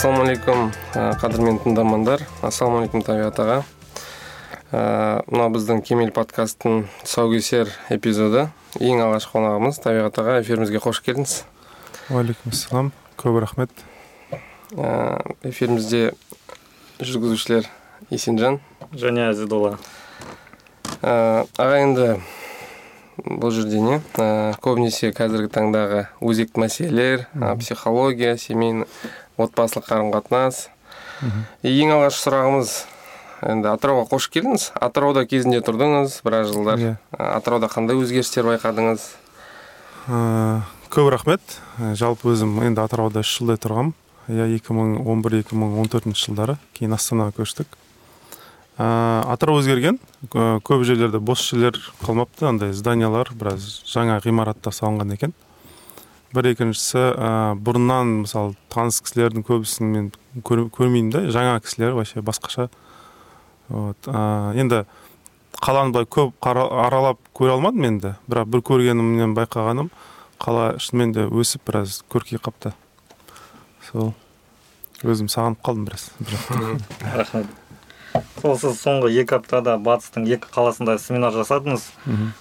ассалаумағалейкум қадірменді тыңдармандар. Ассалаумағалейкум табиғат аға. Мына біздің кемел подкасттың тұсаукесер эпизоды. Ең алғашқы қонағымыз табиғат аға эфирімізге қош келдіңіз. Уағалейкум ассалам көп рахмет. Эфирімізде жүргізушілер есенжан. Және әзидолла. Аға енді бұл жерде не? Көбінесе қазіргі таңдағы өзекті мәселелер психология семейный отбасылық қарым қатынас ең алғашқы сұрағымыз енді атырауға қош келдіңіз. Атырауда кезінде тұрдыңыз біраз жылдар. Иә. Атырауда қандай өзгерістер байқадыңыз? Көп рахмет. Жалпы өзім енді атырауда үш жылдай тұрғанмын иә екі мың он бір екі мың он төртінші жылдары кейін астанаға көштік. Атырау өзгерген. Көп жерлерде бос жерлер қалмапты. Андай зданиялар біраз жаңа ғимараттар салынған екен. Бір екіншісі ә, бұрыннан мысалы таныс кісілердің көбісін мен көрмеймін да жаңа кісілер вообще басқаша. Вот ә, енді қаланы былай көп аралап көре алмадым енді бірақ бір көргенімнен байқағаным қала шынымен де өсіп біраз көркейіп қалыпты сол. Өзім сағынып қалдым біраз. Рахмет. Сол сіз соңғы екі аптада батыстың екі қаласында семинар жасадыңыз.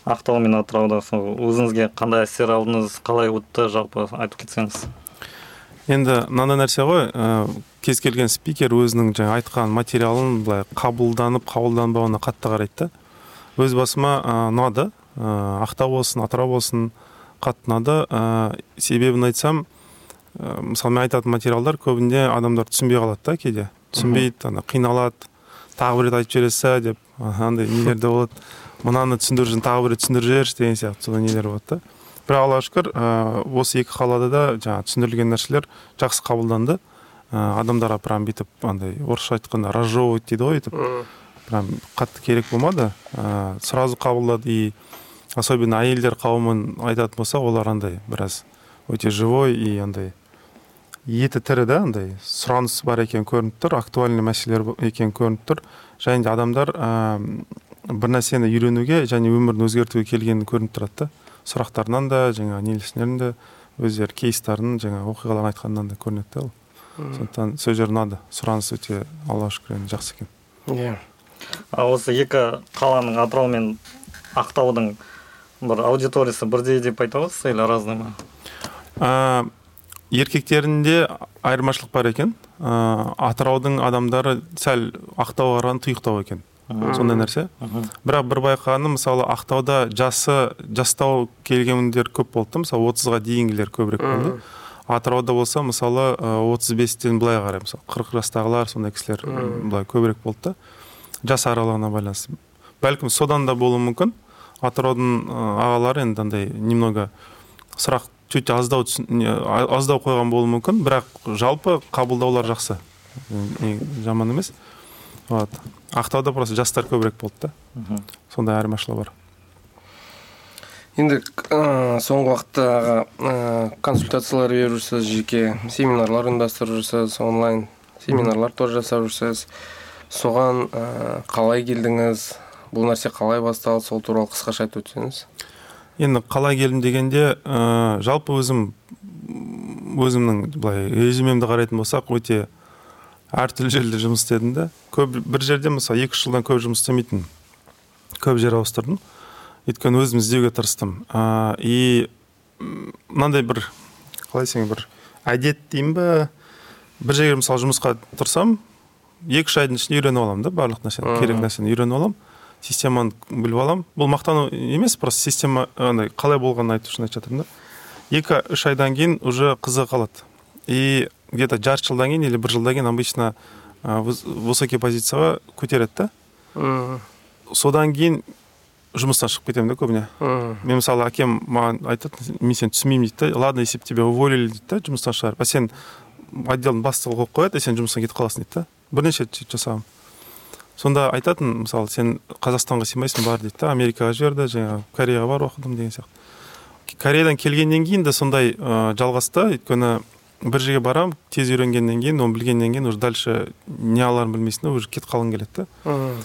Ақтау мен атырауда сол өзіңізге қандай әсер алдыңыз? Қалай өтті? Жалпы айтып кетсеңіз. Енді мынандай нәрсе ғой ә, кез келген спикер өзінің жаңа айтқан материалын былай қабылданып қабылданбауына қатты қарайды да. Өз басыма ә, ұнады. Ә, ақтау болсын атырау болсын қатты ұнады. Ә, себебін айтсам ә, мысалы мен айтатын материалдар көбінде адамдар түсінбей қалады да кейде. Түсінбейді ана қиналады. Тағы бір рет айтып жібересіз деп. Андай нелер де болады. Мынаны түсіндіріп тағы бір рет түсіндіріп жіберші деген сияқты сондай нелер болады да. Бірақ аллаға шүкір осы екі қалада да жаңағы түсіндірілген нәрселер жақсы қабылданды. Адамдарға прям бүйтіп андай орысша айтқанда разжевывать дейді ғой өйтіп прям қатты керек болмады. Сразу қабылдады. И особенно әйелдер қауымын айтатын болсақ олар андай біраз өте живой и андай еті тірі да андай сұраныс бар екені көрініп тұр актуальный мәселелер екені көрініп тұр. Және де адамдар ә, бір нәрсені үйренуге және өмірін өзгертуге келгені көрініп тұрады да. Сұрақтарынан да жаңағы нелесінен де өздері кейстарын жаңағы оқиғаларын айтқанынан да көрінеді да ол. Сондықтан сол жер ұнады сұраныс өте аллаға шүкір енді жақсы екен. Иә. Ал осы екі қаланың атырау мен ақтаудың бір аудиториясы бірдей деп айта аласыз или разный ма? Еркектерінде айырмашылық бар екен. Ә, атыраудың адамдары сәл ақтауға қарағанда тұйықтау екен. Сондай нәрсе. Бірақ бір байқағаным мысалы ақтауда жасы жастау келгендер көп болды да мысалы отызға дейінгілер көбірек болды. Атырауда болса мысалы отыз бестен былай қарай мысалы қырық жастағылар сондай кісілер былай көбірек болды да жас аралығына байланысты. Бәлкім содан да болуы мүмкін. Атыраудың ағалары енді андай немного сұрақ чуть аздау аздау қойған болуы мүмкін бірақ жалпы қабылдаулар жақсы. Жаман емес. Вот. Ақтауда просто жастар көбірек болды да. Сондай айырмашылығы бар. Енді соңғы уақытта аға консультациялар беріп жүрсіз жеке семинарлар ұйымдастырып жүрсіз онлайн семинарлар тоже жасап жүрсіз соған қалай келдіңіз? Бұл нәрсе қалай басталды? Сол туралы қысқаша айтып өтсеңіз. Енді қалай келдім дегенде ә, жалпы өзім өзімнің былай резюмемді қарайтын болсақ өте әртүрлі жерде жұмыс істедім да көп бір жерде мысалы екі үш жылдан көп жұмыс істемейтінмін көп жер ауыстырдым. Өйткені өзім іздеуге тырыстым. Ә, и мынандай бір қалай десең бір әдет деймін ба бір жерге мысалы жұмысқа тұрсам екі үш айдың ішінде үйреніп аламын да барлық нәрсені керек нәрсені үйреніп аламын. Системаны біліп аламын. Бұл мақтану емес просто система андай қалай болғанын айту үшін айтып жатырмын да. Екі үш айдан кейін уже қызыға қалады. И где то жарты жылдан кейін или бір жылдан кейін обычно высокий позицияға көтереді да. Содан кейін жұмыстан шығып кетемін да көбіне. Мен мысалы әкем маған айтады мен сені түсінбеймін дейді да. Ладно если бы тебя уволили дейді да жұмыстан шығарып а сен отделдің бастығы қойып қояды и сен жұмыстан кетіп қаласың дейді да. Бірнеше рет сөйтіп жасағанмын сонда айтатын мысалы сен қазақстанға сыймайсың бар дейді да америкаға жіберді жаңағы кореяға бар оқыдым деген сияқты. Кореядан келгеннен кейін де сондай ә, жалғасты. Өйткені бір жерге барамын тез үйренгеннен кейін оны білгеннен кейін уже дальше не аларын білмейсің да уже кетіп қалғың келеді да.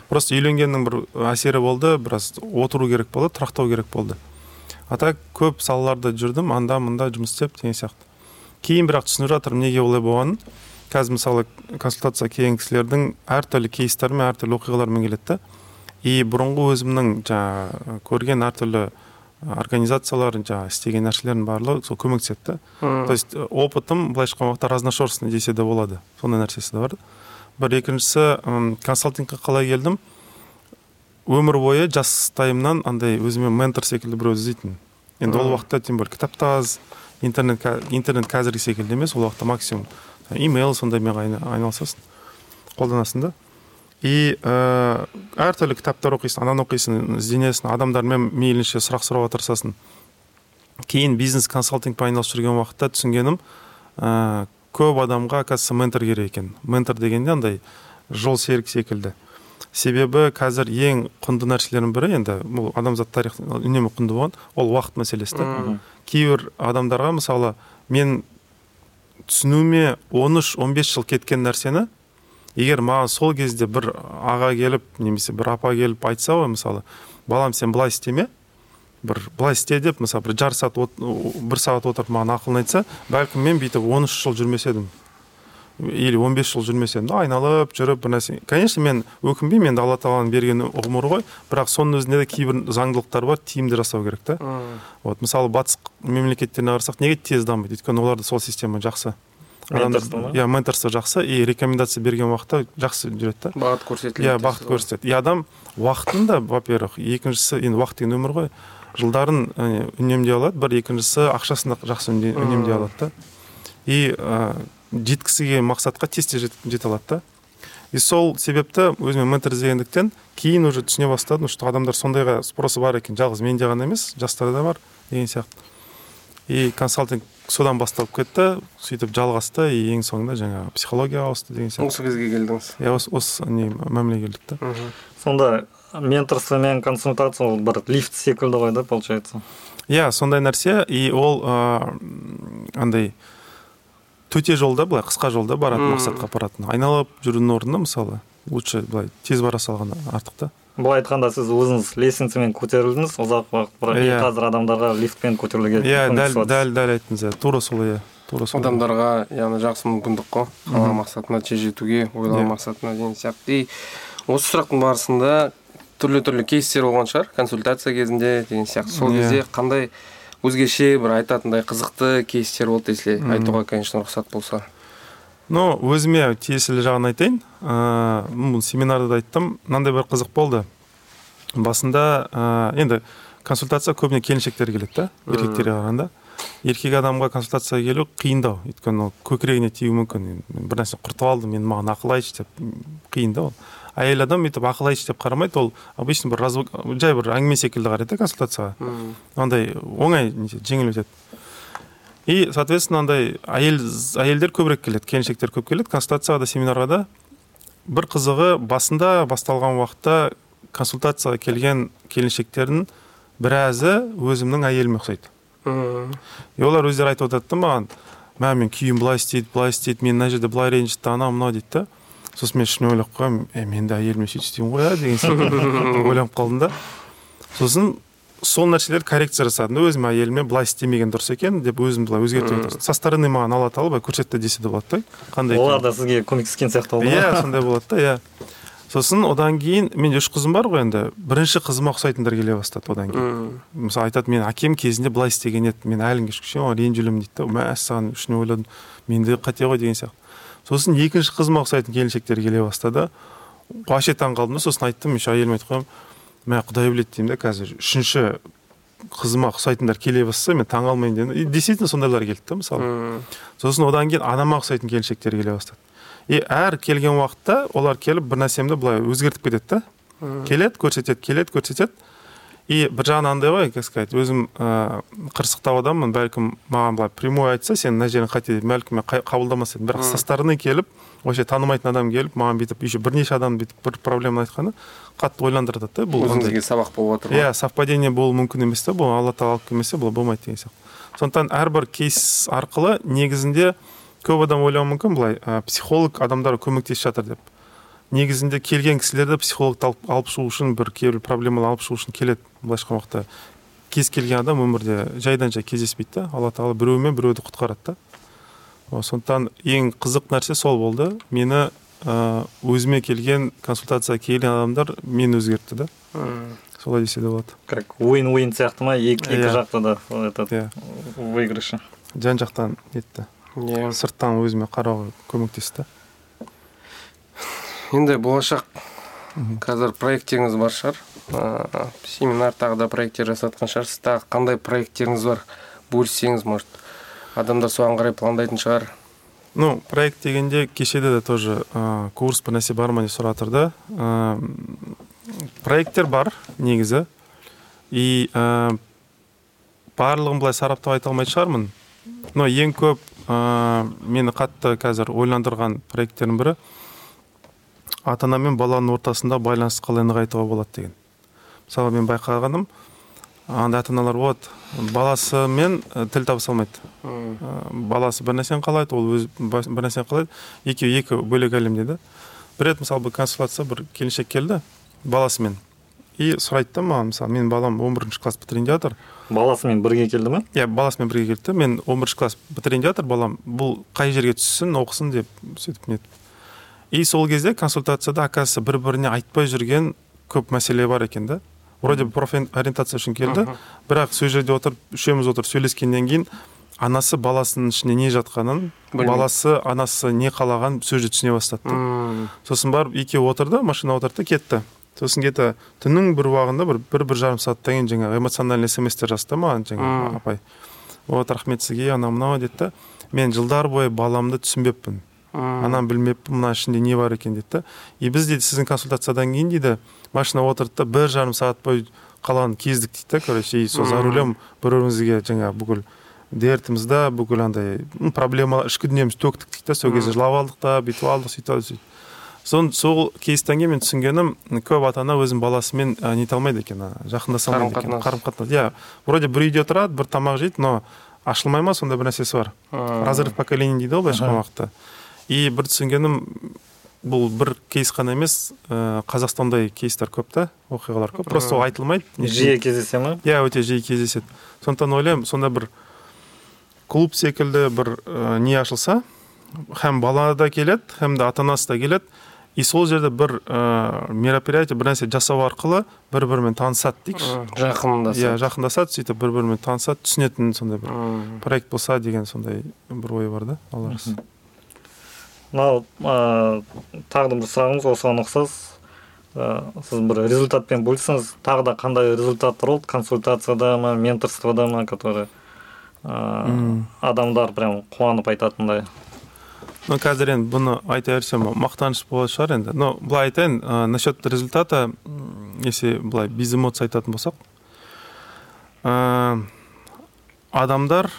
Просто үйленгеннің бір әсері болды біраз отыру керек болды тұрақтау керек болды. А так көп салаларда жүрдім анда мында жұмыс істеп деген сияқты. Кейін бірақ түсініп жатырмын неге олай болғанын. Қазір мысалы консультация келген кісілердің әртүрлі кейстермен әртүрлі оқиғалармен келеді да. И бұрынғы өзімнің жаңағы көрген әртүрлі организациялар жаңағы істеген нәрселердің барлығы сол көмектеседі да. То есть опытым былайша айтқан уақытта разношерстный десе де болады. Сондай нәрсесі де бар. Бір екіншісі консалтингке қалай келдім? Өмір бойы жастайымнан андай өзіме ментор секілді біреуді іздейтінмін енді ол уақытта тем более кітап та аз интернет интернет қазіргі секілді емес ол уақытта максимум. Имейл сондаймен айналысасың қолданасың да. И ә, әртүрлі кітаптар оқисың ананы оқисың ізденесің адамдармен мейлінше сұрақ сұрауға тырысасың. Кейін бизнес консалтингпен айналысып жүрген уақытта түсінгенім ә, көп адамға оказывается ментор керек екен. Ментор дегенде андай жол серік секілді. Себебі қазір ең құнды нәрселердің бірі енді бұл адамзат тарихында үнемі құнды болған ол уақыт мәселесі да. Кейбір адамдарға мысалы мен түсінуіме 13-15 жыл кеткен нәрсені егер маған сол кезде бір аға келіп немесе бір апа келіп айтса ғой мысалы балам сен былай істеме бір былай істе деп мысалы бір жарты сағат бір сағат отырып маған ақылын айтса бәлкім мен бүйтіп он үш жыл жүрмес едім. Или 15 жыл жүрмес едім да айналып жүріп бір нәрсе. Конечно мен өкінбеймін енді алла тағаланың берген ғұмыры ғой. Бірақ соның өзінде де кейбір заңдылықтар бар тиімді жасау керек та. Вот мысалы батыс мемлекеттеріне қарасақ неге тез дамиды? Өйткені оларда сол система жақсы. Иә менторство жақсы и рекомендация берген уақытта жақсы жүреді да бағыт көрсетіледі иә бағыт көрсетеді. И адам уақытын да во первых екіншісі енді уақыт деген өмір ғой жылдарын үнемдей алады. Бір екіншісі ақшасын да жақсы үнемдей алады да и жеткісі келген мақсатқа тез тез жете алады да. И сол себепті өзіме ментор іздегендіктен кейін уже түсіне бастадым что адамдар сондайға спросы бар екен. Жалғыз менде ғана емес жастарда бар деген сияқты. И консалтинг содан басталып кетті сөйтіп жалғасты и ең соңында жаңағы психологияға ауысты деген сияқты. Осы кезге келдіңіз? Иә осы осы не мәмілеге келдік та. Сонда менторство мен консультация ол бір лифт секілді ғой да получается? Иә сондай нәрсе. И ол андай төте жолда былай қысқа жолда баратын мақсатқа апаратын айналып жүрудің орнына мысалы лучше былай тез бара салған артық та. Былай айтқанда сіз өзіңіз лестницамен көтерілдіңіз ұзақ уақыт бірақ yeah. қазір адамдарға лифтпен көтерілуге иә дәл дәл дәл айттыңыз иә. Тура сол иә тура сол. Адамдарға яғни жақсы мүмкіндік қой. Қалаған мақсатына тез жетуге ойлаған мақсатына деген сияқты. И осы сұрақтың барысында түрлі түрлі кейстер болған шығар. Консультация кезінде деген сияқты. Сол кезде қандай өзгеше бір айтатындай қызықты кейстер болды если айтуға конечно рұқсат болса. Ну өзіме тиесілі жағын айтайын. Ыыы семинарда да айттым. Мынандай бір қызық болды. Басында ә, енді консультация көбіне келіншектер келеді да еркектерге қарағанда. Еркек адамға консультацияға келу қиындау. Өйткені ол көкірегіне тиюі мүмкін. Бір нәрсе құртып алдым енді маған ақыл айтшы деп. Қиын да ол. Әйел адам бүйтіп ақыл айтшы деп қарамайды ол обычно бір жай бір әңгіме секілді қарайды да консультацияға андай оңай жеңіл өтеді. И соответственно андай әйел әйелдер көбірек келеді келіншектер көп келеді. Консультацияға да семинарға да бір қызығы басында басталған уақытта консультацияға келген келіншектердің біразы өзімнің әйеліме ұқсайды. И олар өздері айтып отырады да маған мә мен күйеуім былай істейді былай істейді мені мына жерде былай ренжітті анау мынау дейді да. Сосын мен ішімнен ойлап қоямын е мен де әйеліме сөйтіп істеймін ғой иә деген сияқты ойланып қалдым да. Сосын сол нәрселерді коррекция жасадым да өзім әйеліме былай істемеген дұрыс екен деп өзім былай өзгертіп со стороны маған алла тағала былай көрсетті десе де болады да. Қандай олар да сізге көмектескен сияқты болды иә сондай болады да иә. Сосын одан кейін менде үш қызым бар ғой енді. Бірінші қызыма ұқсайтындар келе бастады одан кейін. Мысалы айтады мен әкем кезінде былай істеген еді мен әлі күнге шейін оған ренжіп жүрмін дейді да. Мәссаған үшін ойладым менде қате ғой деген сияқты. Сосын екінші қызыма ұқсайтын келіншектер келе бастады. Вообще таң қалдым да сосын айттым еще әйеліме айтып қоямын мә құдай біледі деймін да қазір үшінші қызыма ұқсайтындар келе бастаса мен таң қалмайын дедім. И действительно сондайлар келді да мысалы. Сосын одан кейін анама ұқсайтын келіншектер келе бастады. И әр келген уақытта олар келіп бір нәрсемді былай өзгертіп кетеді да. Келеді көрсетеді келеді көрсетеді. И бір жағынан андай ғой как сказать өзім ыыы қырсықтау адаммын бәлкім маған былай прямой айтса сен мына жерің қате деп бәлкім мен қабылдамас едім бірақ со стороны келіп вообще танымайтын адам келіп маған бүйтіп еще бірнеше адам бүйтіп бір проблеманы айтқаны қатты ойландырады да бұл өзіңізге сабақ болып жатыр иә совпадение болуы мүмкін емес та бұл алла тағала алып келмесе бұл болмайды деген сияқты. Сондықтан әрбір кейс арқылы негізінде көп адам ойлауы мүмкін былай ә, психолог адамдарға көмектесіп жатыр деп. Негізінде келген кісілер де психологты алып, алып шығу үшін бір кейбір проблеманы алып шығу үшін келеді былайша айтқан уақытта кез келген адам өмірде жайдан жай кездеспейді да алла тағала біреумен біреуді құтқарады да. Сондықтан ең қызық нәрсе сол болды. Мені ә, өзіме келген консультацияға келген адамдар мені өзгертті да. Солай десе де болады. Как уин уин сияқты ма? Екі екі Иә. жақта да этот иә. выигрышы. Жан жақтан нетті иә. Сырттан өзіме қарауға көмектесті. Енді болашақ қазір проекттеріңіз бар шығар. Ыыы семинар тағы да проекттер жасатқан шығарсыз тағы қандай проекттеріңіз бар? Бөліссеңіз может адамдар соған қарай пландайтын шығар. Ну проект дегенде кешеде де тоже ә, курс бір нәрсе бар ма деп сұрап жатыр да Ә, проекттер бар негізі. И ә, барлығын былай сараптап айта алмайтын шығармын. Но ең көп ә, мені қатты қазір ойландырған проекттердің бірі ата ана мен баланың ортасында байланысты қалай нығайтуға болады деген. Мысалы мен байқағаным андай ата аналар болады баласымен ә, тіл табыса алмайды. Ә, баласы бір нәрсені қалайды ол өз бір нәрсені қалайды екеуі екі бөлек әлемде да бір рет мысалы бір консультация бір келіншек келді баласымен и сұрайды да маған мысалы менің балам он бірінші класс бітірейін деп жатыр баласымен бірге келді ма иә баласымен бірге келді. Да мен он бірінші класс бітірейін деп жатыр балам бұл қай жерге түссін оқысын деп сөйтіп нетіп. И сол кезде консультацияда оказывается бір біріне айтпай жүрген көп мәселе бар екен да. Вроде профориентация үшін келді. Бірақ сол жерде отырып үшеуміз отырып сөйлескеннен кейін анасы баласының ішінде не жатқанын Білмейді. баласы анасы не қалағанын сол жерде түсіне бастады да. сосын барып екеуі отырды машинаға отырды кетті. Сосын где түннің бір уағында бір бір бір жарым сағаттан кейін жаңағы эмоциональный смстер жазды маған жаңағы апай. Вот рахмет сізге анау мынау деді да. Мен жылдар бойы баламды түсінбеппін ананы білмеппін мына ішінде не бар екен дейді да. И біз дейді сіздің консультациядан кейін дейді машинаға отырдық та бір жарым сағат бойы қаланы кездік дейді да короче и сол за рулем бір бірімізге жаңағы бүкіл дертімізді бүкіл андай проблема ішкі дүниемізді төктік дейді да. Сол кезде жылап алдық та бүйтіп алдық сөйтіп алдық сөйтіп сон сол кейстен кейін мен түсінгенім көп ата ана өзінің баласымен ә, нете алмайды екен жақындаса алмайды екен қарым қатынас иә вроде бір үйде тұрады бір тамақ жейді но ашылмай ма сондай бір нәрсесі бар. М, разрыв поколений дейді ғой былайша Аха. уақытта и бір түсінгенім бұл бір кейс қана емес ә, қазақстандай кейстер көп та оқиғалар көп. Просто ол айтылмайды. Жиі кездесе ма иә өте жиі кездеседі. Сондықтан ойлаймын сонда бір клуб секілді бір ә, не ашылса һәм бала да келеді һәм де ата анасы да келеді и сол жерде бір ә, мероприятие бір нәрсе жасау арқылы бір бірімен танысады дейікші. М, жақындаса иә жақындасады сөйтіп бір бірімен танысады түсінетін сондай бір проект болса деген сондай бір ой бар да алла мынау ә, тағы да бір сұрағымыз осыған ұқсас ә, сіз бір результатпен бөліссеңіз тағы да қандай результаттар болды консультацияда ма менторствода ма который ә, адамдар прям қуанып айтатындай? Ну қазір енді бұны айта берсем мақтаныш болатын шығар енді. Но былай айтайын ә, насчет результата если былай без эмоций айтатын болсақ ә, адамдар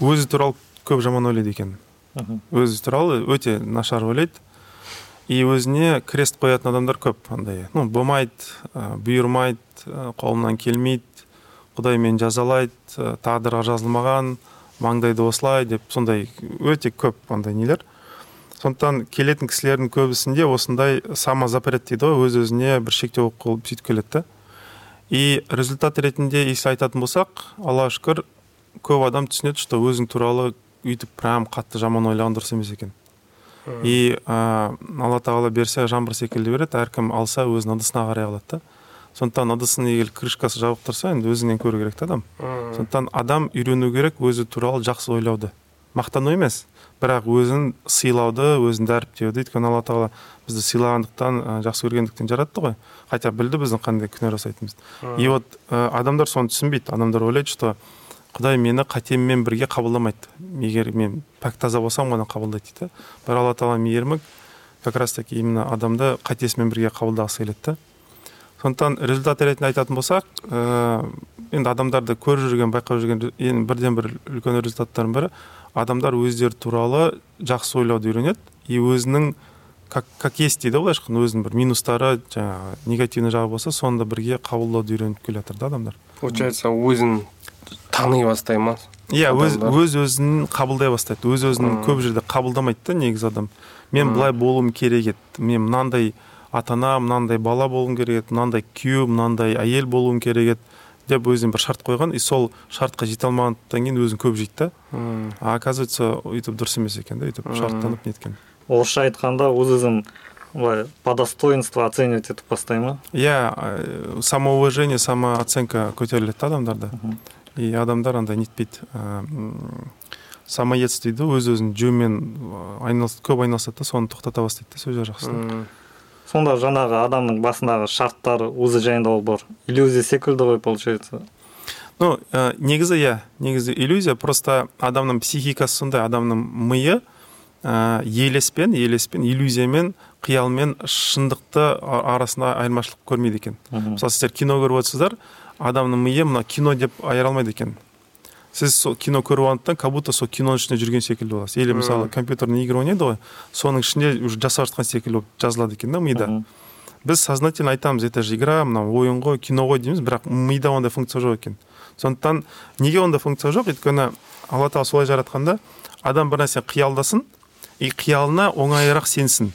өзі туралы көп жаман ойлайды екен. Өзі туралы өте нашар ойлайды и өзіне крест қоятын адамдар көп андай ну болмайды ә, бұйырмайды ә, қолымнан келмейді құдай мені жазалайды ә, тағдырға жазылмаған маңдайды осылай деп сондай өте көп андай нелер. Сондықтан келетін кісілердің көбісінде осындай самозапрет дейді ғой өз өзіне бір шектеу қойып сөйтіп келеді и результат ретінде если айтатын болсақ аллаға шүкір көп адам түсінеді что өзің туралы өйтіп прям қатты жаман ойлаған дұрыс емес екен. И ә, алла тағала берсе жаңбыр секілді береді әркім алса өзінің ыдысына қарай алады да. Сондықтан ыдысын егер крышкасы жабық тұрса енді өзіңнен көру керек та адам. Сондықтан адам үйрену керек өзі туралы жақсы ойлауды. Мақтану емес бірақ өзін сыйлауды өзін дәріптеуді. Өйткені алла тағала бізді сыйлағандықтан ә, жақсы көргендіктен жаратты ғой. Хотя білді біздің қандай күнә жасайтынымызды. И вот ә, адамдар соны түсінбейді. Адамдар ойлайды что құдай мені қатеммен бірге қабылдамайды. Егер мен пәк таза болсам ғана қабылдайды дейді. Бірақ алла тағала мейірімі как раз таки именно адамды қатесімен бірге қабылдағысы келеді да. Сондықтан результат ретінде айтатын болсақ ә, енді адамдарды көріп жүрген байқап жүрген ең бірден бір үлкен результаттардың бірі адамдар өздері туралы жақсы ойлауды үйренеді. И өзінің как, как есть дейді ғой былайша өзінің бір минустары жаңағы негативный жағы болса соны да бірге қабылдауды үйреніп келе жатыр да адамдар. Получается өзін тани бастай ма? Иә өз өз өзін қабылдай бастайды. Өз өзін көп жерде қабылдамайды да негізі адам. Мен былай болуым керек еді. Мен мынандай ата ана мынандай бала болуым керек еді мынандай күйеу мынандай әйел болуым керек еді деп өзіне бір шарт қойған. И сол шартқа жете алмағандықтан кейін өзін көп жейді да. Мм. а оказывается өйтіп дұрыс емес екен да өйтіп шарттанып неткен орысша айтқанда өз өзін былай по достоинству оценивать етіп бастай ма? Иә ә, самоуважение самооценка көтеріледі да адамдарда. И адамдар андай нетпейді ә, м, самоец дейді өз өзін жөмен айналыс көп айналысады да соны тоқтата бастайды да сол жері жақсы сонда жаңағы адамның басындағы шарттар өзі жайында ол бір иллюзия секілді ғой получается. Ну ә, негізі иә негізі иллюзия. Просто адамның психикасы сондай адамның миы ә, елеспен елеспен иллюзиямен қиялмен шындықты арасында айырмашылық көрмейді екен. Мысалы сіздер кино көріп отырсыздар адамның миы мына кино деп айыра алмайды екен. Сіз сол кино көріп алғандықтан как будто сол киноның ішінде жүрген секілді боласыз. Или мысалы компьютерный игра ойнайды ғой соның ішінде уже жасап жатқан секілді болып жазылады екен да мида. Біз сознательно айтамыз это же игра мынау ойын ғой кино ғой дейміз бірақ мида ондай функция жоқ екен. Сондықтан неге ондай функция жоқ? Өйткені алла тағала солай жаратқан да адам бір нәрсе қиялдасын и қиялына оңайырақ сенсін.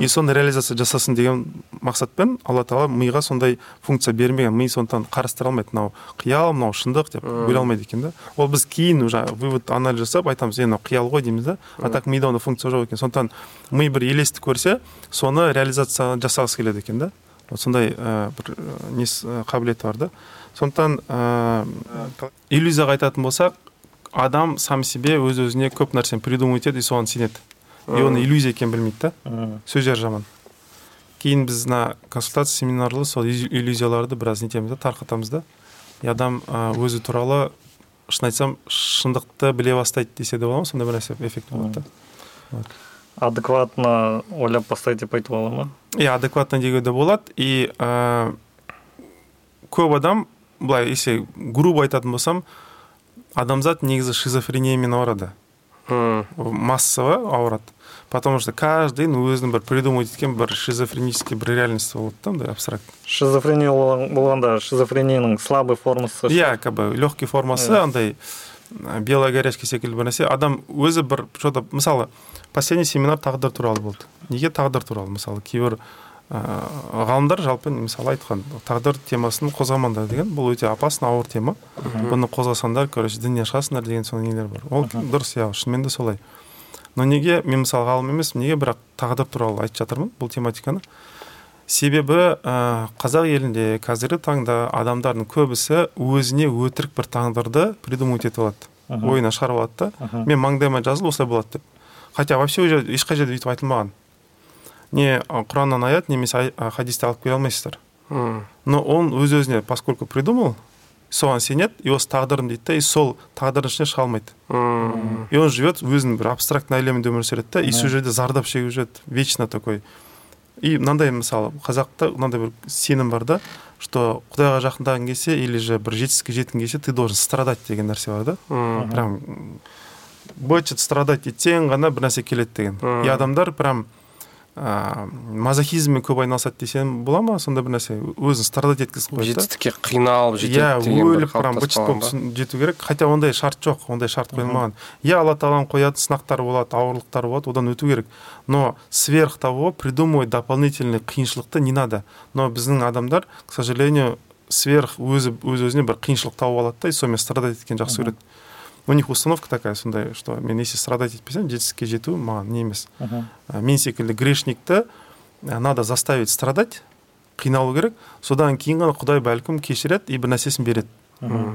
И соны реализация жасасын деген мақсатпен алла тағала миға сондай функция бермеген ми сондықтан қарастыра алмайды. Мынау қиял мынау шындық деп бөле алмайды екен да. Ол біз кейін уже вывод анализ жасап айтамыз е мынау қиял ғой дейміз да. А так мида ондай функция жоқ екен. Сондықтан ми бір елесті көрсе соны реализация жасағысы келеді екен да. Вот сондай ә, бір ә, несі ә, қабілеті бар да. Сондықтан ә, иллюзияға айтатын болсақ адам сам себе өз өзіне көп нәрсені придумывать етеді и соған сенеді. И оны иллюзия екенін білмейді да жері жаман. Кейін біз мына консультация семинарлы сол иллю- иллюзияларды біраз нетеміз да тарқатамыз да. И адам өзі туралы шын айтсам шындықты біле бастайды десе де болады ма? Сондай бір нәрсе эффект болады да. Адекватно ойлап бастайды деп айтуға болады ма иә адекватно деуге де болады. И ә, көп адам былай если грубо айтатын болсам адамзат негізі шизофрениямен ауырады. Массово ауырады потому что каждый өзінің бір придумывать еткен бір шизофренический бір реальность болады да мындай абстракт. Шизофрения болған- болғанда шизофренияның слабый формасы иә как бы легкий формасы андай ә, белая горячка секілді бір нәрсе адам өзі бір что то мысалы последний семинар тағдыр туралы болды неге тағдыр туралы мысалы кейбір ә, ғалымдар жалпы мысалы айтқан тағдыр темасын қозғамаңдар деген бұл өте опасный ауыр тема. Бұны қозғасаңдар короче діннен шығасыңдар деген сондай нелер бар. Ол дұрыс иә шынымен де солай. Но неге мен мысалы ғалым емеспін неге бірақ тағдыр туралы айтып жатырмын бұл тематиканы? Себебі ә, қазақ елінде қазіргі таңда адамдардың көбісі өзіне өтірік бір тағдырды придумывать етіп алады. Ойына шығарып алады да. Мен маңдайыма жазылып осылай болады деп. Хотя вообще уже ешқай жерде өйтіп айтылмаған. Не құраннан аят немесе хадисті алып келе алмайсыздар Мм. но он өз өзіне поскольку придумал соған сенеді и осы тағдырым дейді да и сол тағдырдың ішінен шыға алмайды Мм. и он живет өзінің бір абстрактный әлемінде өмір сүреді да и сол жерде зардап шегіп жүреді вечно такой. И мынандай мысалы қазақта мынандай бір сенім бар да что құдайға жақындағың келсе или же бір жетістікке жеткің келсе ты должен страдать деген нәрсе бар да. Мм. прям м, бычыт страдать етсең ғана бір нәрсе келеді деген. И адамдар прям ә, мазохизммен көп айналысады десем бола ма? Сондай бір нәрсе өзін страдать еткізіп қояды жетістікке қиналып жетеді иә өліп прям қалыптасып болып жету керек. Хотя ондай шарт жоқ ондай шарт қойылмаған. Иә алла тағаланың қоятын сынақтары болады ауырлықтары болады одан өту керек. Но сверх того придумывать дополнительный қиыншылықты не надо. Но біздің адамдар к сожалению сверх өзі өз өзіне бір қиыншылық тауып алады да и сонымен страдать еткен жақсы көреді. У них установка такая сондай что мен если страдать етпесем жетістікке жету маған не емес мен секілді грешникті надо заставить страдать қиналу керек содан кейін ғана құдай бәлкім кешіреді и бір нәрсесін береді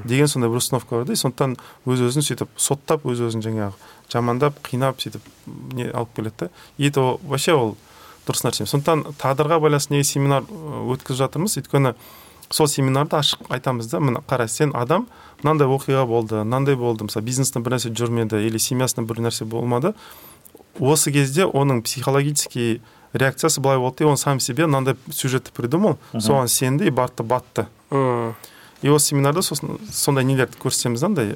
деген сондай бір установка бар да сондықтан өз өзін сөйтіп соттап өз өзін жаңағы жамандап қинап сөйтіп не алып келеді да. И это вообще ол дұрыс нәрсе емес. сондықтан тағдырға байланысты неге семинар өткізіп жатырмыз. Өйткені сол семинарда ашық айтамыз да. Мына қара сен адам мынандай оқиға болды мынандай болды. Мысалы бизнесте бір нәрсе жүрмеді или семьясында бір нәрсе болмады. Осы кезде оның психологический реакциясы былай болды и он сам себе мынандай сюжетті придумал. Соған сенді и барды батты. И осы семинарда сосын сондай нелерді көрсетеміз да андай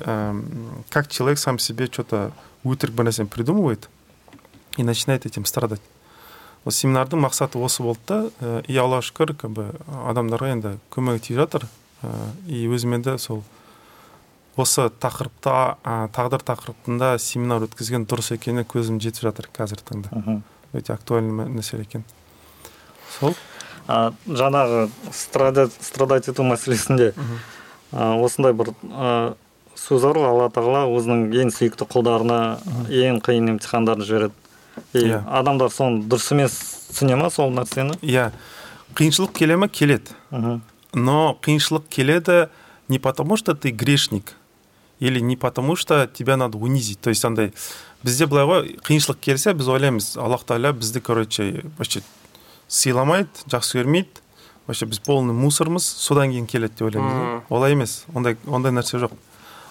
как человек сам себе что то өтірік бір нәрсені придумывает и начинает этим страдать. Осы семинардың мақсаты осы болды да э, и аллаға шүкір как бы адамдарға енді көмегі тиіп жатыр. Э, и өзіме де сол осы тақырыпта а, тағдыр тақырыбында семинар өткізген дұрыс екеніне көзім жетіп жатыр қазіргі таңда. Өте актуальный мә- мәселе екен. Сол. А жаңағы страдать ету мәселесінде а, осындай бір а, сөз бар ғой алла тағала өзінің ең сүйікті құлдарына ең қиын емтихандарды жібереді. И Иә. адамдар соны дұрыс емес түсіне ма сол нәрсені? Иә. Қиыншылық келе ма? Келеді. Но қиыншылық келеді не потому что ты грешник или не потому что тебя надо унизить. То есть андай бізде былай ғой қиыншылық келсе біз ойлаймыз аллах тағала бізді короче вообще сыйламайды жақсы көрмейді. Вообще біз полный мусормыз содан кейін келеді деп ойлаймыз. Олай емес. Ондай ондай нәрсе жоқ.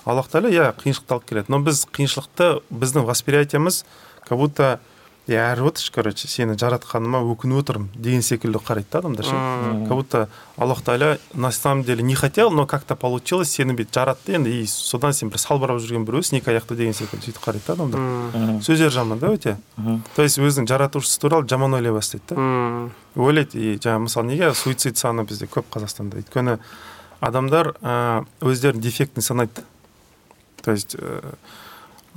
Аллах тағала иә қиыншылықты алып келеді. Но біз қиыншылықты біздің восприятиеміз как будто я әріп отыршы короче сені жаратқаныма өкініп отырмын деген секілді қарайды да адамдар ше как будто аллах тағала на самом деле не хотел но как то получилось сені бүйтіп жаратты енді и содан сен бір салбырап жүрген біреусің екі аяқты деген секілді сөйтіп қарайды да адамдар. Сөздері жаман да өте. То есть өзінің жаратушысы туралы жаман ойлай бастайды да. Мм. ойлайды и жаңағы мысалы неге? Суицид саны бізде көп қазақстанда. Өйткені адамдар ә, өздерін дефектный санайды. То есть ә,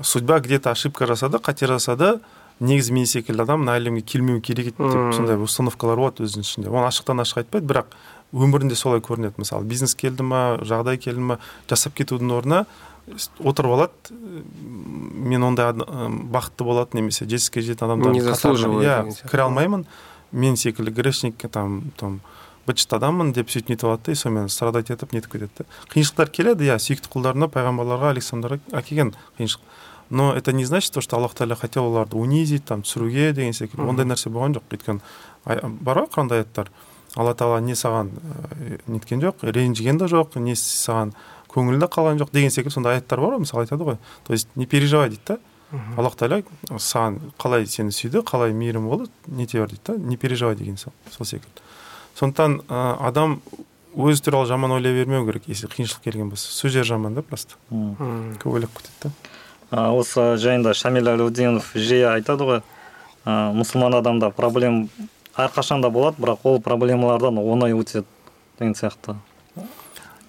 судьба где то ошибка жасады қате жасады негізі мен секілді адам мына әлемге келмеу керек еді деп сондай установкалар болады өзінің ішінде. Оны ашықтан ашық айтпайды бірақ өмірінде солай көрінеді. Мысалы бизнес келді ма жағдай келді ма жасап кетудің орнына отырып алады «М, мен ондай бақытты болатын немесе жетістікке жететін Не адамдардың қатарына иә кіре алмаймын. Мен секілді грешник там там быт адаммын деп сөйтіп нетіп алады да и сонымен страдать етіп нетіп кетеді да. Қиыншылықтар келеді иә сүйікті құлдарына пайғамбарларға алейхисаламдарға әкелген қиыншылық. Но это не значит то что аллах тағала хотел оларды унизить там түсіруге деген секілді. Ондай нәрсе болған жоқ. Өйткені бар ғой құранда аяттар алла тағала не саған ә, неткен жоқ ренжіген де жоқ не саған көңілде қалған жоқ деген секілді сондай аяттар бар ғой мысалы айтады ғой. То есть не переживай дейді да аллах тағала саған қалай сені сүйді қалай мейірім болды нете бер дейді да не переживай деген сол сол секілді. Сондықтан ә, адам өзі туралы жаман ойлай бермеу керек если қиыншылық келген болса. Сөздері жаман да просто. Көп ойлап кетеді да осы жайында шамиль әлеудинов жиі айтады ғой. А, мұсылман адамда проблема әрқашанда болады бірақ ол проблемалардан оңай өтеді деген сияқты.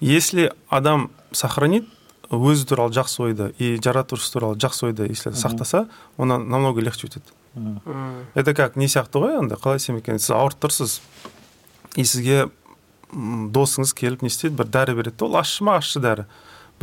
Если адам сохранит өзі туралы жақсы ойды и жаратушысы туралы жақсы ойды если сақтаса онан намного легче өтеді. Это как не сияқты ғой андай қалай десем екен сіз ауырып тұрсыз и сізге досыңыз келіп не істейді бір дәрі береді да ол ащы ма ащы дәрі?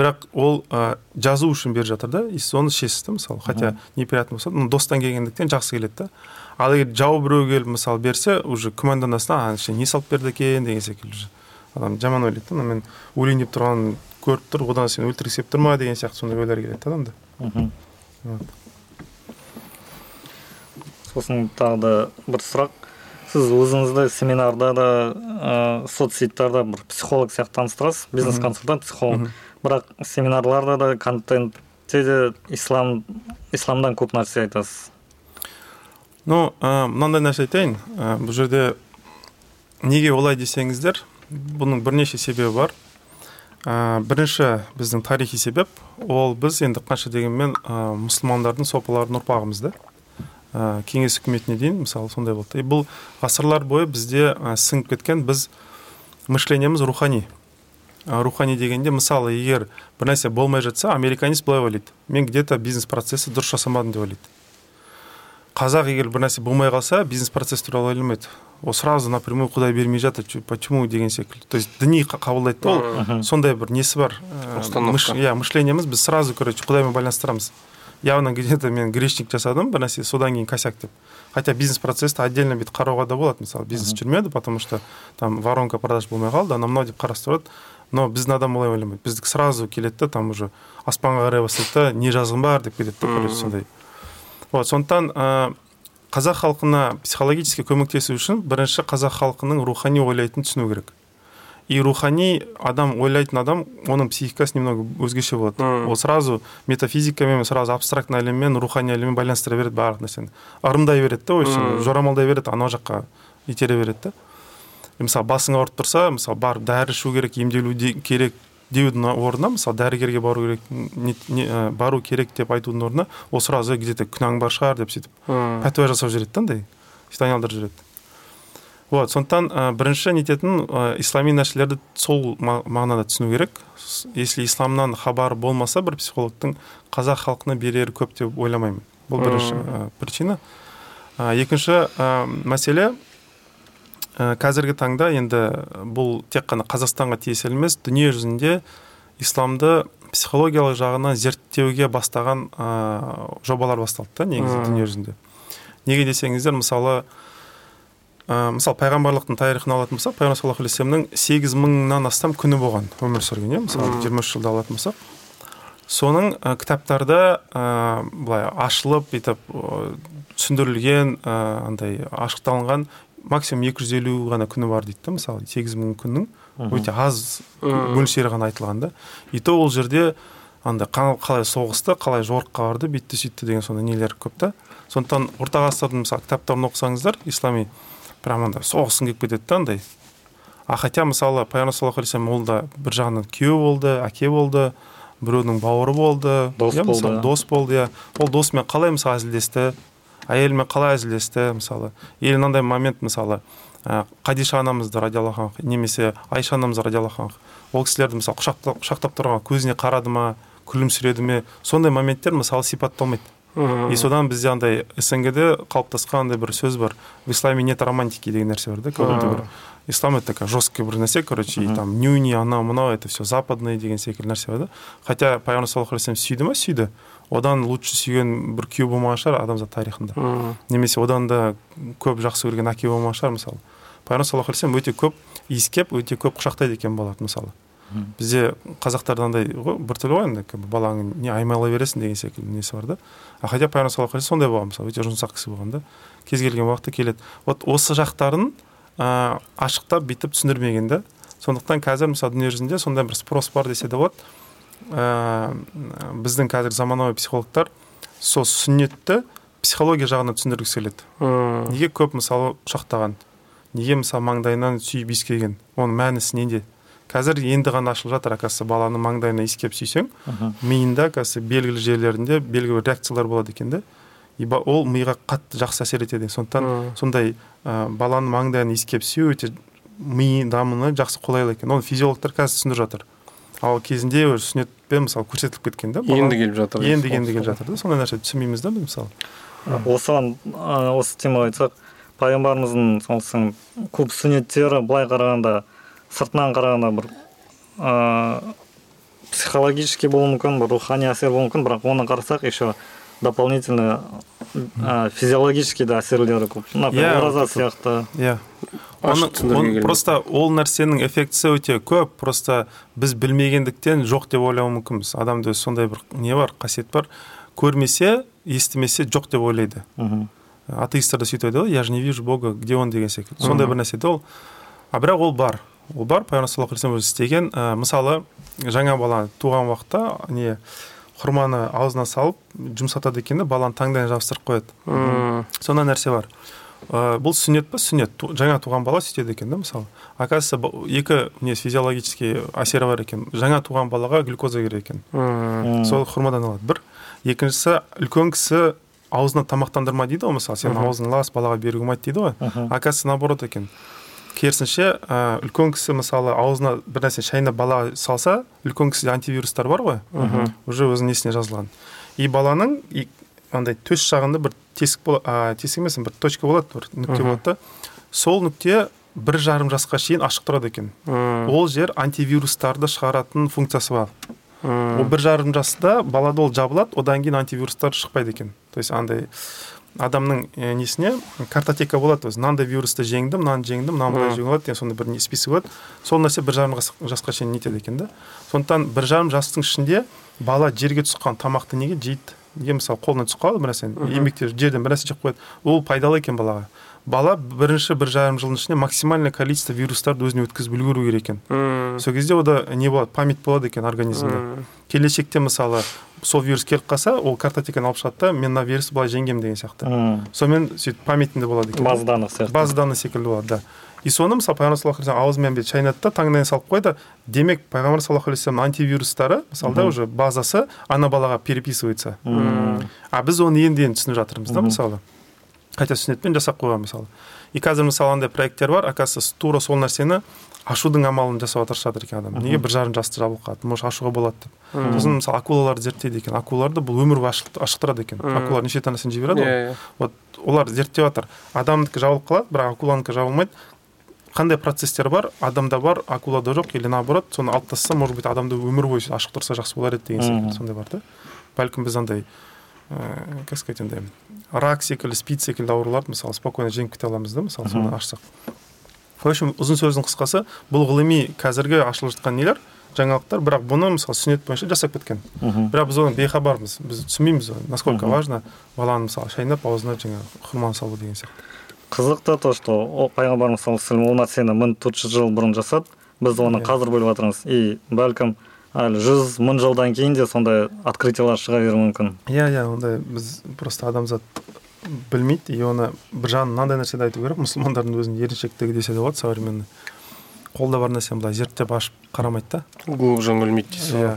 Бірақ ол ә, жазу үшін беріп жатыр да. И сіз оны ішесіз да мысалы хотя неприятно болса достан келгендіктен жақсы келеді да. Ал егер жау біреу келіп мысалы берсе уже күмәнданасың а не салып берді екен? деген секілді уже. Адам жаман ойлайды да «Мына мен өлейін деп тұрғанын көріп тұр одан сені өлтіргісі келіп тұр ма деген сияқты сондай ойлар келеді да адамда. Сосын тағы да бір сұрақ. Сіз өзіңізді семинарда да ә, соцсеттарда бір психолог сияқты таныстырасыз. Бизнес консультант психолог. Бірақ семинарларда да контентте де ислам исламдан көп нәрсе айтасыз. Ну мынандай нәрсе айтайын. Бұл жерде неге олай десеңіздер бұның бірнеше себебі бар. Ә, бірінші біздің тарихи себеп ол біз енді қанша дегенмен ә, мұсылмандардың сопылардың ұрпағымыз да. Ә, кеңес үкіметіне дейін мысалы сондай болды. Бұл ғасырлар бойы бізде ә, сіңіп кеткен біз мышлениеміз рухани. Рухани дегенде мысалы егер бір нәрсе болмай жатса американец былай ойлайды. Мен где то бизнес процессті дұрыс жасамадым деп ойлайды. Қазақ егер бір нәрсе болмай қалса бизнес процесс туралы ойламайды ол сразу напрямую құдай бермей жатыр почему деген секілді. То есть діни қа- қабылдайды да. Ол сондай бір несі бар ә, Установка. мыш- иә мышлениеміз біз сразу короче құдаймен байланыстырамыз. Явно где то мен грешник жасадым бір нәрсе содан кейін косяк деп. Хотя бизнес процессті отдельно бүйтіп қарауға да болады мысалы. Бизнес жүрмеді потому что там воронка продаж болмай қалды анау мынау деп қарастырады. Но біздің адам олай ойламайды. Біздікі сразу келеді да там уже аспанға қарай бастайды да не жазғым бар деп кетеді да короче сондай. Вот сондықтан ә, қазақ халқына психологически көмектесу үшін бірінші қазақ халқының рухани ойлайтынын түсіну керек. И рухани адам ойлайтын адам оның психикасы немного өзгеше болады. Ол сразу метафизикамен сразу абстрактный әлеммен рухани әлеммен байланыстыра береді барлық нәрсені. Ырымдай береді да вообще жорамалдай береді анау жаққа итере береді да. Мысалы басың ауырып тұрса мысалы барып дәрі ішу керек емделу де- керек деудің орнына мысалы дәрігерге бару керек не- не- ә, бару керек деп айтудың орнына ол сразу где то күнәң бар шығар деп сөйтіп пәтуа жасап жібереді да андай сөйтіп айналдырып жібереді вот сондықтан ә, бірінші нететін ә, ислами нәрселерді сол ма- мағынада түсіну керек. Если исламнан хабары болмаса бір психологтың қазақ халқына берері көп деп ойламаймын. Бұл бірінші ә, причина. Ә, екінші ә, мәселе ә, қазіргі таңда енді бұл тек қана қазақстанға тиесілі емес дүние жүзінде исламды психологиялық жағынан зерттеуге бастаған ә, жобалар басталды да негізі дүние жүзінде. Неге десеңіздер мысалы ә, мысалы пайғамбарлықтың тарихын алатын болсақ пайғамбар саллаллаху алейхи вассаламның сегіз мыңнан астам күні болған өмір сүрген иә? мысалы жиырма үш жылда алатын болсақ. Соның ә, кітаптарда ә, былай ашылып бүйтіп түсіндірілген ә, андай ашықталынған максимум 250 ғана күні бар дейді да мысалы сегіз мың күннің. Өте аз мөлшері ғана айтылған да. И то ол жерде андай қа- қалай соғысты қалай жорыққа барды бүйтті сөйтті деген сондай нелер көп та. Сондықтан орта ғасырдың мысалы кітаптарын оқысаңыздар ислами прям андай соғысқың келіп кетеді да андай. А хотя мысалы пайғамбар саллаллаху алейхи вассалам ол да бір жағынан күйеу болды әке болды біреудің бауыры болды. Дос иә, болды. дос болды иә. Ол досымен қалай мысалы әзілдесті? Әйелімен қалай әзілдесті мысалы? Или мынандай момент мысалы ә, қадиша анамызды радиаллаху анха немесе айша анамыз радиаллаху анха ол кісілерді мысалы құшақтап, құшақтап тұрған көзіне қарады ма күлімсіреді ме? Сондай моменттер мысалы сипатталмайды. И содан бізде андай снг-де қалыптасқан андай бір сөз бар. В исламе нет романтики деген нәрсе бар да как будто Мм. бір. Ислам это такая жесткая бір нәрсе короче и там нюни анау мынау это все западное деген секілді нәрсе бар да. Хотя пайғамбар саллаллаху алейхи вассалам сүйді ма? Сүйді. Одан лучше сүйген бір күйеу болмаған шығар адамзат тарихында. Мм. немесе одан да көп жақсы көрген әке болмаған шығар мысалы. Пайғамбар саллаллаху алейхи өте көп иіскеп өте көп құшақтайды екен баланы мысалы. Бізде қазақтарда андай ғой біртүрлі ғой енді балаңы не аймала бересің деген секілді несі бар да. А хотя пайғамбар саллаллаху алейхи сондай болған мысалы өте жұмсақ кісі болған да. Кез келген уақытта келеді. Вот осы жақтарын ә, ашықтап бүйтіп түсіндірмеген да. Сондықтан қазір мысалы дүние жүзінде сондай бір спрос бар десе де болады ә, біздің қазір заманауи психологтар сол сүннетті психология жағынан түсіндіргісі келеді. Неге көп мысалы құшақтаған? Неге мысалы маңдайынан сүйіп иіскеген? Оның мәнісі неде қазір енді ғана ашылып жатыр оказывается баланы маңдайына иіскеп сүйсең миында оказывается белгілі жерлерінде белгілі бір реакциялар болады екен да. И ол миға қатты жақсы әсер етеді. Сондықтан сондай ә, баланың маңдайын иіскеп сүю өте ми дамуына жақсы қолайлы екен. Оны физиологтар қазір түсіндіріп жатыр. Ал кезінде уже сүннетпен мысалы көрсетіліп кеткен да енді келіп жатыр енді енді келіп жатыр да. Сондай нәрсе түсінбейміз да біз мысалы. Осыған осы темаға айтсақ пайғамбарымыздың сосын көп сүннеттері былай қарағанда сыртынан қарағанда бір ә, психологический болуы мүмкін бір рухани әсер болуы мүмкін. Бірақ оны қарасақ еще дополнительно ә, физиологический да әсерлері көп. Например Иә, ораза сияқты. Иә. Оны- просто ол нәрсенің эффектісі өте көп. Просто біз білмегендіктен жоқ деп ойлауы мүмкінбіз адамда сондай бір не бар қасиет бар. Көрмесе естімесе жоқ деп ойлайды. Мхм. Атеисттер де сөйтіп айтады ғой я же не вижу бога где он? деген секілді. Сондай бір нәрсе де ол. А бірақ ол бар. Ол бар. Пайғамбар саллаллаху алейхи өзі істеген. Ә, мысалы жаңа бала туған уақытта не құрманы аузына салып жұмсатады екен да баланы таңдайына жабыстырып қояды. Мм. сондай нәрсе бар. Ә, бұл сүннет па сүннет. Ту- жаңа туған бала сөйтеді екен да мысалы. Оказывается екі не физиологический әсері бар екен. Жаңа туған балаға глюкоза керек екен. Мм. Сол құрмадан алады. Бір. Екіншісі үлкен кісі аузына тамақтандырма дейді ғой мысалы. Сенің Мхм. аузың лас балаға беруге болмайды дейді ғой. Оказывается наоборот екен. Керісінше ә, үлкен кісі мысалы аузына бір нәрсе шайнап балаға салса үлкен кісіде антивирустар бар ғой. Мхм. уже өзінің несіне жазылған. И баланың андай төс жағында бір тесік а, тесік емес бір точка болады бір нүкте болады да. Сол нүкте бір жарым жасқа шейін ашық тұрады екен. Ол жер антивирустарды шығаратын функциясы бар. Ол бір жарым жаста балада ол жабылады одан кейін антивирустар шықпайды екен. То есть андай адамның ә, несіне картотека болады өзі. Мынандай вирусты жеңдім мынаны жеңдім мынаны былай жеңе алады деген сондай бір список болады. Сол нәрсе бір жарым жас- жасқа шейін нетеді екен да. Сондықтан бір жарым жастың ішінде бала жерге түсіп қалған тамақты неге? Жейді. Неге мысалы қолына түсіп қалады бір нәрсе Мхм. еңбекте жерден бір нәрсе жеп қояды. Ол пайдалы екен балаға. Бала бірінші бір жарым жылдың ішінде максимальное количество вирустарды өзіне өткізіп үлгеру керек екен. Мм. сол кезде ода не болады? Память болады екен организмде. Келешекте мысалы сол вирус келіп қалса ол картотеканы алып шығады да мен мына вирусты былай жеңгемін деген сияқты. Мм. сонымен сөйтіп памятінде болады екен. База данных сияқты. База данных секілді болады да. И соны мысалы пайғамбар саллаллаху алейхи аузымен бүйтіп шайнады да таңдайына салып қойды. Демек пайғамбар саллаллаху алейхи вассалам антивирустары мысалы да уже базасы ана балаға переписывается. А біз оны енді енді түсініп жатырмыз да мысалы. Хотя сүннетпен жасап қойған мысалы. И қазір мысалы андай проекттер бар. Оказывается тура сол нәрсені ашудың амалын жасауға тырысып жатыр екен адам. Неге бір жарым жасты жабылып қалды может ашуға болады деп. Сосын мысалы акулаларды зерттейді екен. Акулаларды бұл өмір бойы ашық- ашықтырады екен. Акулалар неше нәрсені жей береді ғой. Иә, иә. вот олар зерттеп жатыр. Адамдікі жабылып қалады бірақ акуланікі жабылмайды. Қандай процесстер бар? Адамда бар акулада жоқ или наоборот соны алып тастаса может быть адамда өмір бойы ашық тұрса жақсы болар еді деген секілді сондай бар да. Бәлкім біз андай ыыы как сказать андай рак секілді спид секілді ауруларды мысалы спокойно жеңіп кете аламыз да мысалы соны ашсақ. В общем ұзын сөздің қысқасы бұл ғылыми қазіргі ашылып жатқан нелер жаңалықтар. Бірақ бұны мысалы сүннет бойынша жасап кеткен. Бірақ біз оны бейхабармыз. Біз түсінбейміз оны насколько важно баланы мысалы шайнап аузына жаңағы хурманы салу деген сияқты. Қызықты то что пайғамбарымыз саллаллаху алейhi ол нәрсені мың төрт жүз жыл бұрын жасады. Біз оны Иә. қазір біліп жатырмыз и бәлкім әлі жүз мың жылдан кейін де сондай открытиялар шыға беруі мүмкін. Иә иә ондай біз просто адамзат білмейді. И оны бір жағынан мынандай нәрсені айту керек. Мұсылмандардың өзінің еріншектігі десе де болады современный. Қолда бар нәрсені былай зерттеп ашып қарамайды да. Глубже үңілмейді дейсіз ғой иә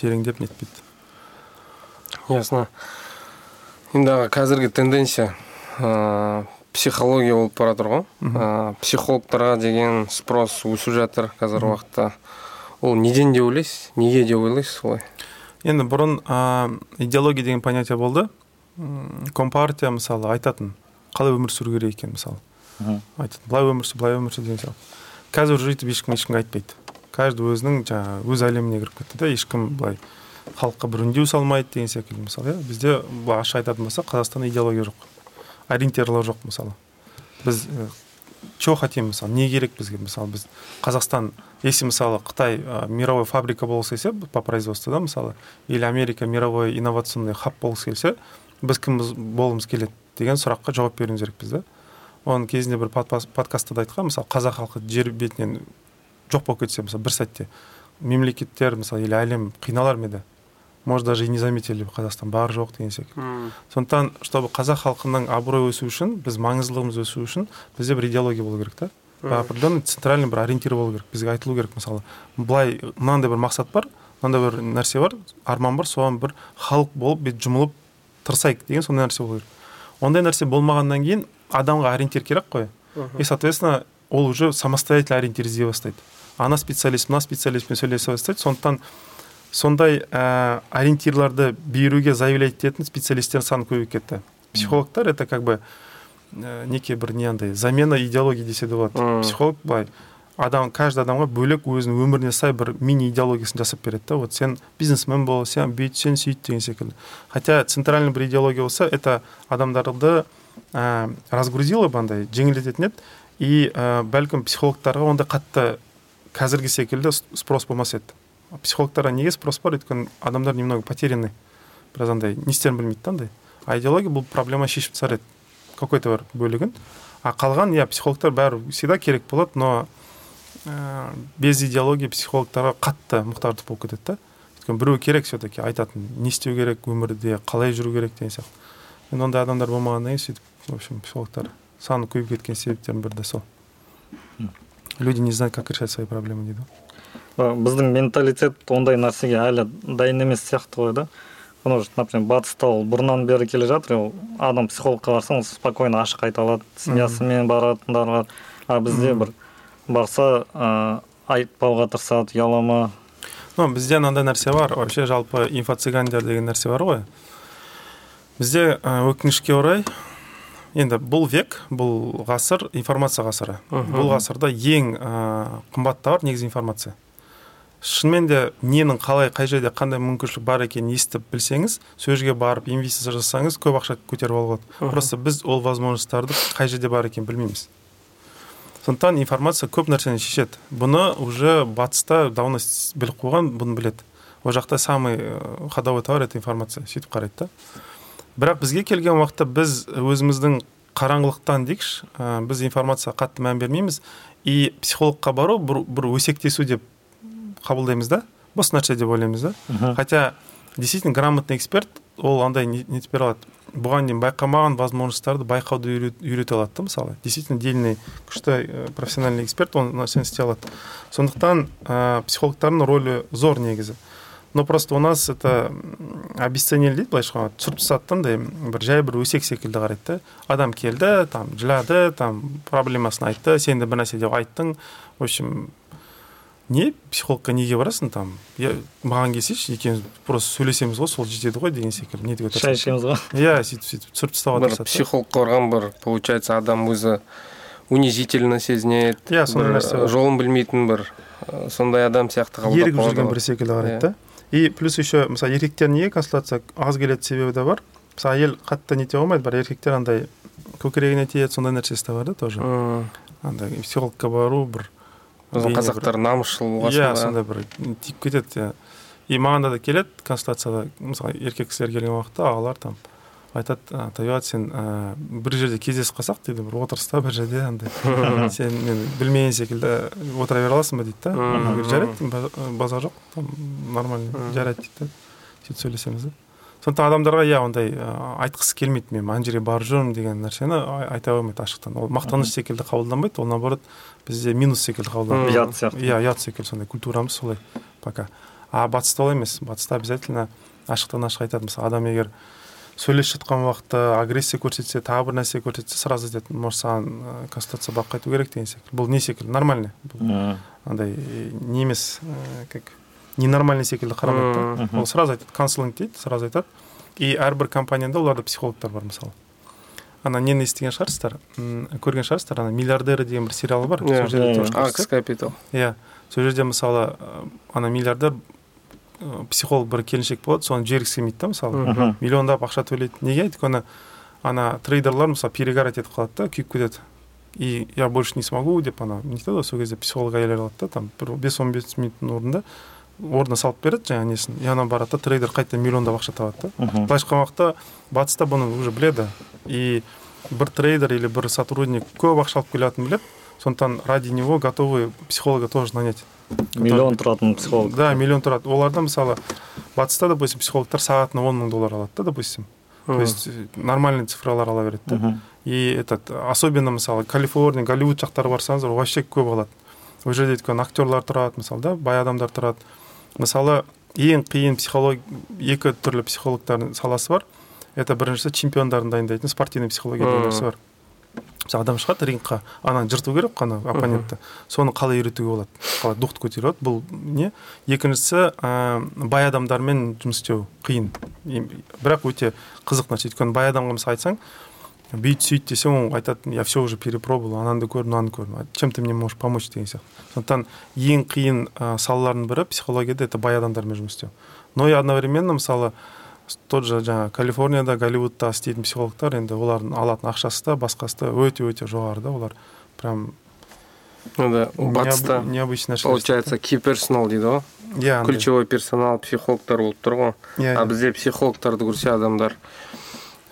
тереңдеп нетпейді. Ясно. Енді қазіргі тенденция ыыы психология болып бара жатыр ғой. Психологтарға деген спрос өсіп жатыр қазіргі уақытта. Ол неден деп ойлайсыз? Неге деп ойлайсыз солай енді бұрын ә, идеология деген понятие болды. Компартия мысалы айтатын. Қалай өмір сүру керек екенін мысалы. Айтатын. Былай өмір сүр былай өмір сүр деген сияқты қазір уже өйтіп ешкім ешкімге айтпайды. Каждый өзінің жаңағы өз әлеміне кіріп кетті да ешкім былай халыққа бір үндеу салмайды деген секілді мысалы иә. Бізде былай ашық айтатын болсақ қазақстанда идеология жоқ. Ориентирлар жоқ мысалы. Біз ә, чего хотим мысалы не керек бізге? Мысалы біз қазақстан если мысалы қытай ә, мировой фабрика болғысы келсе по производству да мысалы или америка мировой инновационный хаб болғысы келсе біз кім болғымыз келеді деген сұраққа жауап беруіміз керекпіз да. Оның кезінде бір подкастта да айтқан мысалы қазақ халқы жер бетінен жоқ болып кетсе мысалы бір сәтте мемлекеттер мысалы или әлем қиналар ма еді? Может даже и не заметили қазақстан бар жоқ деген секілді сондықтан чтобы қазақ халқының абыройы өсу үшін біз маңыздылығымыз өсу үшін бізде бір идеология болу керек та. Определенный центральный бір ориентир болу керек бізге айтылу керек мысалы. Былай мынандай бір мақсат бар мынандай бір нәрсе бар арман бар соған бір халық болып бүйтіп жұмылып тырысайық деген сондай нәрсе болу керек. Ондай нәрсе болмағаннан кейін адамға ориентир керек қой. И соответственно ол уже самостоятельно ориентир іздей бастайды. Ана специалист мына специалистпен сөйлесе бастайды. Сондықтан сондай ә, ориентирларды беруге заявлять ететін специалисттер саны көбейіп кетті. Психологтар это как бы ә, некий бір не андай замена идеологии десе де болады психолог былай адам каждый адамға бөлек өзінің өміріне сай бір мини идеологиясын жасап береді да. Вот сен бизнесмен бол сен бүйт сен сөйт деген секілді. Хотя центральный бір идеология болса это адамдарды ә, разгрузило бы андай жеңілдететін еді. И ә, бәлкім психологтарға ондай қатты қазіргі секілді спрос болмас еді. Психологтарға неге спрос бар? Өйткені адамдар немного потерянный біраз андай не істерін білмейді да андай. А идеология бұл проблема шешіп тастар еді. Какой то бір бөлігін. А қалған иә психологтар бәрі всегда керек болады но ә, без идеологии психологтарға қатты мұқтаждық болып кетеді да. Өйткені біреу керек все таки айтатын не істеу керек өмірде қалай жүру керек деген сияқты. Енді ондай адамдар болмағаннан кейін сөйтіп в общем психологтар саны көбейіп кеткен себептердің бірі де сол. Люди не знают как решать свои проблемы дейді ғой. Біздің менталитет ондай нәрсеге әлі дайын емес сияқты ғой да. Потому что например батыста ол бұрыннан бері келе жатыр ол адам психологқа барса ол спокойно ашық айта алады семьясымен баратындар бар. А бізде бір барса ә, айтпауға тырысады ұялама ну бізде мынандай нәрсе бар. Вообще жалпы инфо-цыгандер деген нәрсе бар ғой. Бізде өкінішке орай енді бұл век бұл ғасыр информация ғасыры. Бұл ғасырда ең ә, қымбат товар негізі информация. Шынымен де ненің қалай қай жерде қандай мүмкіншілік бар екенін естіп білсеңіз сол жерге барып инвестиция жасасаңыз көп ақша көтеріп алуға болады просто біз ол возможностьтарды қай жерде бар екенін білмейміз. Сондықтан информация көп нәрсені шешеді. Бұны уже батыста давно біліп қойған бұны біледі. Ол жақта самый э, ходовой товар это информация сөйтіп қарайды да. Бірақ бізге келген уақытта біз өзіміздің қараңғылықтан дейікші ә, біз информацияға қатты мән бермейміз. И психологқа бару бір, бір өсектесу деп қабылдаймыз да? Бос нәрсе деп ойлаймыз да? Хотя действительно грамотный эксперт ол андай не- нетіп бере алады. Бұған дейін байқамаған возможностьтарды байқауды үйрет- үйрете алады да мысалы. Действительно дельный күшті ә, профессиональный эксперт ол нәрсені істей алады. Сондықтан ә, психологтардың рөлі зор негізі. Но просто у нас это обесценили дейді былайша айтқанда. Түсіріп тастады да андай бір жай бір өсек секілді қарайды да. Адам келді там жылады там проблемасын айтты сен де бір нәрсе деп айттың. В общем не психологқа неге барасың там? Я маған келсейші екеуміз просто сөйлесеміз ғой сол жетеді ғой деген секілді. Не шай ішеміз ғой. Иә сөйтіп сөйтіп түсіріп тастауға бір психологқа барған бір получается адам өзі унизительно сезінеді Иә, сондай нәрсе жолын білмейтін бір сондай адам сияқты қабылдап ерігіп жүрген бір секілді қарайды Иә. да. И плюс еще мысалы еркектер неге консультация аз келетін себебі де бар. Мысалы әйел қатты нете қоймайды бірақ еркектер андай көкірегіне тиеді сондай нәрсесі де бар да тоже. М, андай психологқа бару бір біздің қазақтар намысшыл иә сондай бір тиіп кетеді иә и маған да келеді консультацияда. Мысалы еркек кісілер келген уақытта ағалар там айтады «А, табиғат сен ә, бір жерде кездесіп қалсақ дейді бір отырыста бір жерде андай сен мен білмеген секілді отыра бере аласың ба? дейді да. Жарайды ба- базар жоқ там нормально жарайды дейді да. сөйтіп сөйлесеміз да. Сондықтан адамдарға иә ондай айтқысы келмейді мен ана жерге барып жүрмін деген нәрсені ай- айта қоймайды ашықтан. Ол мақтаныш секілді қабылданбайды ол наоборот бізде минус секілді қабылданады ұят сияқты. Иә ұят секілді сондай культурамыз солай пока. А батыста олай емес батыста обязательно ашықтан ашық айтады мысалы адам егер сөйлесіп жатқан уақытта агрессия көрсетсе тағы бір нәрсе көрсетсе сразу айтады может саған консультация барып қайту керек деген секілді бұл не секілді? Нормальный. Бұл андай не емес как ненормальный секілді қарамайды да ол сразу айтады консулинг дейді сразу айтады. И әрбір компанияда оларда психологтар бар мысалы. Ана нені естіген шығарсыздар? Көрген шығарсыздар? Ана миллиардеры деген бір сериал бар. Иә, сол жерде иә, тоже акс капитал иә сол жерде мысалы ана миллиардер психолог бір келіншек болады соны жібергісі келмейді да мысалы. Миллиондап ақша төлейді. Неге өйткені ана трейдерлар мысалы перегорать етіп қалады да күйіп кетеді. И я больше не смогу деп ана не айтады ғой сол кезде психолог әйел алады да там бір бес он бес минуттың орнында. Орнына салып береді жаңағы несін. И ана барады да трейдер қайтадан миллиондап ақша табады да. Былайша айтқан уақытта батыста бұны уже біледі. И бір трейдер или бір сотрудник көп ақша алып келетінін біледі. Сондықтан ради него готовы психолога тоже нанять. Миллион тұратын психолог. Да миллион тұрады. Оларда мысалы батыста допустим психологтар сағатына он мың доллар алады да допустим. То есть э, нормальный цифралар ала береді да. И этот особенно мысалы калифорния голливуд жақтары барсаңыздар вообще көп алады. Ол жерде өйткені актерлар тұрады мысалы да бай адамдар тұрады. Мысалы ең қиын психолог екі түрлі психологтардың саласы бар. Это біріншісі чемпиондарын дайындайтын спортивный психология деген нәрсе бар. Мысалы адам шығады рингқа ананы жырту керек қой ана оппонентті соны қалай үйретуге болады? Қалай духты көтеруге болады бұл не? Екіншісі ә, бай адамдармен жұмыс істеу қиын. Бірақ өте қызық нәрсе. Өйткені бай адамға мысалы айтсаң бүйт сөйт десең ол айтады я все уже перепробовал ананы көрдім мынаны көрдім чем ты мне можешь помочь деген сияқты сондықтан ең қиын ә, салалардың бірі психологияда это бай адамдармен жұмыс істеу но и одновременно мысалы тот же жаңағы калифорнияда голливудта істейтін психологтар енді олардың алатын ақшасы да басқасы да өте өте жоғары да. Олар прям ну да батыста необычный нәрсе получается ки персонал дейді ғой? Иә ключевой персонал психологтар болып тұр ғой. Иә а бізде психологтарды көрсе адамдар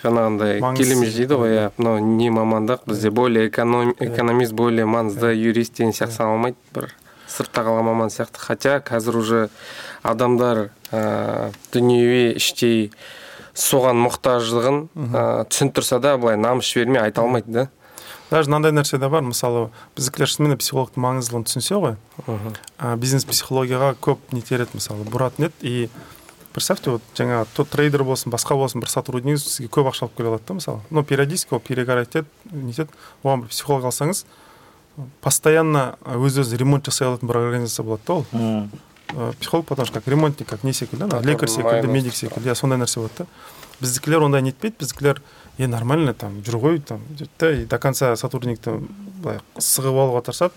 жаңағындай келеміз дейді ғой иә мынау не мамандық бізде более эконом- экономист более маңызды юрист деген сияқты саналмайды бір сыртта қалған маман сияқты хотя қазір уже адамдар ә, дүниеви іштей соған мұқтаждығын ә, түсіндірсе да былай намыс жібермей айта алмайды да даже мынандай нәрсе де бар мысалы біздікілер шынымен де психологтың маңыздылығын түсінсе ғой ә, бизнес психологияға көп нетер еді мысалы бұратын еді и представьте вот жаңағы тот трейдер болсын басқа болсын бір сотруднигіңіз сізге көп ақша алып келе алады да мысалы. Ну периодически ол перегорать етеді нетеді оған бір психолог алсаңыз постоянно өз өзі ремонт жасай алатын бір организация болады да ол. Ә, психолог потому что как ремонтник как не секілді ана лекарь секілді медик секілді иә сондай нәрсе болады да. Біздікілер ондай нетпейді біздікілер е нормально там жүр ғой там дейді да и до конца сотрудникті былай сығып алуға тырысады.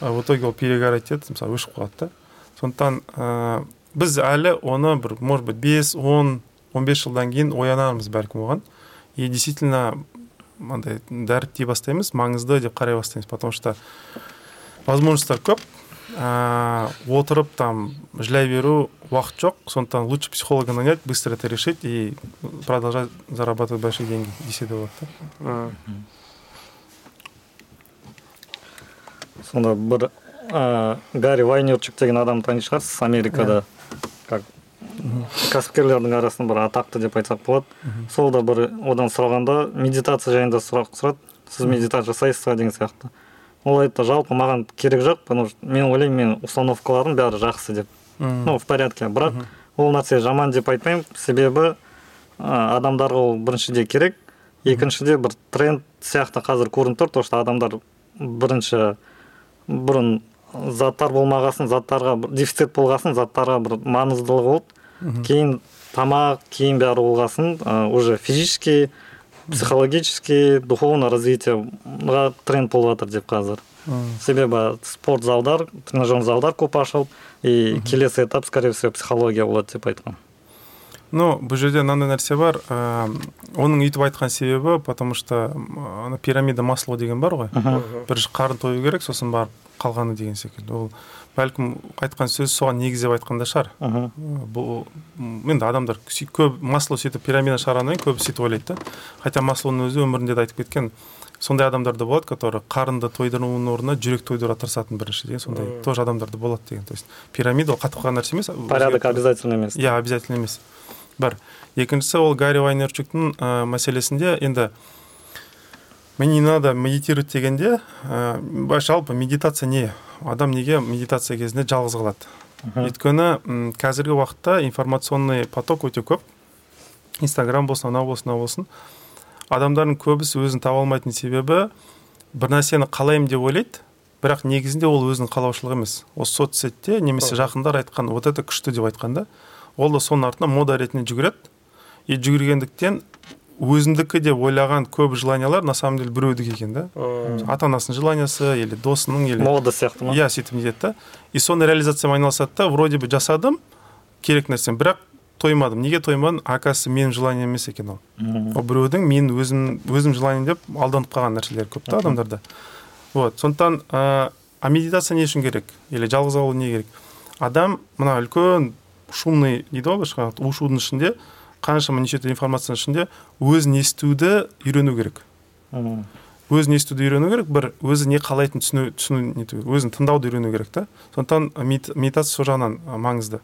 А в итоге ол перегорать етеді мысалы өшіп қалады да. Сондықтан ә, біз әлі оны бір может быть бес он он бес жылдан кейін оянармыз бәлкім оған и действительно андай дәріптей бастаймыз маңызды деп қарай бастаймыз потому что возможностьтар көп. Ә, отырып там жылай беру уақыт жоқ сондықтан лучше психолога нанять быстро это решить и продолжать зарабатывать большие деньги десе де болады да сонда бір ә, гарри вайнерчук деген адамды танитын шығарсыз америкада. Как кәсіпкерлердің арасында бір атақты деп айтсақ болады. Сол да бір одан сұрағанда медитация жайында сұрақ сұрады. Сіз медитация жасайсыз ба деген сияқты. Ол айтты жалпы маған керек жоқ потому что мен ойлаймын менің установкаларым бәрі жақсы деп. Ну в порядке. Бірақ ол нәрсе жаман деп айтпаймын. Себебі ә, адамдарға ол біріншіде керек. Екіншіде бір тренд сияқты қазір көрініп тұр то что адамдар бірінші бұрын заттар болмағасын заттарға бір дефицит болғасын заттарға бір маңыздылығы болды. Кейін тамақ кейін бәрі болғасын уже физически психологический духовный развитиеға тренд болып жатыр деп қазір. Себебі спорт залдар тренажер залдар көп ашылып и келесі этап скорее всего психология болады деп айтқан. Ну бұл жерде мынандай нәрсе бар ә, оның өйтіп айтқан себебі потому что ана пирамида масло деген бар ғой. Бірінші қарын тою керек сосын барып қалғаны деген секілді. Ол бәлкім айтқан сөз соған негіздеп айтқан да шығар бұл енді адамдар көп масло сөйтіп пирамида шығарғаннан кейін көбі сөйтіп ойлайды да. Хотя маслоның өзі өмірінде де айтып кеткен сондай адамдар да болады которые қарынды тойдырудың орнына жүрек тойдыруға тырысатын бірінші деген сондай тоже адамдар да болады деген. То есть пирамида ол қатып қалған нәрсе емес порядок обязательно емес иә обязательно емес. Бар екіншісі ол гарри вайнерчуктың ә, мәселесінде енді мне не надо медитировать дегенде ә, жалпы медитация не. Адам неге медитация кезінде жалғыз қалады. Өйткені қазіргі уақытта информационный поток өте көп. Инстаграм болсын анау болсын мынау болсын. Адамдардың көбісі өзін таба алмайтын себебі бір нәрсені қалаймын деп ойлайды бірақ негізінде ол өзінің қалаушылығы емес. Осы соцсетте немесе жақындар айтқан вот это күшті деп айтқан да ол да соның артынан мода ретінде жүгіреді. И жүгіргендіктен өзіндікі деп ойлаған көп желаниялар на самом деле біреудікі екен да. Ата анасының желаниясы или досының или мода сияқты ма? Иә сөйтіп нетеді да и соны реализациямен айналысады да вроде бы жасадым керек нәрсені бірақ тоймадым. Неге тоймадым? Оказывается менің желанием емес екен ол. Ол біреудің мен өзім өзім желанием деп алданып қалған нәрселер көп та адамдарда. Вот сондықтан ә, а медитация не үшін керек? Или жалғыз қалу не керек? Адам мына үлкен шумный дейді ғой былайша у шудың ішінде қаншама неше түрлі информацияның ішінде өзін естуді үйрену керек. Өзін естуді үйрену керек бір өзі не қалайтынын түсіну түсіну нету өзін тыңдауды үйрену керек та. Сондықтан медитация сол жағынан маңызды.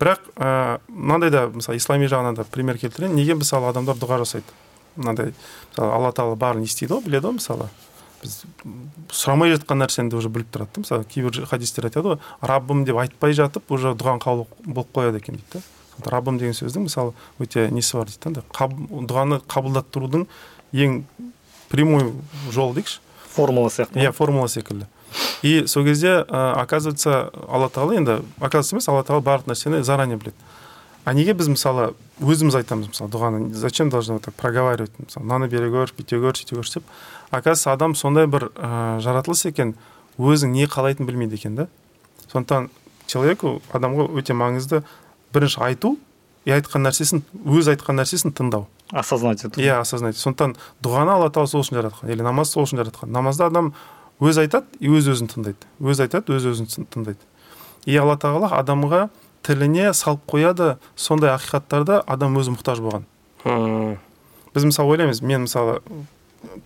Бірақ ыыы мынандай да мысалы ислами жағынан да пример келтірейін. Неге мысалы адамдар дұға жасайды? Мынандай мысалы алла тағала барын естиді ғой біледі ғой мысалы. Біз сұрамай жатқан нәрсені уже біліп тұрады да мысалы кейбір хадистер айтады ғой раббым деп айтпай жатып уже дұғаң қабыл болып қояды екен дейді да. Раббым деген сөздің мысалы өте несі бар дейді да дұғаны қабылдаттырудың ең прямой жолы дейікші. Формула сияқты. Иә формула секілді. И сол кезде ә, оказывается алла тағала енді оказывается емес алла тағала барлық нәрсені заранее біледі. А неге біз мысалы өзіміз айтамыз мысалы дұғаны зачем должны вот так проговаривать мысалы мынаны бере көрші бүйте көрші сөйте көрші деп. Оказывается адам сондай бір ә, жаратылыс екен өзің не қалайтынын білмейді екен да сондықтан человеку адамға өте маңызды бірінші айту и айтқан нәрсесін өз айтқан нәрсесін тыңдау. Осознать ету иә осознать. Сондықтан дұғаны алла тағала сол үшін жаратқан или намаз сол үшін жаратқан. Намазда адам өз айтады и өз өзін тыңдайды. Өз айтады өз өзін тыңдайды. И алла тағала адамға тіліне салып қояды сондай ақиқаттарды адам өзі мұқтаж болған. Біз мысалы ойлаймыз мен мысалы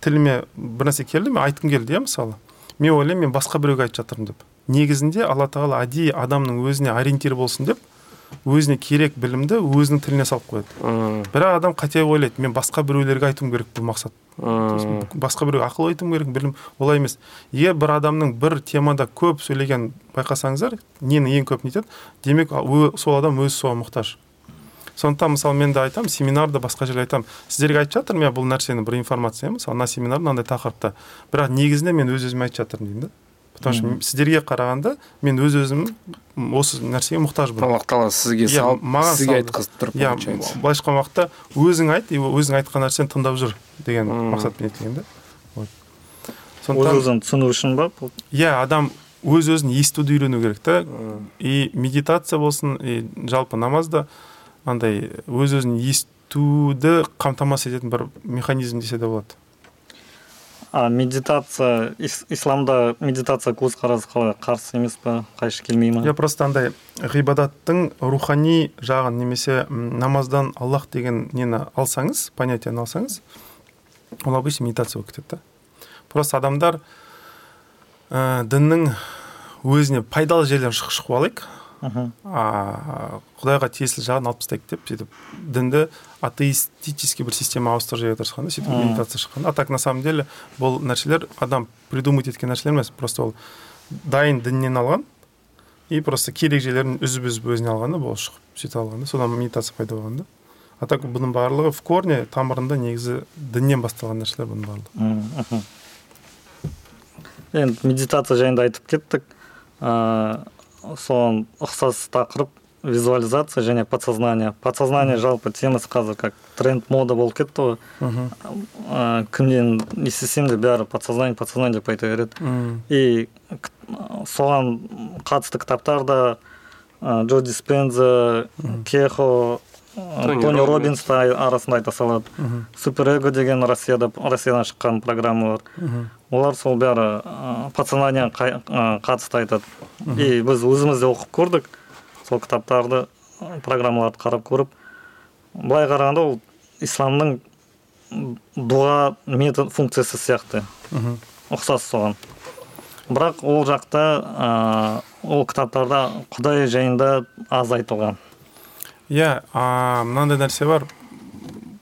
тіліме бір нәрсе келді мен айтқым келді иә мысалы. Мен ойлаймын мен басқа біреуге айтып жатырмын деп. Негізінде алла тағала әдейі адамның өзіне ориентир болсын деп өзіне керек білімді өзінің тіліне салып қояды. Бірақ адам қате ойлайды мен басқа біреулерге айтуым керек бұл мақсат басқа біреуге ақыл айтуым керек білім олай емес. Егер бір адамның бір темада көп сөйлеген байқасаңыздар нені ең көп нетеді демек сол адам өзі соған мұқтаж. Сондықтан мысалы мен де айтамын семинарда басқа жерде айтамын. Сіздерге айтып жатырмын иә бұл нәрсені бір информация мысалы мына семинар мынандай тақырыпта бірақ негізінде мен өз өзіме айтып жатырмын деймін да. Потому что сіздерге қарағанда мен өз өзім осы нәрсеге мұқтажбын аллах тағала сізге салып маған сізге айтқызып тұр иә былайша айтқан уақытта өзің айт и өзің айтқан нәрсені тыңдап жүр деген мақсатпен етілген да вот. Өз өзін түсіну үшін ба? Иә адам өз өзін естуді үйрену керек та. И медитация болсын и жалпы намазда андай өз өзін естуді қамтамасыз ететін бір механизм десе де болады. А медитация исламда медитация көзқарасы қалай қарсы емес па? Қайшы келмей ма? Иә просто андай ғибадаттың рухани жағын немесе намаздан аллах деген нені алсаңыз понятиені алсаңыз ол обычно медитация болып кетеді да. Просто адамдар ә, діннің өзіне пайдалы жерлерін шұқып алайық. А құдайға тиесілі жағын алып тастайық деп сөйтіп. Дінді атеистический бір система ауыстырып жіберуге тырысқан да сөйтіп медитация шыққан. А так на самом деле бұл нәрселер адам придумать еткен нәрселер емес просто ол дайын діннен алған и просто керек жерлерін үзіп үзіп өзіне алған да бұл шұқып сөйтіп алған да содан медитация пайда болған да. А так бұның барлығы в корне тамырында негізі діннен басталған нәрселер бұның барлығы. Енді медитация жайында айтып кеттік. Ыыы соған ұқсас тақырып визуализация және подсознание. Подсознание жалпы темасы қазір как тренд мода болып кетті ғой ә, кімнен естісем де бәрі подсознание подсознание деп айта береді. И соған қатысты кітаптар да ә, джо диспенза кехо тони робинс арасында айта салады. Супер эго деген россияда россиядан шыққан программа бар. Олар сол бәрі ә, подсознаниеға қатысты айтады. И біз өзіміз де оқып көрдік. Сол кітаптарды программаларды қарап көріп. Былай қарағанда ол исламның дұға метод функциясы сияқты. Ұқсас соған. Бірақ ол жақта ә, ол кітаптарда құдай жайында аз айтылған. Иә мынандай нәрсе бар.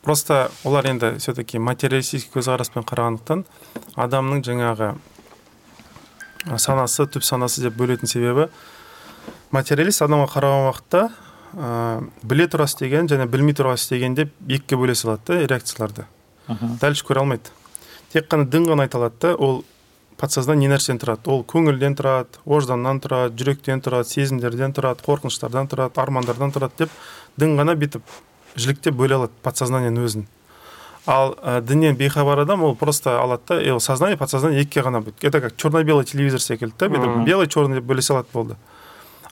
Просто олар енді все таки материалистический көзқараспен қарағандықтан адамның жаңағы санасы түп санасы деп бөлетін себебі материалист адамға қараған уақытта ә, біле тұра істеген және білмей тұра істеген деп екіге бөле салады да реакцияларды. Дальше көре алмайды. Тек қана дін ғана айта алады да ол подсознание не нәрседен тұрады? Ол көңілден тұрады ожданнан тұрады жүректен тұрады сезімдерден тұрады қорқыныштардан тұрады армандардан тұрады деп дін ғана бүйтіп жіліктеп бөле алады подсознаниенің өзін. Ал ә, діннен бейхабар адам ол просто алады да и ол сознание подсознание екіге ғана это как черно белый телевизор секілді да бүйтіп белый черный деп бөле салады болды.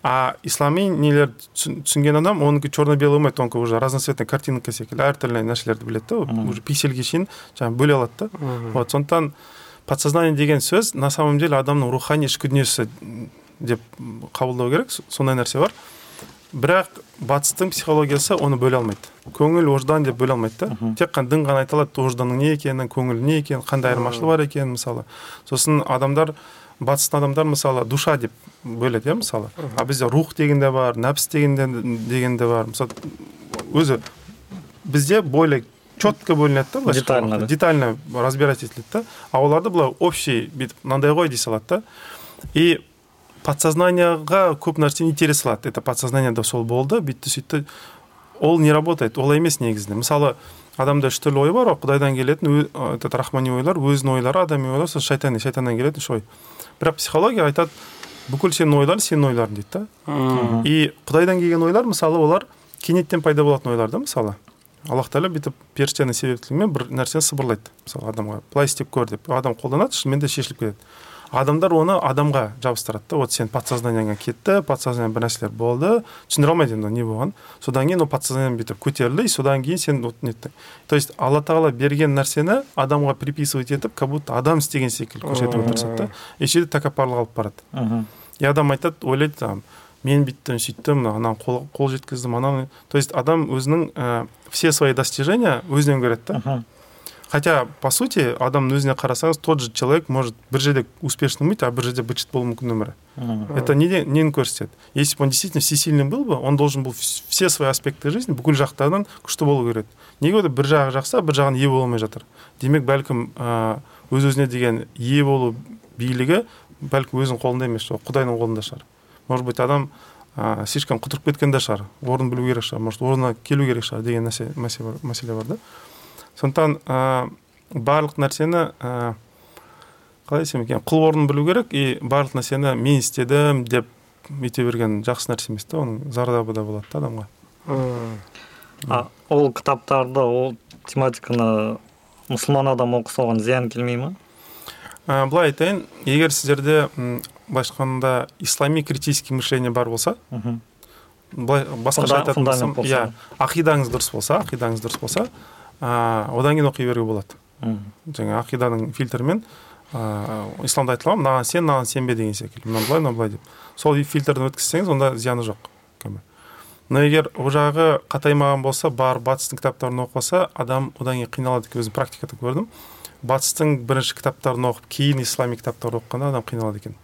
А ислами нелер түсінген адам оныкі черно белый болмайды онікі уже разноцветный картинка секілді әртүрлі нәрселерді біледі да уже пиксельге шейін жаңағы бөле алады да. Вот сондықтан подсознание деген сөз на самом деле адамның рухани ішкі дүниесі деп қабылдау керек сондай нәрсе бар. Бірақ батыстың психологиясы оны бөле алмайды. Көңіл ождан деп бөле алмайды да тек қана дін ғана айта алады ожданның не екенін көңіл не екенін қандай айырмашылығы бар екенін мысалы. Сосын адамдар батыстың адамдар мысалы душа деп бөледі иә мысалы. А бізде рух деген де бар нәпс деген де, деген де бар. Мысалы өзі бізде более четко бөлінеді да былайша детально детально разбирать етіледі да а оларда былай общий бүйтіп мынандай ғой дей салады да. И подсознанияға көп нәрсені итере салады. Это подсознаниеда сол болды бүйтті сөйтті. Ол не работает олай емес негізінде. Мысалы адамда үш түрлі ой бар ғой құдайдан келетін этот рахмани ойлар өзінің ойлары адами ойлар сосын шайтани шайтаннан келетін үш ой. Бірақ психология айтады бүкіл сенің ойларың сенің ойларың дейді да. И құдайдан келген ойлар мысалы олар кенеттен пайда болатын ойлар да мысалы. Аллах тағала бүйтіп періштенің себептілігімен бір нәрсені сыбырлайды. Мысалы адамға былай істеп көр деп. Адам қолданады шынымен де шешіліп кетеді адамдар оны адамға жабыстырады да вот сен подсознанияңа кетті подсознание бір нәрселер болды. Түсіндіре алмайды енді не болғанын. Содан кейін ол подсознание бүйтіп көтерілді. И содан кейін сен вот неттің то есть алла тағала берген нәрсені адамға приписывать етіп как будто адам істеген секілді көрсетуге тырысады да и сөйтіп тәкаппарлық алып барады. И адам айтады ойлайды там мен бүйттім сөйттім ананы қол, қол жеткіздім ананы то есть адам өзінің ә, все свои достижения өзінен көреді да. Хотя по сути адамның өзіне қарасаңыз тот же человек может бір жерде успешным быть а бір жерде быт болуы мүмкін өмірі это не, нені көрсетеді если бы он действительно всесильным был бы он должен был все свои аспекты жизни бүкіл жақтарынан күшті болу керек неге онда бір жағы жақса бір жағын ие бола алмай жатыр демек бәлкім өз өзіне деген ие болу билігі бәлкім өзінің қолында емес шығар құдайдың қолында шығар. Может быть адам ә, слишком құтырып кеткен де шығар орын білу керек шығар может орнына келу керек шығар деген нәрсе мәселе бар да. Сондықтан ә, барлық нәрсені ә, қалай десем екен құл орнын білу керек и барлық нәрсені мен істедім деп өйте берген жақсы нәрсе емес та оның зардабы да болады да адамға. А ол кітаптарды ол тематиканы мұсылман адам оқыса оған зиян келмей ма? Ә, былай айтайын егер сіздерде былайша айтқанда ислами критический мышление бар болса былай басқаша айтатын болсам иә ақидаңыз дұрыс болса ақидаңыз дұрыс болса ә, одан кейін оқи беруге болады. Жаңа ақиданың фильтрімен ыыы исламда айтылған мынаған сен мынаған сенбе деген секілді. Мынау былай мынау былай деп. Сол фильтрден өткізсеңіз онда зияны жоқ но егер ол жағы қатаймаған болса барып батыстың кітаптарын оқып алса адам одан кейін қиналады. Екен өзім практикада көрдім. Батыстың бірінші кітаптарын оқып кейін ислами кітаптарды оқығанда адам қиналады екен.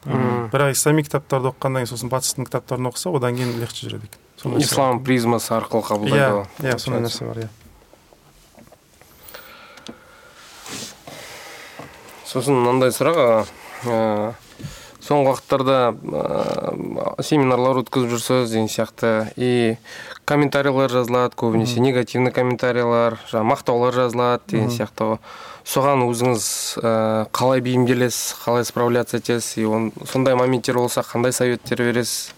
Бірақ ислами кітаптарды оқығаннан кейін сосын батыстың кітаптарын оқыса одан кейін легче жүреді екен. Ислам призмасы арқылы қабылдайды иә иә сондай нәрсе бар иә. Сосын мынандай сұрақ ә, соңғы уақыттарда ә, семинарлар өткізіп жүрсіз деген сияқты. И комментарийлер жазылады көбінесе негативный комментарийлер жаңағы мақтаулар жазылады деген сияқты. Ғой соған өзіңіз ә, қалай бейімделесіз қалай справляться етесіз? И он, сондай моменттер болса қандай советтер бересіз?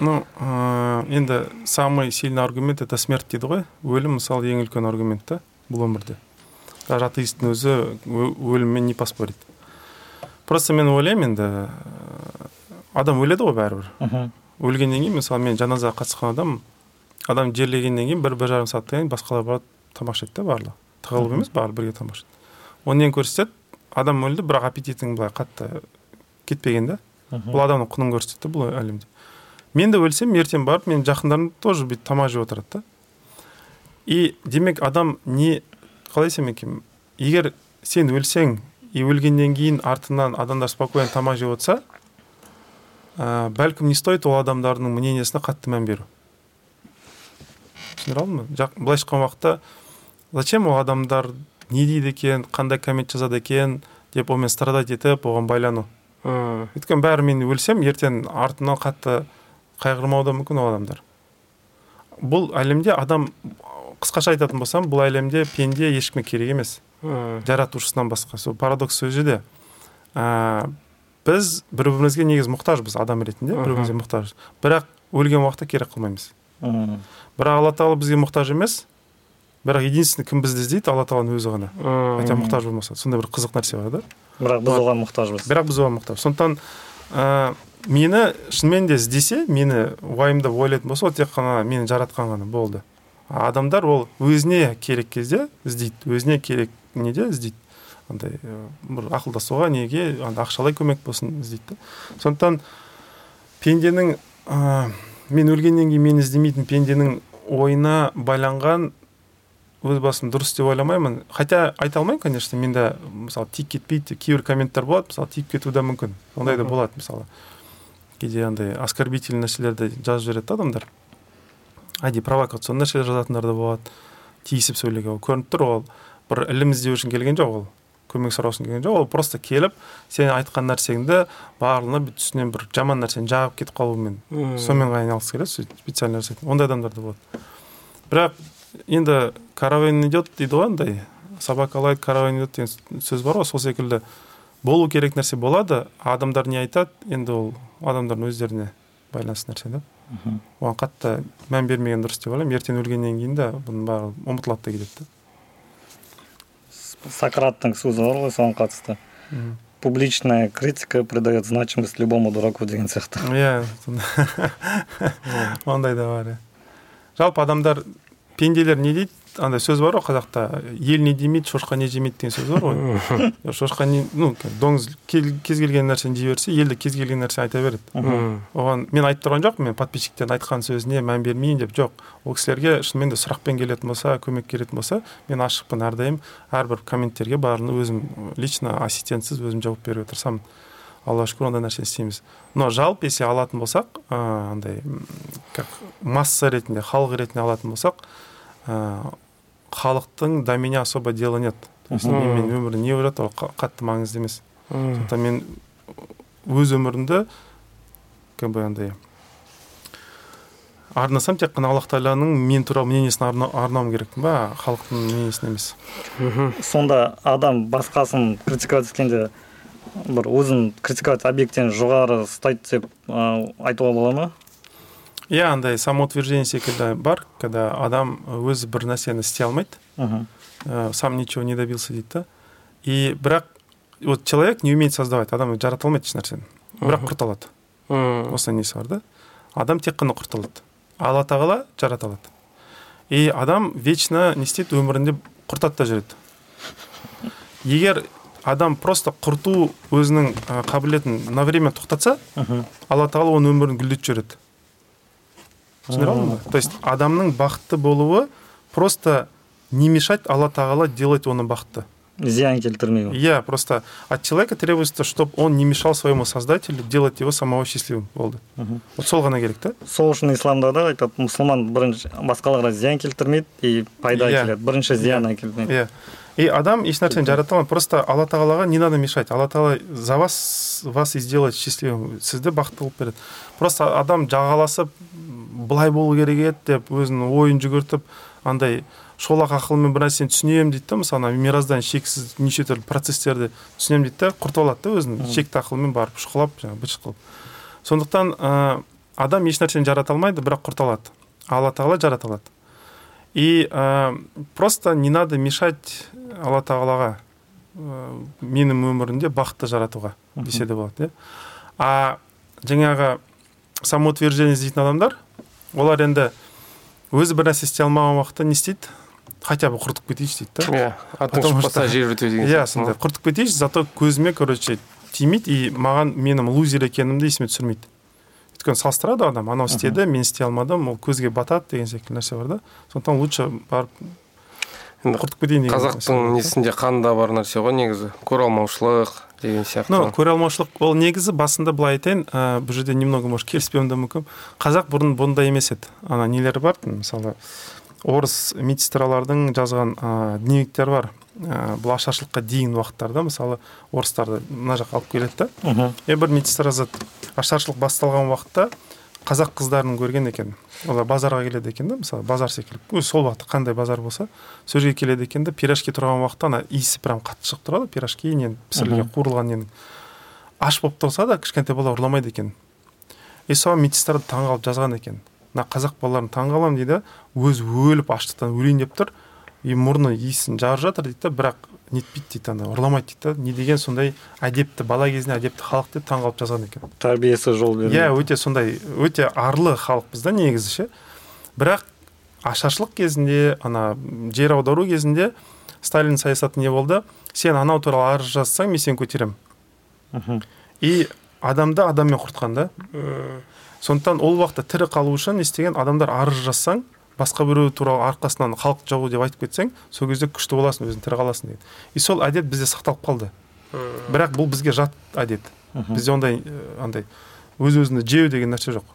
Ну ә, енді самый сильный аргумент это смерть дейді ғой. Өлім мысалы ең үлкен аргумент та бұл өмірде. Атеисттің өзі өліммен не поспорит просто мен ойлаймын енді ә, адам өледі ғой бәрібір. Өлгеннен кейін мысалы мен жаназаға қатысқан адам адам жерлегеннен кейін бір бір жарым сағаттан кейін басқалар барады тамақ ішеді да барлығы. Тығылып емес барлығы бірге тамақ ішеді. Ол нені көрсетеді адам өлді бірақ аппетитің былай қатты кетпеген да бұл адамның құнын көрсетеді да бұл әлемде. Мен де өлсем ертең барып менің жақындарым тоже бүйтіп тамақ жеп отырады да. И демек адам не қалай айтсам екен? егер сен өлсең и өлгеннен кейін артынан адамдар спокойно тамақ жеп отырса ә, бәлкім не стоит ол адамдардың мнениесіне қатты мән беру. Түсіндіре алдым ба? Былайша айтқан уақытта зачем ол адамдар не дейді екен қандай коммент жазады екен деп онымен страдать етіп оған байлану? Мм өйткені бәрі мен өлсем ертең артынан қатты қайғырмауы да мүмкін ол адамдар. Бұл әлемде адам қысқаша айтатын болсам бұл әлемде пенде ешкімге керек емес. Жаратушысынан басқа. Сол парадокс сол жерде ә, біз бір бірімізге негізі мұқтажбыз адам ретінде бір бірімізге мұқтаж бірақ өлген уақытта керек қылмаймыз. Бірақ алла тағала бізге мұқтаж емес. Бірақ единственный кім бізді іздейді алла тағаланың өзі ғана. Хотя мұқтаж болмаса. Сондай бір қызық нәрсе бар да. Бірақ біз оған мұқтажбыз. Бірақ біз оған мұқтаж сондықтан ә, мені шынымен де іздесе мені уайымдап ойлайтын болса ол тек қана мені жаратқан ғана болды. Адамдар ол өзіне керек кезде іздейді өзіне керек неде іздейді. Андай ә, бір ақылдасуға неге андай ақшалай көмек болсын іздейді да. Сондықтан пенденің ә, мен өлгеннен кейін мені іздемейтін пенденің ойына байланған өз басым дұрыс деп ойламаймын. Хотя айта алмаймын конечно менде мысалы тиіп кетпейді кейбір комменттер болады мысалы тиіп кетуі де мүмкін. Ондай да болады мысалы. Кейде андай оскорбительный нәрселерді жазып жібереді да адамдар. Әдейі провокационный нәрселер жазатындар да болады тиісіп сөйлеген ол көрініп тұр ол бір ілім іздеу үшін келген жоқ ол көмек сұрау үшін келген жоқ ол просто келіп сен айтқан нәрсеңді барлығына бүйтіп үстінен бір жаман нәрсені жағып кетіп қалумен сонымен ғана айналғысы келеді сөйтіп специально жасайтын ондай адамдар да болады бірақ енді караван идет дейді ғой андай собака лает караван идет деген сөз бар ғой сол секілді болу керек нәрсе болады адамдар не айтады енді ол адамдардың өздеріне байланысты нәрсе да. Оған қатты мән бермеген дұрыс деп ойлаймын. Ертең өлгеннен кейін де бұның барлығы ұмытылады да кетеді сократтың сөзі бар ғой соған қатысты. Публичная критика придает значимость любому дураку деген сияқты. Иә ондай да бар иә. Жалпы адамдар пенделер не дейді? Андай сөз бар ғой қазақта. Ел не демейді шошқа не жемейді деген сөз бар ғой. Шошқа не ну доңыз кез келген нәрсені жей берсе ел де кез келген нәрсе айта береді. Оған мен айтып тұрған жоқпын мен подписчиктердің айтқан сөзіне мән бермейін деп. Жоқ ол кісілерге шынымен де сұрақпен келетін болса көмек келетін болса мен ашықпын әрдайым әрбір комменттерге барлығына өзім лично ассистентсіз өзім жауап беруге тырысамын аллаға шүкір ондай нәрсе істейміз но жалпы если алатын болсақ ыыы андай как масса ретінде халық ретінде алатын болсақ халықтың до меня особо дела нет. То есть Мгм. мен мен өмірде не болып жатыр ол қа- қатты маңызды емес. Сондықтан мен өз өмірімді как бы андай арнасам тек қана аллах тағаланың мен туралы мнениесін арна- арнауым керекпін ба халықтың мнениесін емес. Сонда адам басқасын критиковать еткенде бір өзін критиковать объекттен жоғары ұстайды деп ә, айтуға бола ма? Иә андай самоутверждение секілді бар когда адам өзі бір нәрсені істей алмайды. Мхм. э, сам ничего не добился дейді да. И бірақ вот человек не умеет создавать адам жарата алмайды еш нәрсені. Бірақ құрта алады осындай несі бар да? Адам тек қана құрта алады алла тағала жарата алады. И адам вечно не істейді өмірінде құртады да жүреді. Егер адам просто құрту өзінің ә, қабілетін на время тоқтатса алла тағала оның өмірін гүлдетіп жібереді. Түсіндіре то есть адамның бақытты болуы просто не мешать алла тағала делать оны бақытты. Зиян келтірмеу иә просто от человека требуется чтобы он не мешал своему создателю делать его самого счастливым. Болды. Вот сол ғана керек та. Сол үшін исламда да айтады мұсылман бірінші басқаларға зиян келтірмейді и пайда Иә. әкеледі. Бірінші зиян әкелмейді иә. И адам еш нәрсені жарата алмайды просто алла тағалаға не надо мешать. Алла тағала за вас вас и сделает счастливым. Сізді бақытты қылып береді. Просто адам жағаласып былай болу керек еді деп өзінің ойын жүгіртіп андай шолақ ақылмен бір нәрсені түсінемін дейді да мысалы ана мироздан шексіз неше түрлі процестерді түсінемін дейді да құртып алады да өзін шекті ақылмен барып шұқылап жаңағы быт қылып сондықтан ә, адам еш нәрсені жарата алмайды бірақ құрта алады. Алла тағала жарата алады. И ә, просто не надо мешать алла тағалаға ә, менің өмірімде бақытты жаратуға десе де болады иә. А жаңағы самоутверждение іздейтін адамдар олар енді өзі бір нәрсе істей алмаған уақытта не істейді? Хотя бы құртып кетейінші дейді да. Иә атың жер деген иә сондай құртып кетейінші зато көзіме короче тимейді и маған менің лузер екенімді есіме түсірмейді. Өйткені салыстырады адам анау істеді мен істей алмадым ол көзге батады деген секілді нәрсе бар да. Сондықтан лучше барып құртып кетейін деген қазақтың несінде қанында бар нәрсе ғой негізі. Көре алмаушылық деген сияқты ну көре алмаушылық ол негізі басында былай айтайын ә, бұл жерде немного может келіспеуім де мүмкін. Қазақ бұрын бұндай емес еді. Ана нелер бар? Мысалы орыс медсестралардың жазған ә, дневниктер бар. Ә, бұл ашаршылыққа дейін уақыттарда мысалы орыстарды мына жаққа алып келеді да. Мхм. Е бір медсестра жазады ашаршылық басталған уақытта қазақ қыздарын көрген екен. Олар базарға келеді екен да мысалы базар секілді. Өзі сол уақытта қандай базар болса сол жерге келеді екен да пирожки тұрған уақытта ана иісі прям қатты шығып тұрады пирожки ненің пісірілген қуырылған ненің аш болып тұрса да кішкентай бала ұрламайды екен. И соған медсестра таңғалып жазған екен. Мына қазақ балаларын таңғаламын дейді өзі өліп аштықтан өлейін деп тұр. И мұрны иісін жарып жатыр дейді да бірақ нетпейді дейді ана ұрламайды дейді да. Не деген сондай әдепті бала кезінде әдепті халық деп таңғалып жазған екен. Тәрбиесі жол бермейді. Иә өте сондай өте арлы халықпыз да негізі ше. Бірақ ашаршылық кезінде ана жер аудару кезінде сталин саясаты не болды? Сен анау туралы арыз жазсаң мен сені көтеремін. И адамды адаммен құртқан да. Сондықтан ол уақытта тірі қалу үшін не істеген адамдар арыз жазсаң басқа біреу туралы арқасынан халық жауы деп айтып кетсең сол кезде күшті боласың өзің тірі қаласың деген и сол әдет бізде сақталып қалды. Бірақ бұл бізге жат әдет. Бізде ондай ә, андай өз өзіңді жеу деген нәрсе жоқ.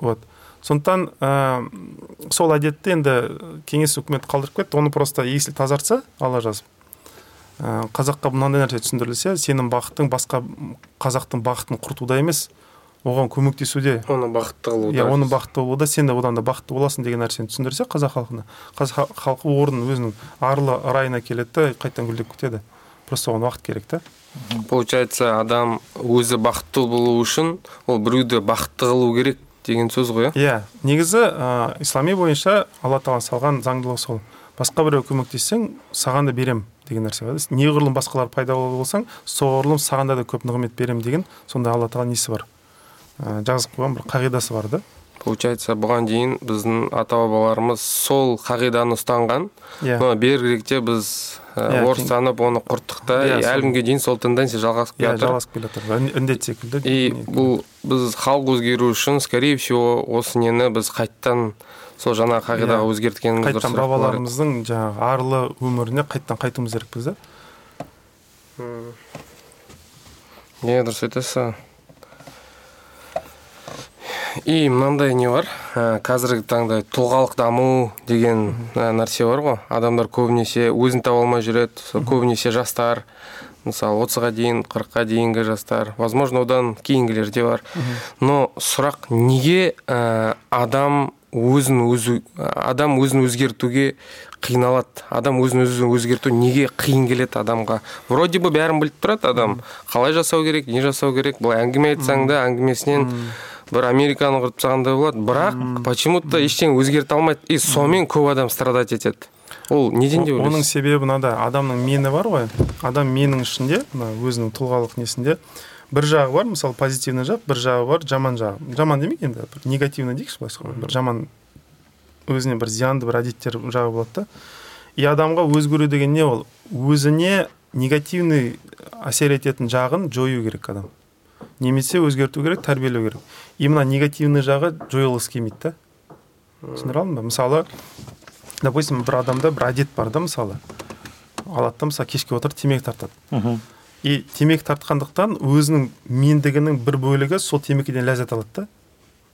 Вот. Сондықтан ә, сол әдетті енді кеңес үкіметі қалдырып кетті. Оны просто если тазартса алла жазып ә, қазаққа мынандай нәрсе түсіндірілсе сенің бақытың басқа қазақтың бақытын құртуда емес. Оған көмектесуде оны бақытты қылуда иә оның бақытты болуда сен де одан да бақытты боласың деген нәрсені түсіндірсе қазақ халқына қазақ халқы орнын өзінің арлы райына келеді да қайтадан гүлдеп кетеді. Просто оған уақыт керек та получается адам өзі бақытты болу үшін ол біреуді бақытты қылу керек деген сөз ғой иә? Иә. Негізі ә, ислами бойынша алла тағала салған заңдылық сол. Басқа біреу көмектессең саған да берем деген нәрсе бар неғұрлым басқалар пайдалы болсаң соғұрлым саған да көп нығмет берем деген сондай алла тағала несі бар? Жазып қойған бір қағидасы бар да. Получается бұған дейін біздің ата бабаларымыз сол қағиданы ұстанған. Иә. Но беріректе біз ә, Иә, орыстанып оны құрттық та. Иә, и сол- әлі күнге дейін сол тенденция жалғасып иә келе жатыр. жалғасып келе жатыр. Ін- індет секілді. И бұл біз халық өзгеру үшін скорее всего осы нені біз қайттан сол жаңа қағидаға Иә. өзгерткеніміз қайтадан болар еді. бабаларымыздың жаңағы арлы өміріне қайтадан қайтуымыз керекпіз да. Иә дұрыс айтасың и мынандай не бар. Ә, қазіргі таңда тұлғалық даму деген ә, нәрсе бар ғой. Адамдар көбінесе өзін таба алмай жүреді. Көбінесе жастар. Мысалы отызға дейін қырыққа дейінгі жастар. Возможно одан кейінгілер де бар. Но сұрақ неге ә, адам өзін өзі адам өзін өзгертуге қиналады? Адам өзін өзі өзгерту неге қиын келеді адамға? Вроде бы бәрін біліп тұрады адам. Қалай жасау керек не жасау керек? Былай әңгіме айтсаң да әңгімесінен бір американы құрып тастағандай болады. Бірақ почему то ештеңе өзгерте алмайды. И сонымен көп адам страдать етеді. Ол неден деп оның себебі мынада адамның мені бар ғой. Адам менің ішінде мына өзінің тұлғалық несінде бір жағы бар мысалы позитивный жақ бір жағы бар жаман жағы. Жаман демейік енді бір негативный дейікші былайша айтқанда. бір жаман өзіне бір зиянды бір әдеттер жағы болады да. И адамға өзгеру деген не ол? Өзіне негативный әсер ететін жағын жою керек адам. Немесе өзгерту керек тәрбиелеу керек. И мына негативный жағы жойылғысы келмейді да. Түсіндіре алдым ба мысалы допустим бір адамда бір әдет бар да мысалы. Алады да мысалы кешке отырып темекі тартады. И темекі тартқандықтан өзінің мендігінің бір бөлігі сол темекіден ләззат алады да.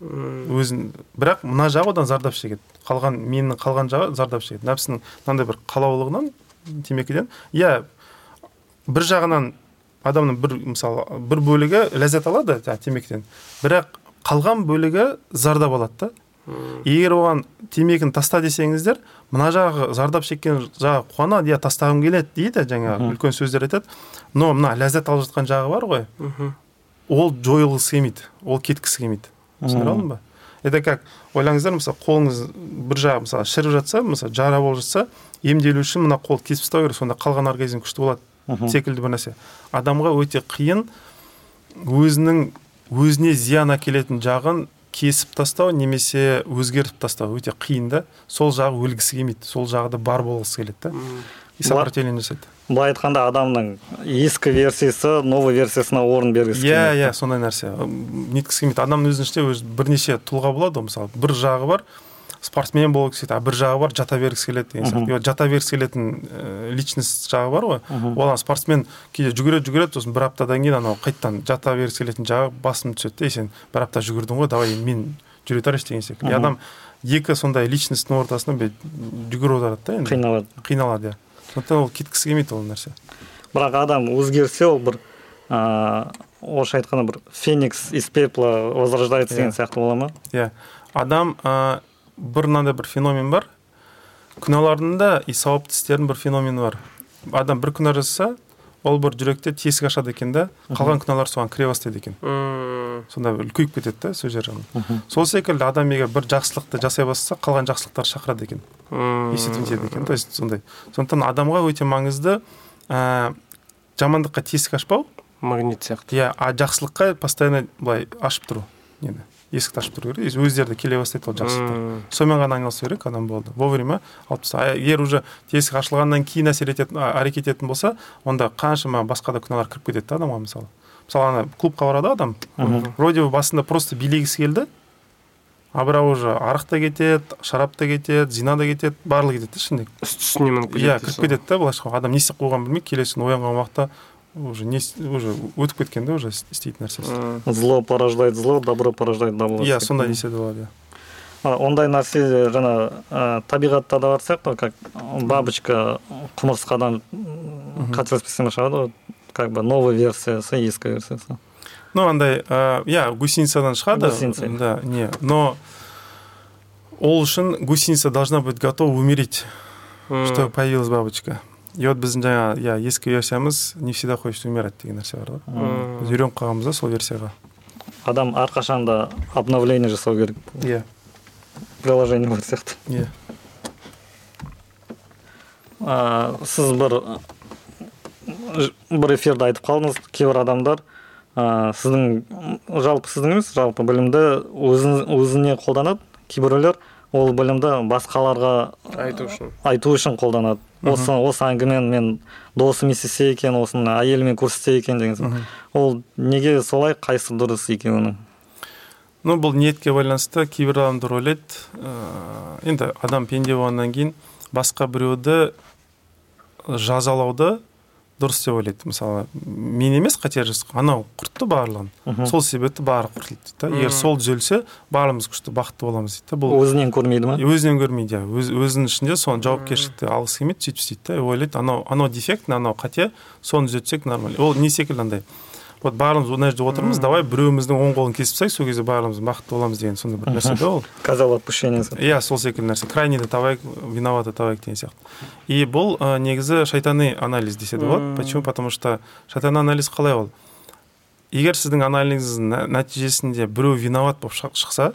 Өзін бірақ мына жағы одан зардап шегеді. Қалған менің қалған жағы зардап шегеді. Нәпсінің мынандай бір қалаулығынан темекіден иә бір жағынан адамның бір мысалы бір бөлігі ләззат алады жаңағы темекіден. Бірақ қалған бөлігі зардап алады да. Егер оған темекіні таста десеңіздер мына жағы зардап шеккен жағы қуанады иә тастағым келеді дейді жаңағы үлкен сөздер айтады. Но мына ләззат алып жатқан жағы бар ғой. Ол жойылғысы келмейді ол кеткісі келмейді. Түсіндіре алдым ба? Это как ойлаңыздар мысалы қолыңыз бір жағы мысалы шіріп жатса мысалы жара болып жатса емделу үшін мына қолды кесіп тастау керек сонда қалған организм күшті болады. Секілді бір нәрсе. Адамға өте қиын өзінің өзіне зиян әкелетін жағын кесіп тастау немесе өзгертіп тастау өте қиын да. Сол жағы өлгісі келмейді. Сол жағы да бар болғысы келеді да. И сопротивление жасайды. Былай айтқанда адамның ескі версиясы новый версиясына орын бергісі иә келмейді иә сондай нәрсе. Неткісі келмейді. Адамның өзінің ішінде өзі бірнеше тұлға болады ғой мысалы. Бір жағы бар спортсмен болғысы келеді а бір жағы бар жата бергісі келеді деген сияқты. Жата бергісі келетін ә, личность жағы бар ғой ол спортсмен кейде жүгіреді жүгіреді сосын бір аптадан кейін анау қайтадан жата бергісі келетін жағы басым түседі да сен бір апта жүгірдің ғой давай мен жүре тұрайыншы деген секілді адам екі сондай личностьтің ортасында жүгіріп отырады да енді. Қиналады. Қиналады иә. Сондықтан ол кеткісі келмейді ол нәрсе. Бірақ адам өзгерсе ол бір ыыы орысша айтқанда бір феникс из пепла возрождается деген сияқты бола ма? Иә. Адам ә, бір мынандай бір феномен бар. Күнәлардың да и сауапты істердің бір феномені бар. Адам бір күнә жасаса ол бір жүректе тесік ашады екен да қалған күнәлар соған кіре бастайды екен. Сонда үлкейіп кетеді да сол жері сол секілді адам егер бір жақсылықты жасай бастаса қалған жақсылықтар шақырады екен. Мм. есетіп етеді екен. То есть сондай. Сондықтан адамға өте маңызды ә, жамандыққа тесік ашпау. Магнит сияқты. Иә а жақсылыққа постоянно былай ашып тұру. Нені есікті ашып тұру керек. Өздері де келе бастайды ол жақсылықтар сонымен ғана айналысу керек адам болды. Вовремя алып тастау егер уже тесік ашылғаннан кейін әсер ететін әрекет ететін болса онда қаншама басқа да күнәлар кіріп кетеді да адамға мысалы. Мысалы ана клубқа барады адам. Вроде бы басында просто билегісі келді. А бірақ уже арақ та кетеді шарап та кетеді зина да кетеді барлығы кетеді да ішінде. Үсті үстіне мініп кетеді иә кіріп кетеді да былайша адам не істеп қойғанын білмейді келесі күні оянған уақытта уже не іс- уже өтіп кеткен да уже істейтін нәрсесі Мм. зло порождает зло добро порождает добро иә секілді. сондай десе де болады иә А, ондай нәрсе жаңа ә, табиғатта да бар сияқты ғой как бабочка құмырсқадан м, қателеспесем шығады ғой как бы новая версиясы ескі версиясы ну андай ә, иә гусеницадан шығады Гусеница. да не но ол үшін гусеница должна быть готова умереть Мм. что появилась бабочка И вот біздің жаңа иә ескі версиямыз не всегда хочет умирать деген нәрсе бар ғой біз үйреніп қалғанбыз да сол версияға. Адам әрқашан да обновление жасау керек. Иә. Приложение бар сияқты. Иә. Сіз бір бір эфирде айтып қалдыңыз. Кейбір адамдар ә, сіздің жалпы сіздің емес жалпы білімді өзін, өзіне қолданады. Кейбіреулер ол білімді басқаларға айту үшін. айту үшін қолданады. Осы осы әңгімені мен досым естісе екен осыны әйеліме көрсетсе екен деген сияқты. Ол неге солай қайсысы дұрыс екеуінің ну бұл ниетке байланысты кейбір адамдар ойлайды. Ыыы енді адам пенде болғаннан кейін басқа біреуді жазалауды дұрыс деп ойлайды. Мысалы мен емес қате жасаған анау құртты барлығын. Сол себепті барлығы құртылды дейді да. Егер сол түзелсе барлығымыз күшті бақытты боламыз дейді да бұл. Өзінен көрмейді ма? Өзінен көрмейді иә. Өз, өзінің ішінде соны жауапкершілікті алғысы келмейді сөйтіп істейді да. Ойлайды анау анау дефект анау қате соны түзетсек нормально. Ол не секілді андай? Вот барлығымыз мына жерде отырмыз давай біреуміздің оң қолын кесіп тастайық сол кезде барлығымыз бақытты боламыз деген сондай бір нәрсе да ол. Козел отпущения сияқты. иә сол секілді нәрсе. Крайнийді табайық виноваты табайық деген сияқты. И бұл ә, негізі шайтани анализ десе де болады почему? Потому что шайтани анализ қалай ол? Егер сіздің анализіңіздің нә- нәтижесінде біреу виноват болып шық- шықса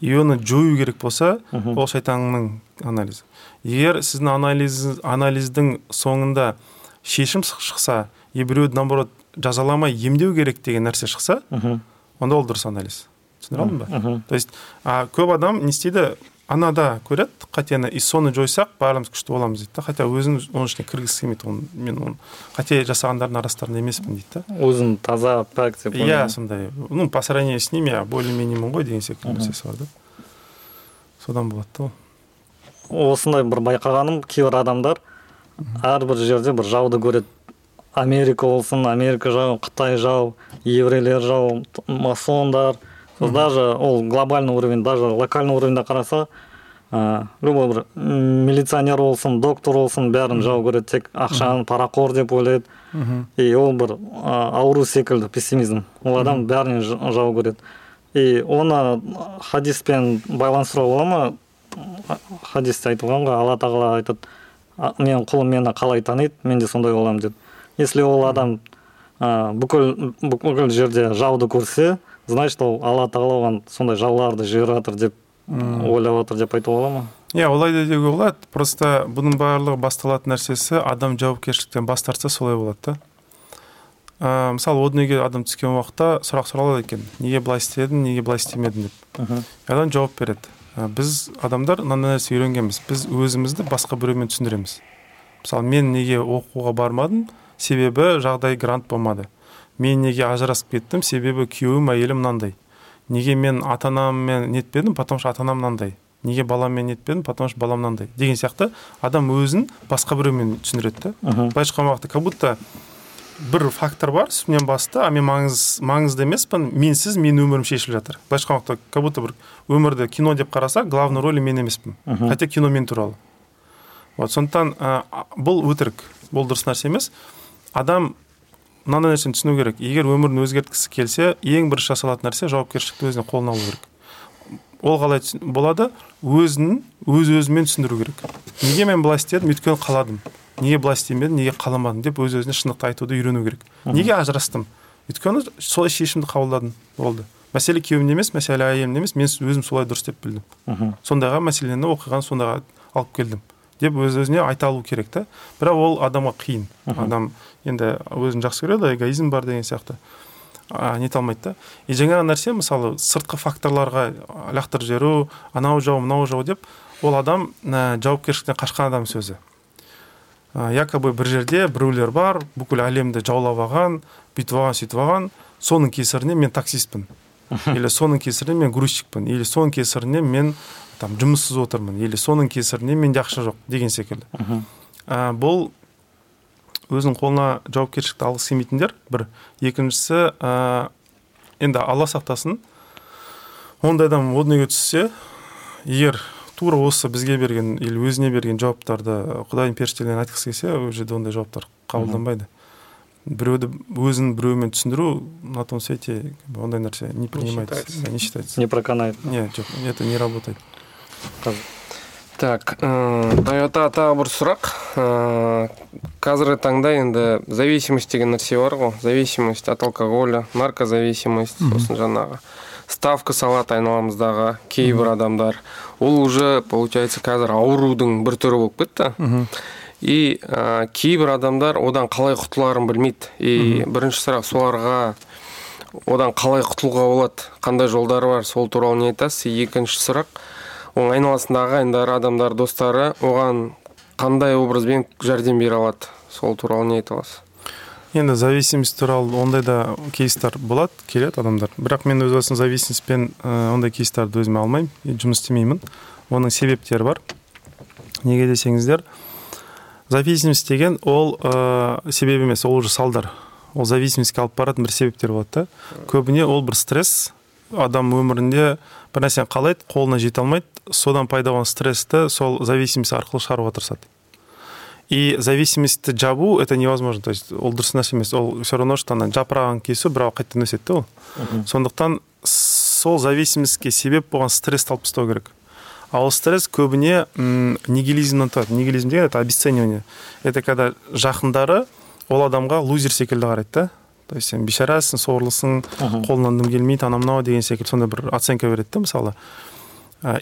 и оны жою керек болса ол шайтанның анализі. Егер сіздің анализ анализдің соңында шешім шық- шықса и біреуді наоборот жазаламай емдеу керек деген нәрсе шықса онда ол дұрыс анализ. Түсіндіре алдым ба то есть а, көп адам не істейді анада көреді қатені и соны жойсақ барлығымыз күшті боламыз дейді да хотя өзін оның ішіне кіргісі келмейді оны мен оны қате жасағандардың арасында емеспін дейді да өзін таза пәк деп иә сондай. Ну по сравнению с ними я более менеймін ғой деген секілді нәрсесі бар да. Содан болады да ол. Осындай бір байқағаным кейбір адамдар әрбір жерде бір жауды көреді. Америка болсын америка жау қытай жау еврейлер жау масондар. Даже ол глобальный уровень даже локальный уровеньде қараса ә, любой бір милиционер болсын доктор болсын бәрін жау көреді. Тек ақшаны парақор деп ойлайды. И ол бір ә, ауру секілді пессимизм. Ол адам бәріне ж- жау көреді. И оны хадиспен байланыстыруға бола ма? Хадисте айтылған ғой алла тағала айтады «А, менің құлым мені қалай таниды мен де сондай боламын деп. Если ол адам а, бүкіл бүкіл жерде жауды көрсе значит ол алла тағала оған сондай жауларды жіберіп жатыр деп ойлап отыр деп айтуға бола ма? Иә олай да деуге болады. Просто бұның барлығы басталатын нәрсесі адам жауапкершіліктен бас тартса солай болады да. Ә, мысалы о дүниеге адам түскен уақытта сұрақ сұралады екен. Неге былай істедің неге былай істемедің деп. Адам жауап береді. Ә, біз адамдар мынандай нәрсе үйренгенбіз. Біз өзімізді басқа біреумен түсіндіреміз. Мысалы мен неге оқуға бармадым? Себебі жағдай грант болмады. Мен неге ажырасып кеттім? Себебі күйеуім әйелім мынандай. Неге мен ата анаммен нетпедім потому что ата анам мынандай. Неге баламмен нетпедім потому что балам мынандай. Деген сияқты адам өзін басқа біреумен түсіндіреді да. Былайша айтқан уақытта как будто бір фактор бар үстімнен басты а мен маңыз, маңызды емеспін. Менсіз менің өмірім шешіліп жатыр. Былайша айтқан уақытта как будто бір өмірді кино деп қарасақ главный рөлі мен емеспін. Хотя кино мен туралы. Вот сондықтан ә, бұл өтірік. Бұл дұрыс нәрсе емес. Адам мынандай нәрсені түсіну керек. Егер өмірін өзгерткісі келсе ең бірінші жасалатын нәрсе жауапкершілікті өзіне қолына алу керек. Ол қалай болады? Өзін өз өзімен түсіндіру керек. Неге мен былай істедім? Өйткені қаладым. Неге былай істемедім неге қаламадым деп өз өзіне шындықты айтуды үйрену керек. Неге ажырастым? Өйткені солай шешімді қабылдадым болды. Мәселе күйеуімде емес мәселе әйелімде емес мен өзім солай дұрыс деп білдім. Сондайға мәселені оқиғаны сондайға алып келдім. Деп өз өзіне айта алу керек та. Бірақ ол адамға қиын. Адам енді өзін жақсы көреді эгоизм бар деген сияқты. А, нете алмайды да. И жаңағы нәрсе мысалы сыртқы факторларға лақтырып жіберу анау жау мынау жау деп ол адам ә, жауапкершіліктен қашқан адам сөзі. Ә, якобы бір жерде біреулер бар бүкіл әлемді жаулап алған бүйтіп алған сөйтіп алған. Соның кесірінен мен таксистпін. Или соның кесірінен мен грузчикпін. Или соның кесірінен мен там жұмыссыз отырмын или соның кесірінен менде ақша жоқ деген секілді. Ә, бұл өзінің қолына жауапкершілікті алғысы келмейтіндер бір. Екіншісі ә, енді алла сақтасын ондай адам о дүниеге түссе егер тура осы бізге берген или өзіне берген жауаптарды құдайдың періштелеріне айтқысы келсе ол жерде ондай жауаптар қабылданбайды. Біреуді өзін біреумен түсіндіру на том свете ондай нәрсе не принимается не считается. Не проканает. Нет жоқ это не работает. Так тойота тағы бір сұрақ қазіргі таңда енді зависимость деген нәрсе бар ғой. Зависимость от алкоголя наркозависимость сосын жаңағы ставка салады айналамыздағы кейбір адамдар. Ол уже получается қазір аурудың бір түрі болып кетті. И ә, кейбір адамдар одан қалай құтыларын білмейді. И бірінші сұрақ соларға одан қалай құтылуға болады? Қандай жолдары бар? Сол туралы не айтасыз? Екінші сұрақ оның айналасындағы ағайындары адамдар достары оған қандай образбен жәрдем бере алады? Сол туралы не айта аласыз? Енді зависимость туралы ондай да кейстар болады келеді адамдар. Бірақ мен өз басым зависимостьпен ә, ондай кейстарды өзіме алмаймын жұмыс істемеймін. Оның себептері бар. Неге десеңіздер зависимость деген ол ә, себеп емес ол уже салдар. Ол зависимостьке алып баратын бір себептер болады да. Көбіне ол бір стресс. Адам өмірінде бір нәрсені қалайды қолына жете алмайды содан пайда болған стрессті сол зависимость арқылы шығаруға тырысады. И зависимостьті жабу это невозможно. То есть ол дұрыс нәрсе емес. Ол все равно что ана жапырағын кесу бірақ қайтадан өседі да ол. Сондықтан сол зависимостьке себеп болған стрессті алып тастау керек. А ол стресс көбіне м нигилизмнен тұрады. Нигилизм деген это обесценивание. Это когда жақындары ол адамға лузер секілді қарайды да. То есть сен бейшарасың сорлысың қолыңнан дым келмейді анау мынау деген секілді сондай бір оценка береді да мысалы.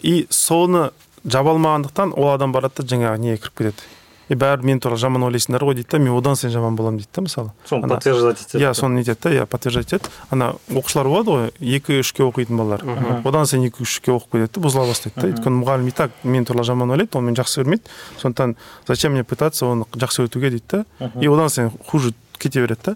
И соны жаба алмағандықтан ол адам барады да жаңағы неге кіріп кетеді? И бәрібір мен туралы жаман ойлайсыңдар ғой дейді да мен одан сайын жаман боламын дейді да мысалы. Соны подтверждать етеді иә соны нетеді да иә подтверждать етеді. Ана оқушылар болады ғой екі үшке оқитын балалар. Одан сайын екі үшке оқып кетеді да бұзыла бастайды да. Өйткені мұғалім и так мен туралы жаман ойлайды ол мені жақсы көрмейді. Сондықтан зачем мне пытаться оны жақсы өтуге дейді да и одан сайын хуже кете береді да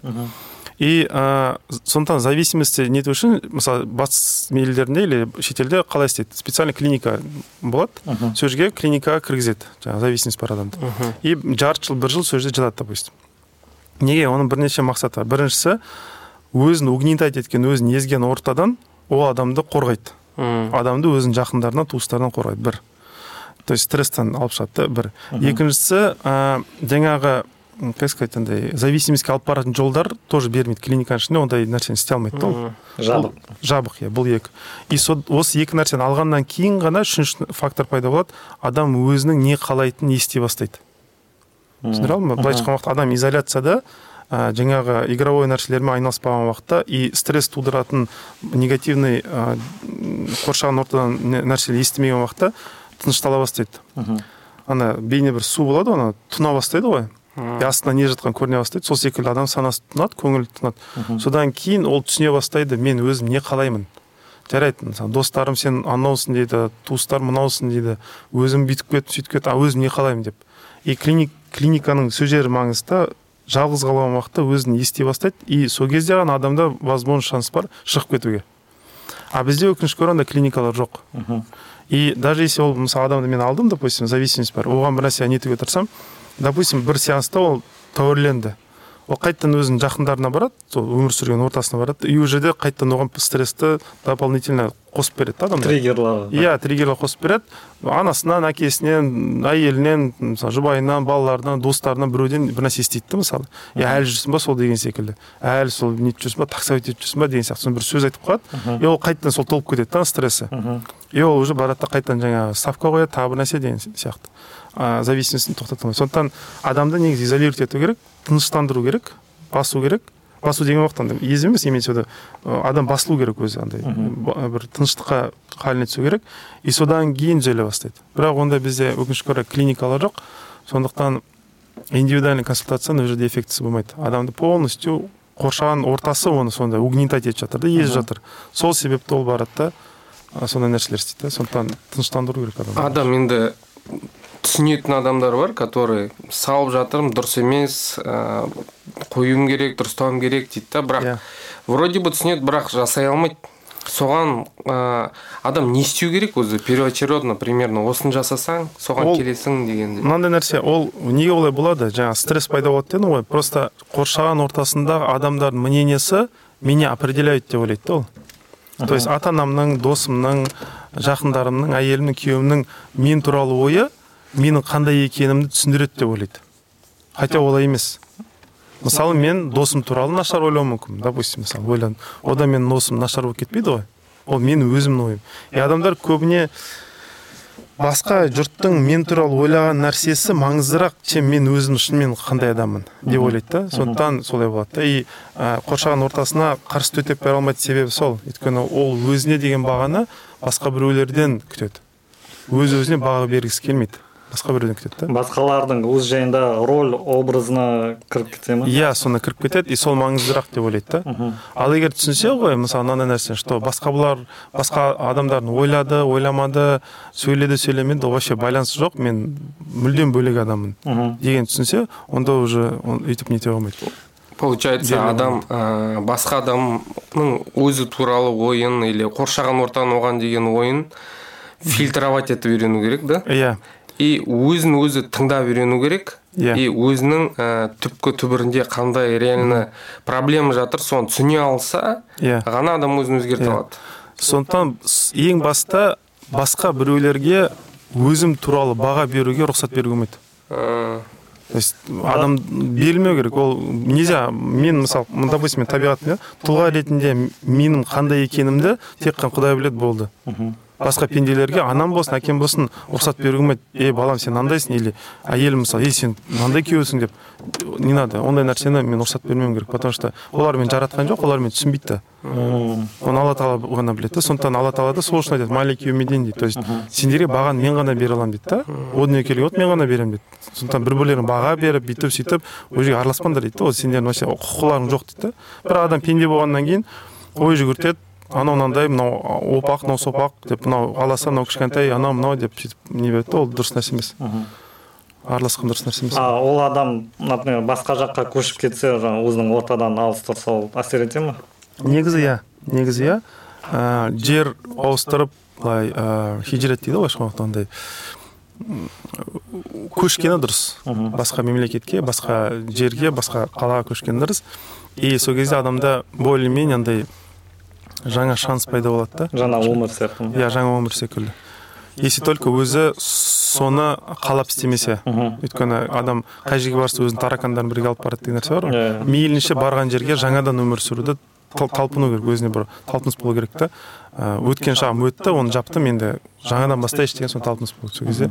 и ә, сондықтан зависимость нету үшін мысалы батыс елдерінде или шетелде қалай істейді? Специальный клиника болады. Сол жерге клиникаға кіргізеді жаңағы зависимость бар адамды. И жарты жыл бір жыл сол жерде жатады допустим. Неге? Оның бірнеше мақсаты бар. Біріншісі өзін угнетать еткен өзін езген ортадан ол адамды қорғайды. Адамды өзінің жақындарынан туыстарынан қорғайды. Бір. То есть стресстен алып шығады да бір. Екіншісі ә, жаңағы как сказать андай зависимостьке алып баратын жолдар тоже бермейді клиниканың ішінде ондай нәрсені істей алмайды да ол жабық. Жабық иә бұл екі. И со, осы екі нәрсені алғаннан кейін ғана үшінші фактор пайда болады адам өзінің не қалайтынын ести бастайды. Түсіндіре алдым ба былайша айтқан уақытта адам изоляцияда ә, жаңағы игровой нәрселермен айналыспаған уақытта и стресс тудыратын негативный ә, қоршаған ортадан нәрселер естімеген уақытта тыныштала бастайды. Ана бейне бір су болады ғой ана тұна бастайды ғой. Астында не жатқанын көріне бастайды. Сол секілді адам санасы тұнады көңілі тұнады. Содан кейін ол түсіне бастайды мен өзім не қалаймын? жарайды. Мысалы достарым сен анаусың дейді туыстар мынаусың дейді өзім бүйтіп кеттім сөйтіп кеттім а өзім не қалаймын? деп. И клиник, клиниканың сол жері маңызды. Жалғыз қалған уақытта өзін ести бастайды. И сол кезде ғана адамда возможно шанс бар шығып кетуге. А бізде өкінішке орай ондай клиникалар жоқ. Мхм. И даже если ол мысалы адамды мен алдым допустим зависимость бар оған бір нәрсе нетуге тырысамын допустим бір сеанста ол тәуірленді. Ол қайтадан өзінің жақындарына барады сол өмір сүрген ортасына барады. И ол жерде қайтадан оған стрессті дополнительно қосып береді да адамдар. Триггерлар. Иә триггерлер қосып береді. Анасынан әкесінен әйелінен мысалы жұбайынан балаларынан достарынан біреуден бір нәрсе естиді да мысалы. Е әлі жүрсің ба сол деген секілді? Әлі сол нетіп жүрсің ба? Таксовать етіп жүрсің ба? деген сияқты. Бір сөз айтып қалады и ол қайтадан сол толып кетеді да стрессы. Мхм. И ол уже барады да қайтадан жаңағы ставка қояды тағы бір нәрсе деген сияқты. А, зависимостьін тоқтата алмайды сондықтан адамды негізі изолировать ету керек тыныштандыру керек басу керек. Басу деген уақытта андай ез емес имеется в виду адам басылу керек өзі андай. Бір тыныштыққа халіне түсу керек. И содан кейін түзеле бастайды. Бірақ ондай бізде өкінішке орай клиникалар жоқ. Сондықтан индивидуальный консультацияның ол жерде эффектісі болмайды. Адамды полностью қоршаған ортасы оны сондай угнетать етіп жатыр да езіп жатыр. Сол себепті ол барады да сондай нәрселер істейді да. Сондықтан тыныштандыру керек адамды. Адам енді түсінетін адамдар бар который салып жатырмын дұрыс емес ә, қоюым керек дұрыстауым керек дейді да бірақ Иә. вроде бы түсінеді бірақ жасай алмайды. Соған ә, адам не істеу керек өзі? Первоочередно примерно осыны жасасаң соған Ол- келесің дегендей мынандай нәрсе ол неге олай болады? Жаңа стресс пайда болады дедің ғой. Просто қоршаған ортасындағы адамдардың мнениесі меня определяют деп ойлайды да ол. То есть ата анамның досымның жақындарымның әйелімнің күйеуімнің мен туралы ойы менің қандай екенімді түсіндіреді деп ойлайды. Хотя олай емес. Мысалы мен досым туралы нашар ойлауым мүмкін допустим мысалы ойлан одан менің досым нашар болып кетпейді ғой. Ол менің өзімнің ойым. И адамдар көбіне басқа жұрттың мен туралы ойлаған нәрсесі маңыздырақ чем мен өзім шынымен қандай адаммын деп ойлайды да. Сондықтан солай болады да. И ә, қоршаған ортасына қарсы төтеп бере алмайды себебі сол. Өйткені ол өзіне деген бағаны басқа біреулерден күтеді. Өз өзіне баға бергісі келмейді. Басқа біреуден күтеді да? Басқалардың өз жайында роль образына кіріп кете ма? Иә соны кіріп кетеді и сол маңыздырақ деп ойлайды да. Ал егер түсінсе ғой мысалы мынандай нәрсе что басқа бұлар басқа адамдардың ойлады ойламады сөйледі сөйлемеді ол вообще байланысы жоқ мен мүлдем бөлек адаммын мхм. деген түсінсе онда уже он өйтіп нете алмайды. Получается адам ә, басқа адамның өзі туралы ойын или қоршаған ортаның оған деген ойын фильтровать етіп үйрену керек да? Иә. И өзін өзі тыңдап үйрену керек. Иә. и өзінің ә, түпкі түбірінде қандай реально проблема жатыр соны түсіне алса иә. ғана адам өзін өзгерте Иә. алады. Сондықтан ең баста басқа біреулерге өзім туралы баға беруге рұқсат беруге болмайды. То есть адам берілмеу керек. Ол нельзя мен мысалы допустим мен табиғатым иә тұлға ретінде менің қандай екенімді тек қана құдай біледі болды. Басқа пенделерге анам болсын әкем болсын рұқсат беруге болмайды. Ей балам сен мынандайсың или әйелім мысалы ей сен мынандай күйеусің деп не надо ондай нәрсені мен рұқсат бермеуім керек потому что олар мені жаратқан жоқ олар мені түсінбейді да оны алла тағала ғана біледі да сондықтан алла тағала да сол үшін айтады умидин дейді. То есть сендерге бағаны мен ғана бере аламын дейді да. О дүниеге келген от мен ғана беремін дейді. Сондықтан бір бірлеріңе баға беріп бүйтіп сөйтіп ол жерге араласпаңдар дейді да. Ол сендердің вообще құқыларың жоқ дейді да. Бір адам пенде болғаннан кейін ой жүгіртеді анау мынандай мынау опақ мынау сопақ деп мынау аласа мынау кішкентай анау мынау деп сөйтіп не береді да ол дұрыс нәрсе емес. Араласқан дұрыс нәрсе емес. А ол адам например басқа жаққа көшіп кетсе жаңағы өзінің ортадан алыс тұрса ол әсер ете ма негізі иә негізі иә. Жер ауыстырып былай ә, хижрет дейді ғой орысша андай көшкені дұрыс. Басқа мемлекетке басқа жерге басқа қалаға көшкені дұрыс. И сол кезде адамда более менее андай жаңа шанс пайда болады да? Жаңа өмір сияқты иә жаңа өмір секілді. Если только өзі соны қалап істемесе. Өйткені адам қай жерге барса өзінің таракандарын бірге алып барады деген нәрсе бар ғой. Иә, иә. мейлінше барған жерге жаңадан өмір сүруді тал- талпыну керек өзіне бір талпыныс болу керек та. Ә, өткен шағым өтті оны жаптым енді жаңадан бастайыншы деген соны талпыныс болу керек сол кезде.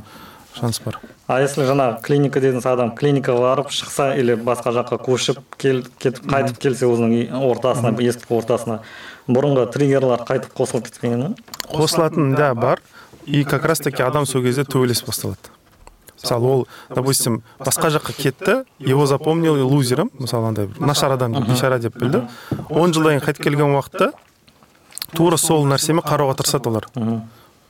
Шанс бар. А если жаңағы клиника дедіңіз адам клиникаға барып шықса или басқа жаққа көшіп кел, кетіп қайтып келсе өзінің ортасына ескі ортасына бұрынғы триггерлар қайтып қосылып кетпеген қосылатын да бар. И как раз таки адам сол кезде төбелес басталады. Мысалы ол допустим басқа жаққа кетті его запомнил лузером мысалы андай нашар адам деп бейшара деп білді. Он жылдан кейін қайтып келген уақытта тура сол нәрсемен қарауға тырысады олар.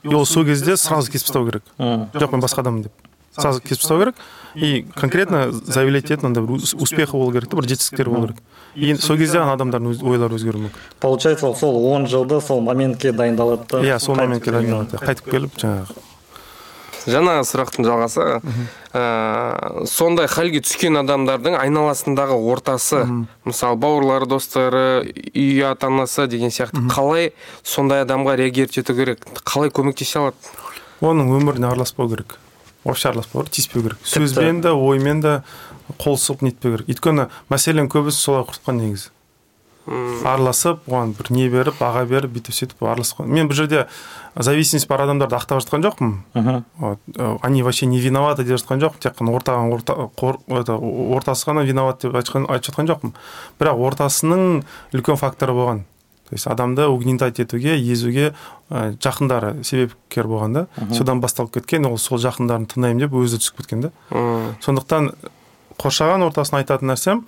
И ол сол кезде сразу кесіп тастау керек. Жоқ мен басқа адаммын деп. Сразу кесіп тастау керек. И конкретно заявлять ететін андай бір ус- успехы болу керек та бір жетістіктері болу керек. И сол кезде ғана адамдардың өз- ойлары өзгеруі мүмкін. Получается ол сол он жылды сол моментке дайындалады да? Иә сол моментке дайындалады қайтып келіп жаңағы. Жаңағы сұрақтың жалғасы ә, сондай халге түскен адамдардың айналасындағы ортасы мысалы бауырлары достары үй ата анасы деген сияқты қалай сондай адамға реагировать ету керек? қалай көмектесе алады? Оның өміріне араласпау керек. Вообще араласпау керек тиіспеу керек. Сөзбен де оймен де қол сұғып нетпеу керек. Өйткені мәселенің көбісі солай құртқан негізі. Араласып оған бір не беріп баға беріп бүйтіп сөйтіп араласқан. Мен бұл жерде зависимость бар адамдарды ақтап жатқан жоқпын. Вот, э, они вообще не виноваты деп жатқан жоқпын. Тек қана ортаған орта, қор, это, ортасы ғана виноват деп айтқан айтып жатқан жоқпын. Бірақ ортасының үлкен факторы болған. То есть адамды угнетать етуге езуге ә, жақындары себепкер болған да. Содан басталып кеткен ол сол жақындарын тыңдаймын деп өзі түсіп кеткен да. Сондықтан қоршаған ортасына айтатын нәрсем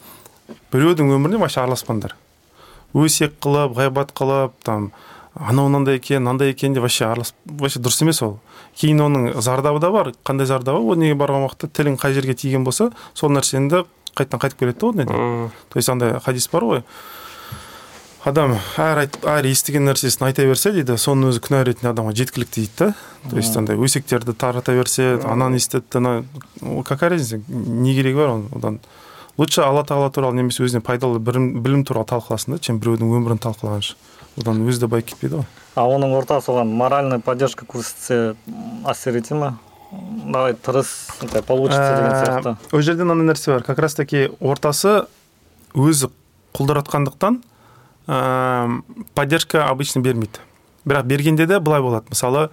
біреудің өміріне вообще араласпаңдар. Өсек қылып ғайбат қылып там анау мынандай екен мынандай екен деп вообще аралас вообще дұрыс емес ол. Кейін оның зардабы да бар. Қандай зардабы? Ол неге барған уақытта тілің қай жерге тиген болса сол нәрсені де қайтадан қайтып келеді да ол то есть андай хадис бар ғой. Адам әр айт, әр естіген нәрсесін айта берсе дейді соның өзі күнә ретінде адамға жеткілікті дейді да. То есть андай өсектерді тарата берсе ананы естітті ана какая разница не керегі бар одан. Лучше алла тағала туралы немесе өзіне пайдалы білім, білім туралы талқыласын да чем біреудің өмірін талқылағанша одан өзі де байып кетпейді ғой. А оның ортасы оған моральный поддержка көрсетсе әсер ете ма? Давай тырыс получится деген сияқты. Ә, ол жерде мынандай нәрсе бар. Как раз таки ортасы өзі құлдыратқандықтан ә, поддержка обычно бермейді. Бірақ бергенде де былай болады. Мысалы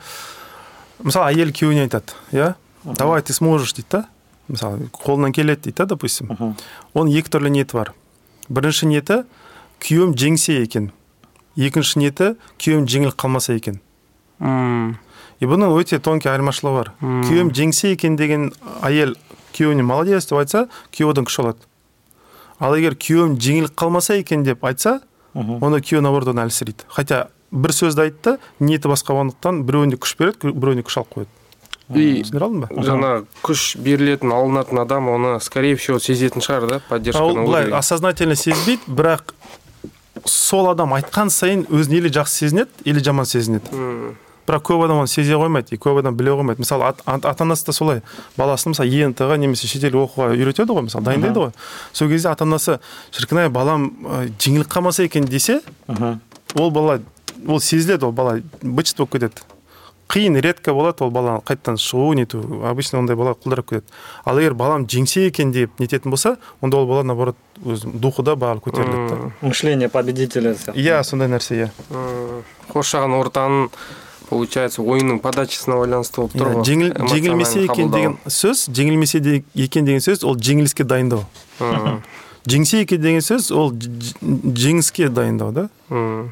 мысалы әйел күйеуіне айтады иә давай ты сможешь дейді да. Мысалы қолынан келеді дейді да допустим. Оның екі түрлі ниеті бар. Бірінші ниеті күйеуім жеңсе екен. Екінші ниеті күйеуім жеңіліп қалмаса екен. М, и бұның өте тонкий айырмашылығы бар. Күйеуім жеңсе екен деген әйел күйеуіне молодец деп айтса күйеуі одан күш алады. Ал егер күйеуім жеңіліп қалмаса екен деп айтса онда күйеуі наоборот оны әлсірейді. Хотя бір сөзді айтты ниеті басқа болғандықтан біреуіне күш береді біреуіне күш алып қояды. И түсіндіре алдым ба жаңағы күш берілетін алынатын адам оны скорее всего сезетін шығар да А ол поддержканы былай осознательно сезбейді бірақ сол адам айтқан сайын өзін или жақсы сезінеді или жаман сезінеді. Бірақ көп адам оны сезе қоймайды и көп адам біле қоймайды. Мысалы ата ата анасы да солай. Баласын мысалы ент ға немесе шетел оқуға үйретеді ғой мысалы дайындайды ғой. Сол кезде ата анасы шіркін ай балам жеңіліп қалмаса екен десе ол бала ол сезіледі ол бала бычыт болып кетеді. Қиын редко болады ол баланы қайтадан шығу нету обычно ондай бала құлдырап кетеді. Ал егер балам жеңсе екен деп нететін болса онда ол бала наоборот өз духы да барлығы көтеріледі да. Мышление победителя сияқты иә сондай нәрсе иә. М, қоршаған ортаның получается ойынның подачасына байланысты болып тұр Иә, ғой. жеңілмесе екен деген сөз жеңілмесе екен деген сөз ол жеңіліске дайындау. М, жеңсе екен деген сөз ол жеңіске дайындау да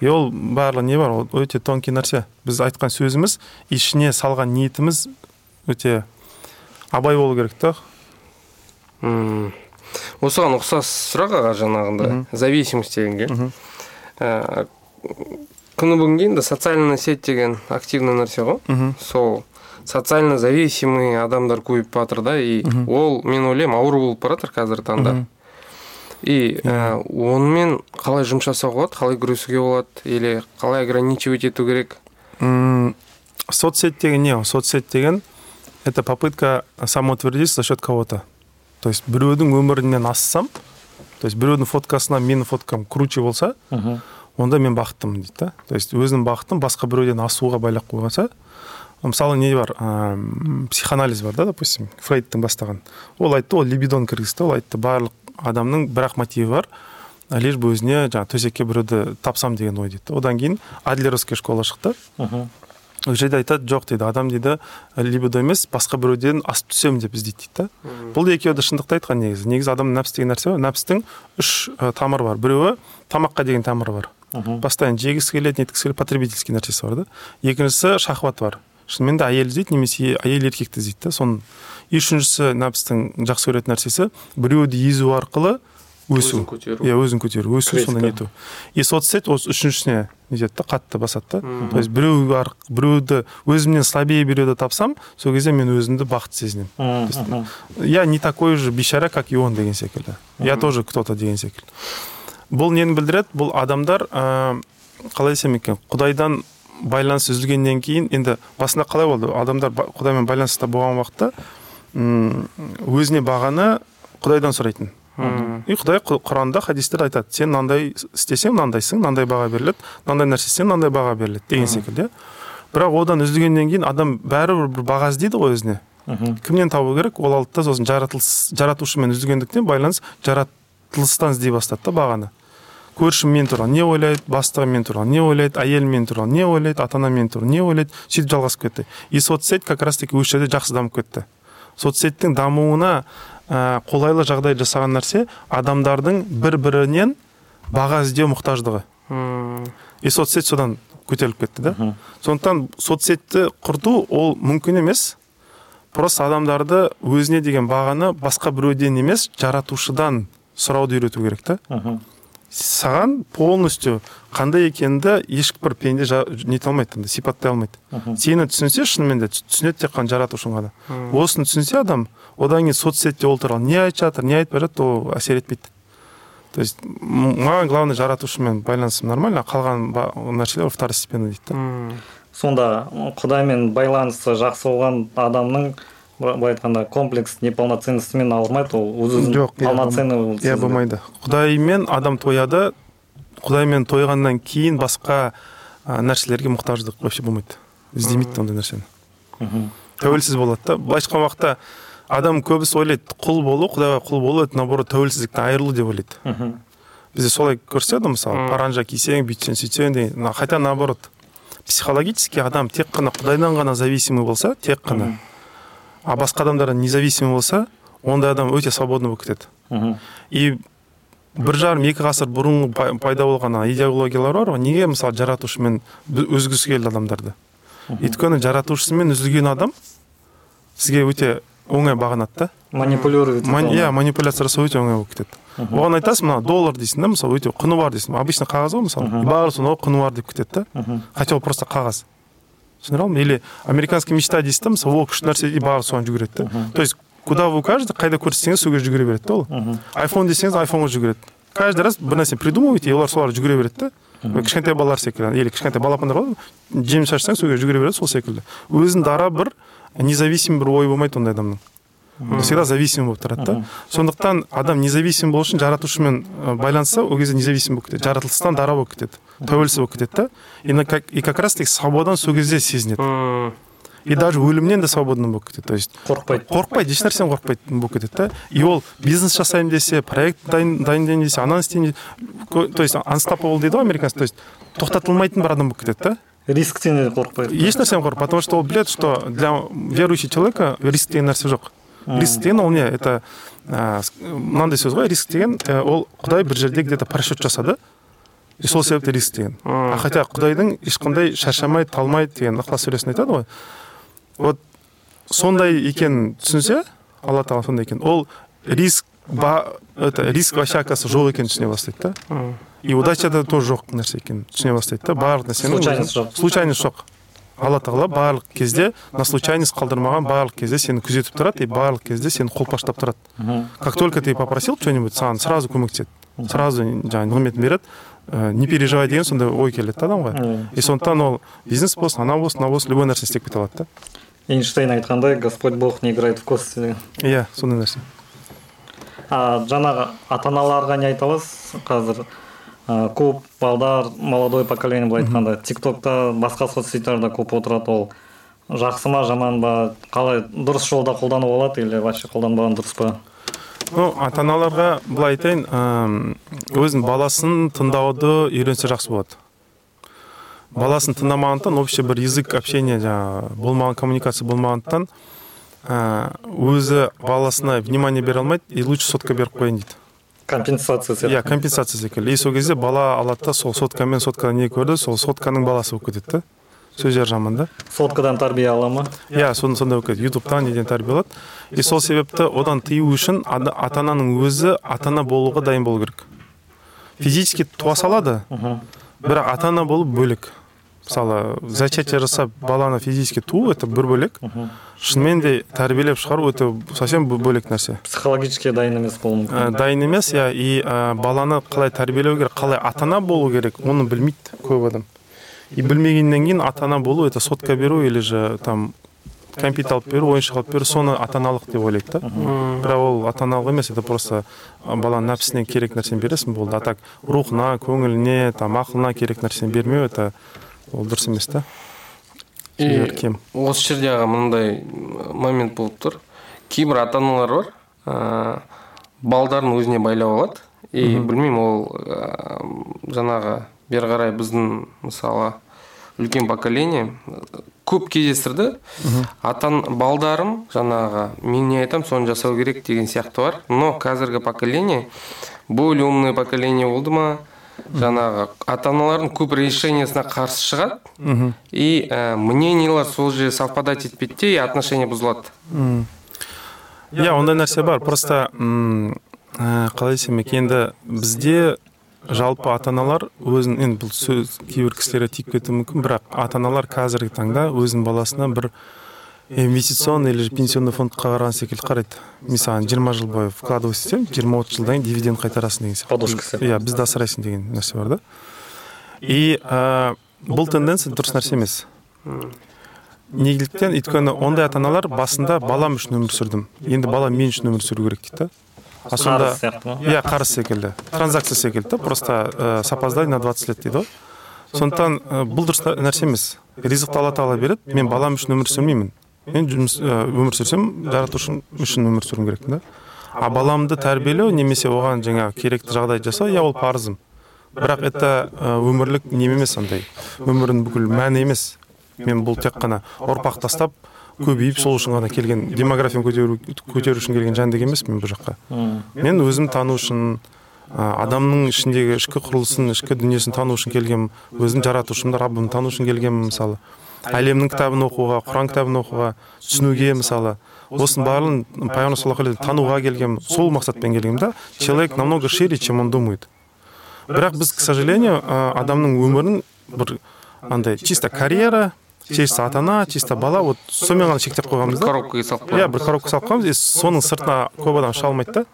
и ол барлығы не бар ол өте тонкий нәрсе біз айтқан сөзіміз ішіне салған ниетіміз өте абай болу керек та осыған ұқсас сұрақ аға жаңағындай зависимость дегенге. Ә, күні бүгінге енді социальная сеть деген активный нәрсе ғой сол социально зависимый адамдар көбейіп жатыр да и ол мен ойлаймын ауру болып бара жатыр қазіргі таңда. И ә, онымен қалай жұмыс жасауға болады? Қалай күресуге болады? Или қалай ограничивать ету керек М, соцсеть деген не ол соцсеть деген это попытка самоутвердиться за счет кого-то. То есть біреудің өмірінен ассам то есть біреудің фоткасынан менің фоткам круче болса онда мен бақыттымын дейді да. То есть өзінің бақытын басқа біреуден асуға байлап қойғанса мысалы не бар ә, психоанализ бар да допустим фрейдтің бастаған. Ол айтты ол либидоны кіргізді ол айтты барлық адамның бір ақ мотиві бар лишь бы өзіне жаңағы төсекке біреуді тапсам деген ой дейді. Одан кейін адлеровская школа шықты. Ол жерде айтады жоқ дейді. Адам дейді либидо емес басқа біреуден асып түсемін деп іздейді дейді да. Бұл екеуі де шындықты айтқан негізі. Негізі адамның нәпс деген нәрсе бар. Нәпстің үш тамыры бар. Біреуі тамаққа деген тамыры бар. Постоянно жегісі келеді неткісі келеді потребительский нәрсесі бар да. Екіншісі шахват бар. Шынымен де әйел іздейді немесе әйел еркекті іздейді да. Соның үшіншісі нәпстің жақсы көретін нәрсесі біреуді езу арқылы өсу. Өзін көтеру. иә өзін көтеру. Өсу соны нету. И соцсеть осы үшіншісіне нетеді да қатты басады да. То есть біреу біреуді өзімнен слабее біреуді тапсам сол кезде мен өзімді бақытты сезінемін. Я не такой же бейшара как и он деген секілді. Я тоже кто то деген секілді. Бұл нені білдіреді? Бұл адамдар ә, қалай десем екен құдайдан байланыс үзілгеннен кейін енді басында қалай болды? Адамдар құдаймен байланыста болған уақытта өзіне бағаны құдайдан сұрайтын. И құдай құранда хадистерде айтады сен мынандай істесең мынандайсың мынандай баға беріледі мынандай нәрсе істесең мынандай баға беріледі деген секілді. Бірақ одан үзілгеннен кейін адам бәрібір бір баға іздейді ғой өзіне. Мгм. кімнен табу керек? Ол алды да сосын жаратылыс жаратушымен үзілгендіктен байланыс жаратылыстан іздей бастады да бағаны. Көршім мен туралы не ойлайды? Бастығым мен туралы не ойлайды? Әйелім мен туралы не ойлайды? Ата анам мен туралы не ойлайды? Сөйтіп жалғасып кетті. И соцсеть как раз таки осы жерде жақсы дамып кетті. Соцсеттің дамуына ә, қолайлы жағдай жасаған нәрсе адамдардың бір бірінен баға іздеу мұқтаждығы. И соцсеть содан көтеріліп кетті да. Сондықтан соцсетті құрту ол мүмкін емес. Просто адамдарды өзіне деген бағаны басқа біреуден емес жаратушыдан сұрауды үйрету керек та. Саған полностью қандай екеніңді ешбір пенде нете алмайды сипаттай алмайды. Сені түсінсе шынымен де түс- түсінеді тек қана жаратушың ғана осыны түсінсе адам одан кейін соцсетте ол туралы не айтып жатыр не айтпай жатыр ол әсер етпейді. То есть маған главное жаратушымен байланысым нормально қалған нәрселер второстепенно дейді да. Сонда құдаймен байланысы жақсы болған адамның былай айтқанда комплекс неполноценностьімен ауырмайды ол өз өзін Жоқ, полноценный иә болмайды құдаймен адам тояды құдаймен тойғаннан кейін басқа нәрселерге мұқтаждық вообще болмайды. Іздемейді ондай нәрсені. Тәуелсіз болады да. Былайша айтқан уақытта адам көбісі ойлайды құл болу құдайға құл болу это наоборот тәуелсіздіктен айырылу деп ойлайды. Бізде солай көрсетеді мысалы паранжа кисең бүйтсең сөйтсең деген. Хотя наоборот психологически адам тек қана құдайдан ғана зависимый болса тек қана а басқа адамдардан независимый болса ондай адам өте свободный болып кетеді и бір жарым екі ғасыр бұрын пай- пайда болған идеологиялар бар ғой. Неге мысалы жаратушымен үзгісі келді адамдарды? Өйткені жаратушысымен үзілген адам сізге өте оңай бағынады да. Манипулировать иә манипуляция жасау өте оңай болып кетеді. Оған айтасың мына доллар дейсің да мысалы өте құны бар дейсің. Обычно қағаз ғой мысалы. Барлығы соны құны бар деп кетеді да. Хотя ол просто қағаз. Түсіндіре алдым. Или американский мечта дейсіз да мысалы ол күшті нәрсе и барлығы соған жүгіреді да то есть куда вы укажете қайда көрсетсеңіз сол жерге жүгіре береді да ол. Айфон десеңіз айфонға жүгіреді. Каждый раз бір нәрсе придумываете и олар солар жүгіре береді да кішкентай балалар секілді. Или кішкентай балапандар ғой жем шашсаң сол жерге жүгіре береді сол секілді. Өзін дара бір независимый бір ой болмайды ондай адамның. Всегда зависимый болып тұрады да. Сондықтан адам независим болу үшін жаратушымен байланысса ол кезде независим болып кетеді. Жаратылыстан дара болып кетеді тәуелсіз болып кетеді да. И, как, и как раз таки свободан сол кезде сезінеді. И даже өлімнен де свободный болып кетеді то есть қорықпайды. қорықпайды еш нәрседен қорықпайтын болып кетеді да. И ол бизнес жасаймын десе проект дайын дайындаймын десе ананы істеймін то есть unstoppable дейді ғой американцы то есть тоқтатылмайтын бір адам болып кетеді да. Рисктен де қорықпайды. Еш нәрседен қорқып потому что ол біледі что для верующего человека риск деген нәрсе жоқ. Риск деген ол не это мынандай сөз ғой риск деген э, ол құдай бір жерде где то просчет жасады и сол себепті риск деген а хотя құдайдың ешқандай шаршамайды талмайды деген ықылас сүресінде айтады ғой. Вот сондай екенін түсінсе алла тағала сондай екен. Ол риск ба это риск вообще оказывается жоқ екенін түсіне бастайды да. И удача да тоже жоқ нәрсе екенін түсіне бастайды да барлық нәрсенің Случайность жоқ. случайность жоқ. Алла тағала барлық кезде на случайность қалдырмаған барлық кезде сені күзетіп тұрады и барлық кезде сені қолпаштап тұрады. Как только ты попросил что нибудь саған сразу көмектеседі. Сразу жаңағы нығметін береді. Ә, не переживай деген сондай ой келеді да адамға. И сондықтан ол бизнес болсын анау болсын мынау болсын любой нәрсе істеп кете алады да. Эйнштейн айтқандай господь бог не играет в кости деген иә сондай нәрсе. А жаңағы ата аналарға не айта аласыз? Қазір көп балдар молодой поколение былай айтқанда тик токта басқа соцсетьтерде көп отырады ол жақсы ма жаман ба қалай дұрыс жолда қолдануға болады или вообще қолданбаған дұрыс па? Ну ата аналарға былай айтайын өзінің баласын тыңдауды үйренсе жақсы болады. Баласын тыңдамағандықтан общий бір язык общения жаңағы болмаған коммуникация болмағандықтан өзі баласына внимание бере алмайды и лучше сотка беріп қояйын дейді. Компенсация сияқты. иә компенсация секілді. И сол кезде бала алады да сол соткамен соткада не көрді сол сотканың баласы болып кетеді да сөздері жаман да. Соткадан тәрбие ала ма? Иә сон- сондай болып кетеді. Ютубтан неден тәрбие алады? И сол себепті одан тыю үшін ата ананың өзі ата ана болуға дайын болу керек. Физически туа салады бірақ ата ана болу бөлек. Мысалы зачатие жасап баланы физически туу это бір бөлек шынымен де тәрбиелеп шығару это совсем бө- бөлек нәрсе. Психологически дайын емес болуы мүмкін. Ә, дайын емес иә и ә, баланы қалай тәрбиелеу керек қалай ата ана болу керек оны білмейді көп адам. И білмегеннен кейін ата ана болу это сотка беру или же там кәмпит алып беру ойыншық алып беру соны ата аналық деп ойлайды да. Бірақ ол ата аналық емес это просто а, баланың нәпсісіне керек нәрсені бересің болды. А так рухына көңіліне там ақылына керек нәрсені бермеу это ол дұрыс емес та? Кем? осы жерде аға мындай момент болып тұр. Кейбір ата аналар бар ә, балдарын өзіне байлап алады. И білмеймін ол ә, жаңағы бері қарай біздің мысалы үлкен поколение көп кездестірді. Атан балдарым жаңағы мен не айтамын соны жасау керек деген сияқты бар. Но қазіргі поколение более умное поколение болды ма? Жаңағы ата аналардың көп решениесіне қарсы шығады. И ә, мнениелар сол жерде совпадать етпейді де и отношения бұзылады. Иә ондай нәрсе бар. Просто м, ә, қалай десем екен енді бізде жалпы ата аналар өзін енді бұл сөз кейбір кісілерге тиіп кетуі мүмкін бірақ ата аналар қазіргі таңда өзінің баласына бір инвестиционный или же пенсионный фондқа қараған секілді қарайды. Саған жиырма жыл бойы вкладывать етсем жиырма отыз жылдан кейін дивиденд қайтарасың деген сияқты. Подушка сияқты. иә бізді асырайсың деген нәрсе бар да. И ә, бұл тенденция дұрыс нәрсе емес. Неліктен өйткені ондай ата аналар басында балам үшін өмір сүрдім. Енді бала мен үшін өмір сүру керек дейді да. А сонда иә қарыз секілді. Транзакция секілді да просто ә, с опозданием на 20 лет дейді ғой. Сондықтан ә, бұл дұрыс нә- нәрсе емес. Ризықты алла тағала береді. Мен балам үшін өмір сүрмеймін. Мен жұмыс ә, өмір сүрсем жаратушы үшін өмір сүруім керекпін да. А баламды тәрбиелеу немесе оған жаңағы керекті жағдай жасау иә ол парызым. Бірақ это ә, өмірлік нем емес андай. Өмірдің бүкіл мәні емес. Мен бұл тек қана ұрпақ тастап көбейіп сол үшін ғана келген демографияны көтеру көтеру үшін келген жәндік емеспін мен бұл жаққа. Мен өзім тану үшін ә, адамның ішіндегі ішкі құрылысын ішкі дүниесін тану үшін келгенмін. Өзім жаратушымды раббымды тану үшін келгенмін мысалы. Әлемнің кітабын оқуға құран кітабын оқуға түсінуге мысалы осының барлығын пайғамбар саллаллаху алейхи тануға келгенмін сол мақсатпен келгенмін да человек намного шире чем он думает. бірақ біз к сожалению адамның өмірін бір андай чисто карьера чисто ата ана чисто бала. вот сонымен ғана шектеп қойғанбыз да? Коробкаға салып иә бір коробка салып қойғанбыз и соның сыртына көп адам шыға алмайды да?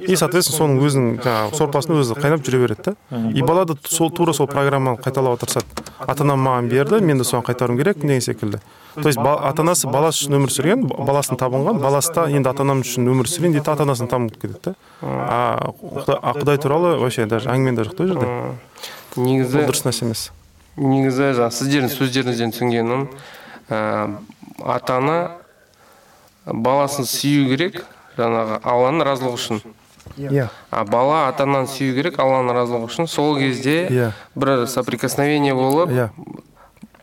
И соответственно соның өзінің жаңағы сорпасын өзі қайнап жүре береді да? И бала да сол тура сол программаны қайталауға тырысады ата анам маған берді мен де соны қайтаруым керекпін деген секілді. То есть ата анасы баласы үшін өмір сүрген баласын табынған баласы да енді ата анам үшін өмір сүрейін дейді ата анасын табынып кетеді да? А құдай, туралы вообще даже әңгіме де жоқ та ол жерде. Негізі дұрыс нәрсе емес. Негізі жаңағы сіздердің сөздеріңізден түсінгенім ә, ата ана баласын сүю керек жаңағы алланың разылығы үшін. Иә. А бала ата ананы сүю керек алланың разылығы үшін. Сол кезде Иә. бір соприкосновение болып иә.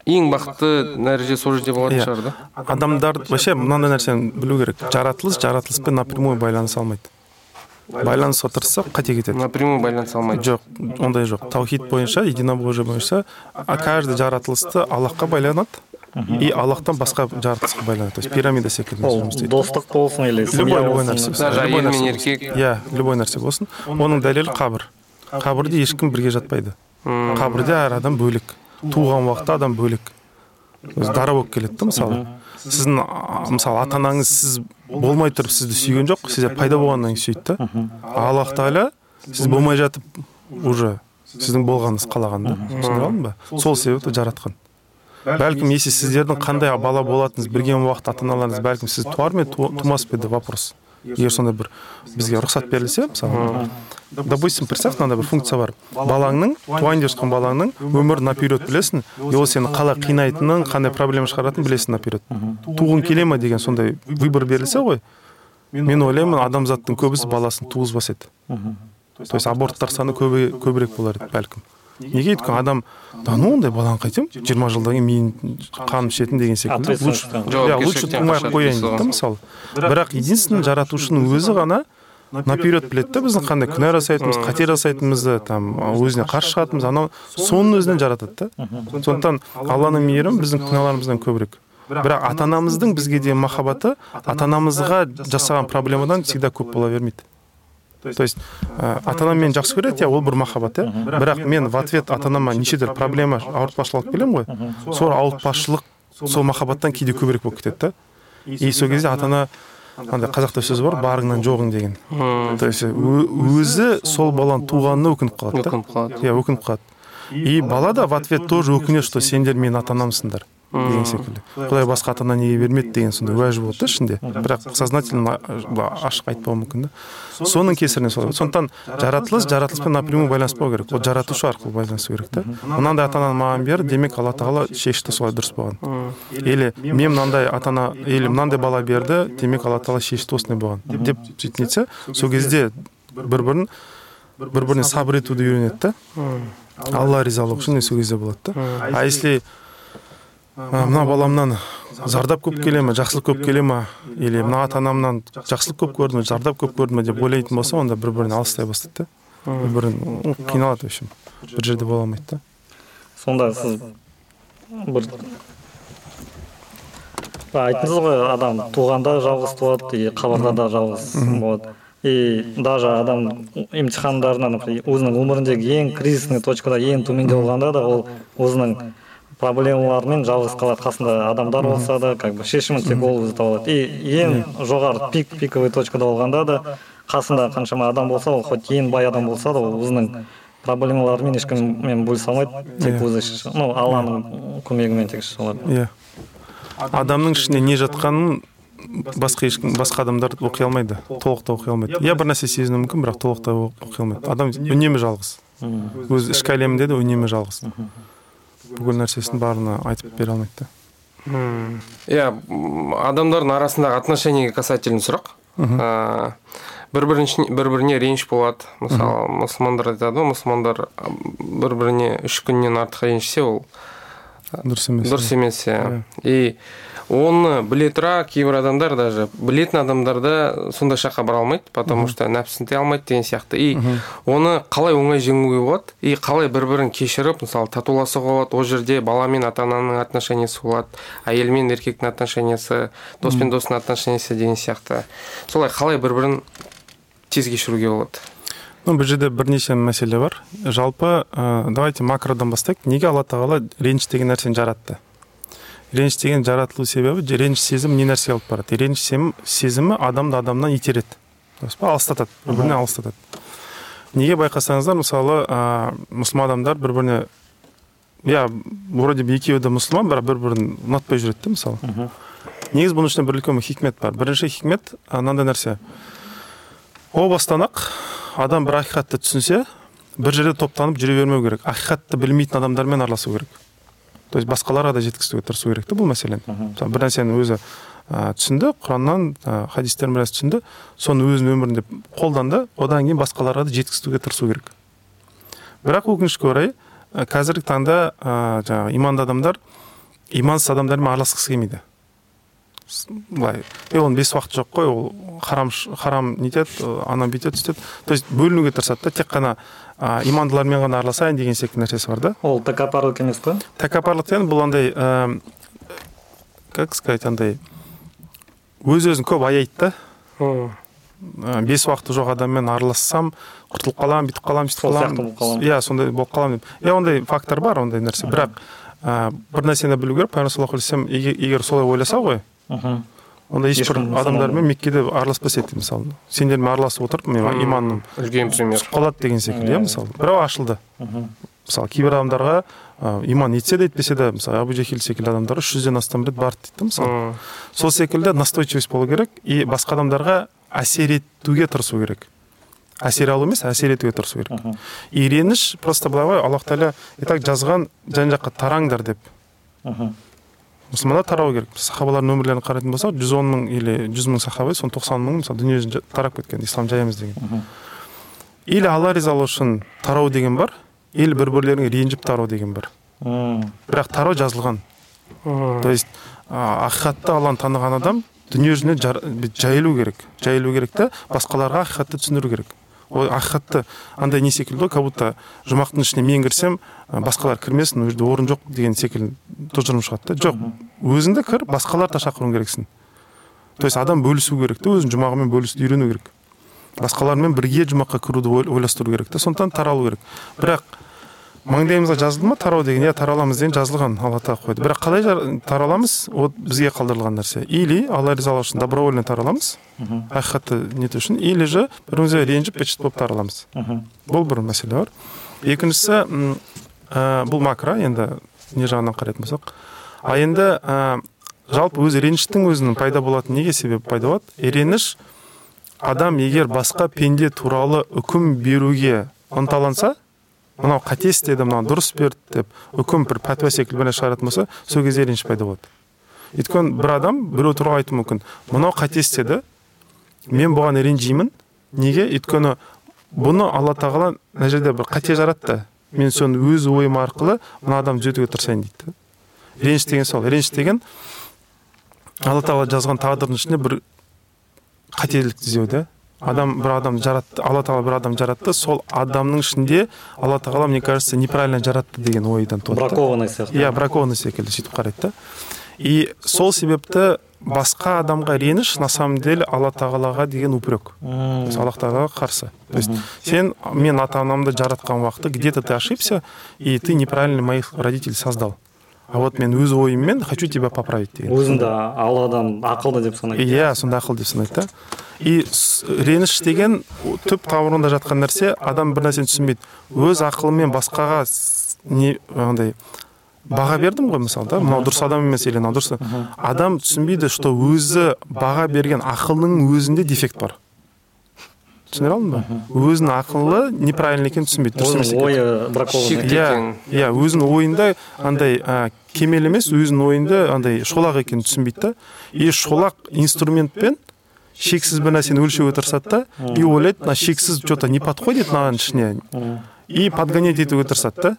ең бақытты дәреже сол жерде болатын Иә. шығар да. Адамдар вообще мынандай нәрсені білу керек. Жаратылыс жаратылыспен напрямую байланыса алмайды байланысуға тырысса қате кетеді. Напрямую байланыса алмайды. Жоқ ондай жоқ. Таухид бойынша единобожие бойынша а каждый жаратылысты аллахқа байланады. И аллахтан басқа жаратылысқа байланады. То есть пирамида секілді ол жұмыс істейді. достық болсын или любой любой нәрсе даже әйел мен еркек. Иә любой нәрсе болсын. Оның дәлелі қабір. Қабірде ешкім бірге жатпайды. Қабірде әр адам бөлек. Туған уақытта адам бөлек. Өзі дара болып келеді да мысалы. Сіздің мысалы ата анаңыз сіз болмай тұрып сізді сүйген жоқ сізде пайда болғаннан кейін сүйді да. Аллах тағала сіз болмай жатып уже сіздің болғаныңызды қалаған да. Түсіндіре алдым ба? Сол себепті. жаратқан. Бәлкім если сіздердің қандай бала болатыныңыз білген уақытта ата аналарыңыз бәлкім сіз туар ма еді ту- тумас па еді? Вопрос. Егер сондай бір бізге рұқсат берілсе мысалы. Допустим представь мынандай бір функция бар. Балаңның туайын деп жатқан балаңның өмірін наперед білесің. и ол сені қалай қинайтынын қандай проблема шығаратынын білесің наперед. Туғың келе ма деген сондай выбор берілсе ғой. мен ойлаймын адамзаттың көбісі баласын туғызбас еді. То есть аборттар саны көбірек болар еді бәлкім. Неге өйткені адам да ну ондай баланы қайтемін жиырма жылдан кейін мен қаным ішетін деген секілді. Лучше иә лучше тумай ақ қояйын дейді да мысалы. Бірақ единственный жаратушының өзі ғана наперед біледі да біздің қандай күнә жасайтынымызды қате жасайтынымызды там өзіне қарсы шығатынымызды анау соның өзінен жаратады да. Сондықтан алланың мейірімі біздің күнәларымыздан көбірек. Бірақ ата анамыздың бізге деген махаббаты ата анамызға жасаған проблемадан всегда көп бола бермейді. То есть ә, ата анам мені жақсы көреді иә ол бір махаббат иә. Бірақ мен в ответ ата анама неше түрлі проблема ауыртпашылық алып келемін ғой. Сол ауыртпашылық сол махаббаттан кейде көбірек болып кетеді да. И сол кезде ата ана андай қазақта сөз бар барыңнан жоғың деген. То есть ö- өзі сол баланың туғанына өкініп қалады да. өкініп қалады. Иә өкініп қалады. И бала да в ответ тоже өкінеді что сендер менің ата анамсыңдар деген секілді. Құдай басқа ата ана неге бермеді деген сондай уәж болады да ішінде. Бірақ сознательно ашық айтпауы мүмкін да. Соның кесірінен солай болады. сондықтан жаратылыс жаратылыспен напрямую байланыспау керек. ол жаратушы арқылы байланысу керек та. Мынандай ата ананы маған берді демек алла тағала шешті солай дұрыс болған. Или мен мынандай ата ана или мынандай бала берді демек алла тағала шешті осындай болған. Деп сөйтіп нетсе сол кезде бір бірін бір біріне сабыр етуді үйренеді да алла ризалығы үшін сол кезде болады да а если мына баламнан зардап көп келе ма жақсылық көп келе ма? Или мына ата анамнан жақсылық көп көрді ма зардап көп көрді ма деп ойлайтын болса онда бір біріне алыстай бастайды да. Бір бірін ну, қиналады в общем бір жерде бола алмайды да. Сонда сіз бір айттыңыз ғой адам туғанда жалғыз туады и қабірда да жалғыз болады. И даже адам емтихандарына например, өзінің өміріндегі ең кризисный точкада ең төменде болғанда да ол өзінің проблемаларымен жалғыз қалады қасында адамдар болса да как бы шешімін тек ол өзі таба алады и ең жоғары пик пиковый точкада болғанда да қасында қаншама адам болса ол хоть ең бай адам болса да ол өзінің проблемаларымен ешкіммен бөлісе алмайды тек Иә. өзі шеше ну алланың көмегімен тек шеше алады. Иә. Адамның ішінде не жатқанын басқа ешкім басқа адамдар оқи алмайды толықтай оқи алмайды. Иә бір нәрсе сезіну мүмкін бірақ толықтай оқи алмайды. Адам үнемі. жалғыз. Өз ішкі әлемінде де үнемі жалғыз. Бүкіл нәрсесін барына айтып бере алмайды да. Мм. иә адамдардың арасындағы отношениеге касательный сұрақ. Бір бір біріне реніш болады. Мысалы мұсылмандар айтады ғой мұсылмандар бір біріне үш күннен артық ренжісе ол дұрыс емес. дұрыс емес иә. И оны біле тұра кейбір адамдар даже білетін адамдарда сондай шаққа бара алмайды потому что нәпсісін тыя алмайды деген сияқты. И оны қалай оңай жеңуге болады и қалай бір бірін кешіріп мысалы татуласуға болады ол жерде бала мен ата ананың отношениесі болады әйел мен еркектің отношениесі дос пен достың отношениесі деген сияқты. Солай қалай бір бірін тез кешіруге болады. Ну бұл жерде бірнеше мәселе бар. Жалпы ә, давайте макродан бастайық. Неге алла тағала реніш деген нәрсені жаратты? Реніш деген жаратылу себебі реніш сезімі не нәрсеге алып барады? Реніш сезімі, адамды адамнан итереді. Дұрыс па? Алыстатады. Бір бірінен алыстатады. Неге байқасаңыздар мысалы ә, мұсылман адамдар бір біріне иә вроде бы екеуі де мұсылман бірақ бір бірін ұнатпай жүреді да мысалы. Негізі бұның ішінде бір үлкен хикмет бар. Бірінші хикмет мынандай нәрсе. О бастан ақ адам бір ақиқатты түсінсе бір жерде топтанып жүре бермеу керек. Ақиқатты білмейтін адамдармен араласу керек то есть басқаларға да жеткізуге тырысу керек та бұл мәселені мысалы бір нәрсені өзі ә, түсінді құраннан ә, хадистердің біраз түсінді соны өзінің өмірінде қолданды одан кейін басқаларға да жеткізуге тырысу керек. Бірақ өкінішке орай ә, қазіргі таңда ә, жаңағы иманды адамдар имансыз адамдармен араласқысы келмейді. Былай. Е оның бес уақыт жоқ қой ол харам харам нетеді анау бүйтеді сөйтеді. То есть бөлінуге тырысады да тек қана ә, имандылармен ғана араласайын деген секілді нәрсесі бар да. Ол тәкаппарлық емес па тәкаппарлық деген бұл андай ә, как сказать андай өз өзін көп аяйды да. Ә, бес уақыты жоқ адаммен аралассам құтылып қаламын бүйтіп қаламын сөйтіп қаламын иә сондай болып қаламын деп. Иә ондай фактор бар ондай нәрсе. Бірақ ә, бір нәрсені білу керек пайғамбар саллаллаху алейхи егер, егер солай ойласа ғой мхм. Онда ешбір адамдармен меккеде араласпас еді мысалы. Сендермен араласып отырып мен иманым үлкен пример түсіп қалады деген секілді иә мысалы. Бірақ ашылды. Мысалы кейбір адамдарға ә, иман етсе де етпесе де мысалы абу жахил секілді адамдар үш жүзден астам рет барды дейді да мысалы. Сол секілді настойчивость болу керек. И басқа адамдарға әсер етуге тырысу керек. Әсер алу емес әсер етуге тырысу керек. И реніш просто былай ғой аллах тағала и так жазған жан жаққа тараңдар деп. Мхм. Мұсылмандар тарау керек. Сахабалардың өмірлерін қарайтын болсақ жүз он мың или жүз мың сахаба соның тоқсан мыңы мысалы дүние жүзіне тарап кеткен ислам жаямыз деген. Или алла ризалығы үшін тарау деген бар или бір бірлеріңе ренжіп тарау деген бар. Бірақ тарау жазылған. То есть а, ақиқатты алланы таныған адам дүние жүзіне жар- жайылу керек. Жайылу керек та басқаларға ақиқатты түсіндіру керек. Ол ақиқатты андай не секілді ғой как будто жұмақтың ішіне мен кірсем басқалар кірмесін ол жерде орын жоқ деген секілді тұжырым шығады да. Жоқ өзің де кір басқаларды да шақыруың керексің. То есть адам бөлісу керек та өзінің жұмағымен бөлісуді үйрену керек. Басқалармен бірге жұмаққа кіруді ой- ойластыру керек та сондықтан таралу керек. Бірақ маңдайымызға жазылды ма тарау деген? Иә тараламыз деген жазылған алла тағала қойды. Бірақ қалай тараламыз? Ол бізге қалдырылған нәрсе. Или алла ризалығы үшін добровольно тараламыз. Ақиқатты нету үшін. Или же бір бірімізге ренжіп бет болып тараламыз. Бұл бір мәселе бар. Екіншісі ә, бұл макро енді не жағынан қарайтын болсақ. А енді ә, жалпы өзі реніштің өзінің пайда болатын неге себеп пайда болады? Реніш адам егер басқа пенде туралы үкім беруге ынталанса мынау қате істеді мынау дұрыс берді деп үкім бір пәтуа секілді бір нәрсе шығаратын болса сол кезде реніш пайда болады. Өйткені бір адам біреу туралы айтуы мүмкін. Мынау қате істеді мен бұған ренжимін. Неге? Өйткені бұны алла тағала мына жерде бір қате жаратты. Мен соны өз ойым арқылы мына адамды түзетуге тырысайын дейді. Реніш деген сол. Реніш деген алла тағала жазған тағдырдың ішінде бір қателік іздеу да адам бір адам жаратты алла тағала бір адам жаратты сол адамның ішінде алла тағала мне кажется неправильно жаратты деген ойдан туады. Бракованный сияқты. Иә бракованный секілді сөйтіп қарайды да. И сол себепті басқа адамға реніш на самом деле алла тағалаға деген упрек. То есть аллах тағалаға қарсы. То есть сен мен ата анамды жаратқан уақытта где то ты ошибся и ты неправильно моих родителей создал. А вот мен өз ойыммен хочу тебя поправить деген. Өзін де алладан ақылды деп санайды. Иә сонда ақыл деп санайды да. И реніш деген түп тамырында жатқан нәрсе адам бір нәрсені түсінбейді. Өз ақылымен басқаға не андай баға бердім ғой мысалы да. Мынау дұрыс адам емес или мынау дұрыс адам түсінбейді что өзі баға берген ақылының өзінде дефект бар. Түсіндіре алдым ба? Өзінің ақылы неправильно екенін түсінбейді дұрыс емес ойы иә иә өзінің ойында андай ә, кемел емес өзінің ойында андай шолақ екенін түсінбейді да. И шолақ инструментпен шексіз бір нәрсені өлшеуге тырысады да. И ойлайды мына шексіз че то не подходит мынаған ішіне и подгонять етуге тырысады да.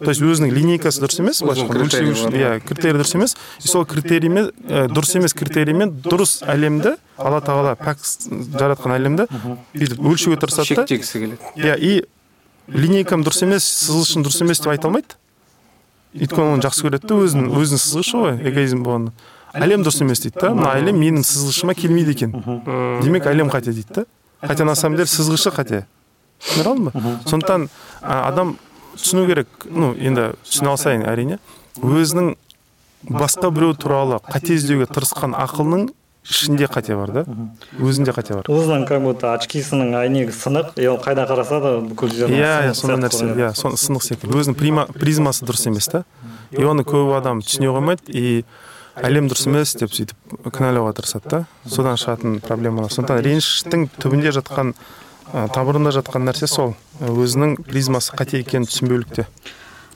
То есть өзінің линейкасы дұрыс емес былайша өлшеу үшін иә критерий дұрыс емес. И сол критериймен ә, дұрыс емес критериймен дұрыс әлемді алла тағала пәк жаратқан әлемді бүйтіп өлшеуге тырысады да. Шектегісі келеді. Иә и линейкам дұрыс емес сызғышым дұрыс емес деп айта алмайды. Өйткені оны жақсы көреді да өзінің өзінің сызғышы ғой эгоизм болғанда. Әлем дұрыс емес дейді да мына әлем менің сызғышыма келмейді екен. Демек әлем қате дейді да. Хотя на самом деле сызғышы қате. Түсіндіре алдым ба? Сондықтан адам түсіну керек ну енді түсіне алсайын әрине. Өзінің басқа біреу туралы қате іздеуге тырысқан ақылының ішінде қате бар да? Өзінде қате бар. Өзінің как будто очкисінің әйнегі сынық и ол қайда қараса да бүкіл жер иә иә сондай нәрсе иә сон- сынық секілді. Өзінің призмасы дұрыс емес та. И оны көп адам түсіне қоймайды и әлем дұрыс емес деп сөйтіп кінәлауға тырысады да. Содан шығатын проблемалар сондықтан реніштің түбінде жатқан ә, тамырында жатқан нәрсе сол. Өзінің призмасы қате екенін түсінбеулікте.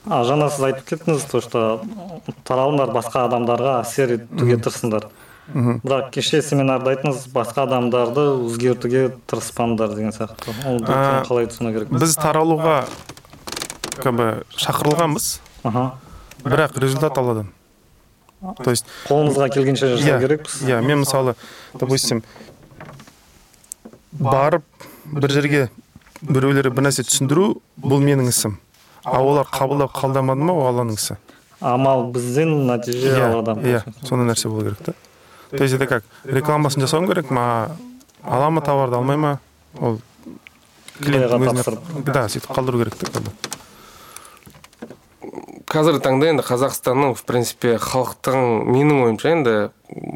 А жаңа сіз айтып кеттіңіз то что таралыңдар басқа адамдарға әсер етуге тырысыңдар. Бірақ кеше семинарда айттыңыз басқа адамдарды өзгертуге тырыспаңдар деген сияқты. Ол қалай түсіну керек? біз таралуға как бы шақырылғанбыз бірақ результат алладан. То есть қолымызға келгенше иә жасау керекпіз. иә мен мысалы допустим барып бір жерге біреулерге бір нәрсе түсіндіру бұл менің ісім. А олар қабылдап қабылдамады ма ол алланың ісі? Амал бізден нәтиже иә алладан. иә сондай нәрсе болу керек та. То есть это как рекламасын жасауым керек ма ала ма товарды алмай ма ол өзіне тапсырып. да сөйтіп қалдыру керек та қазіргі таңда енді қазақстанның в принципе халықтың менің ойымша енді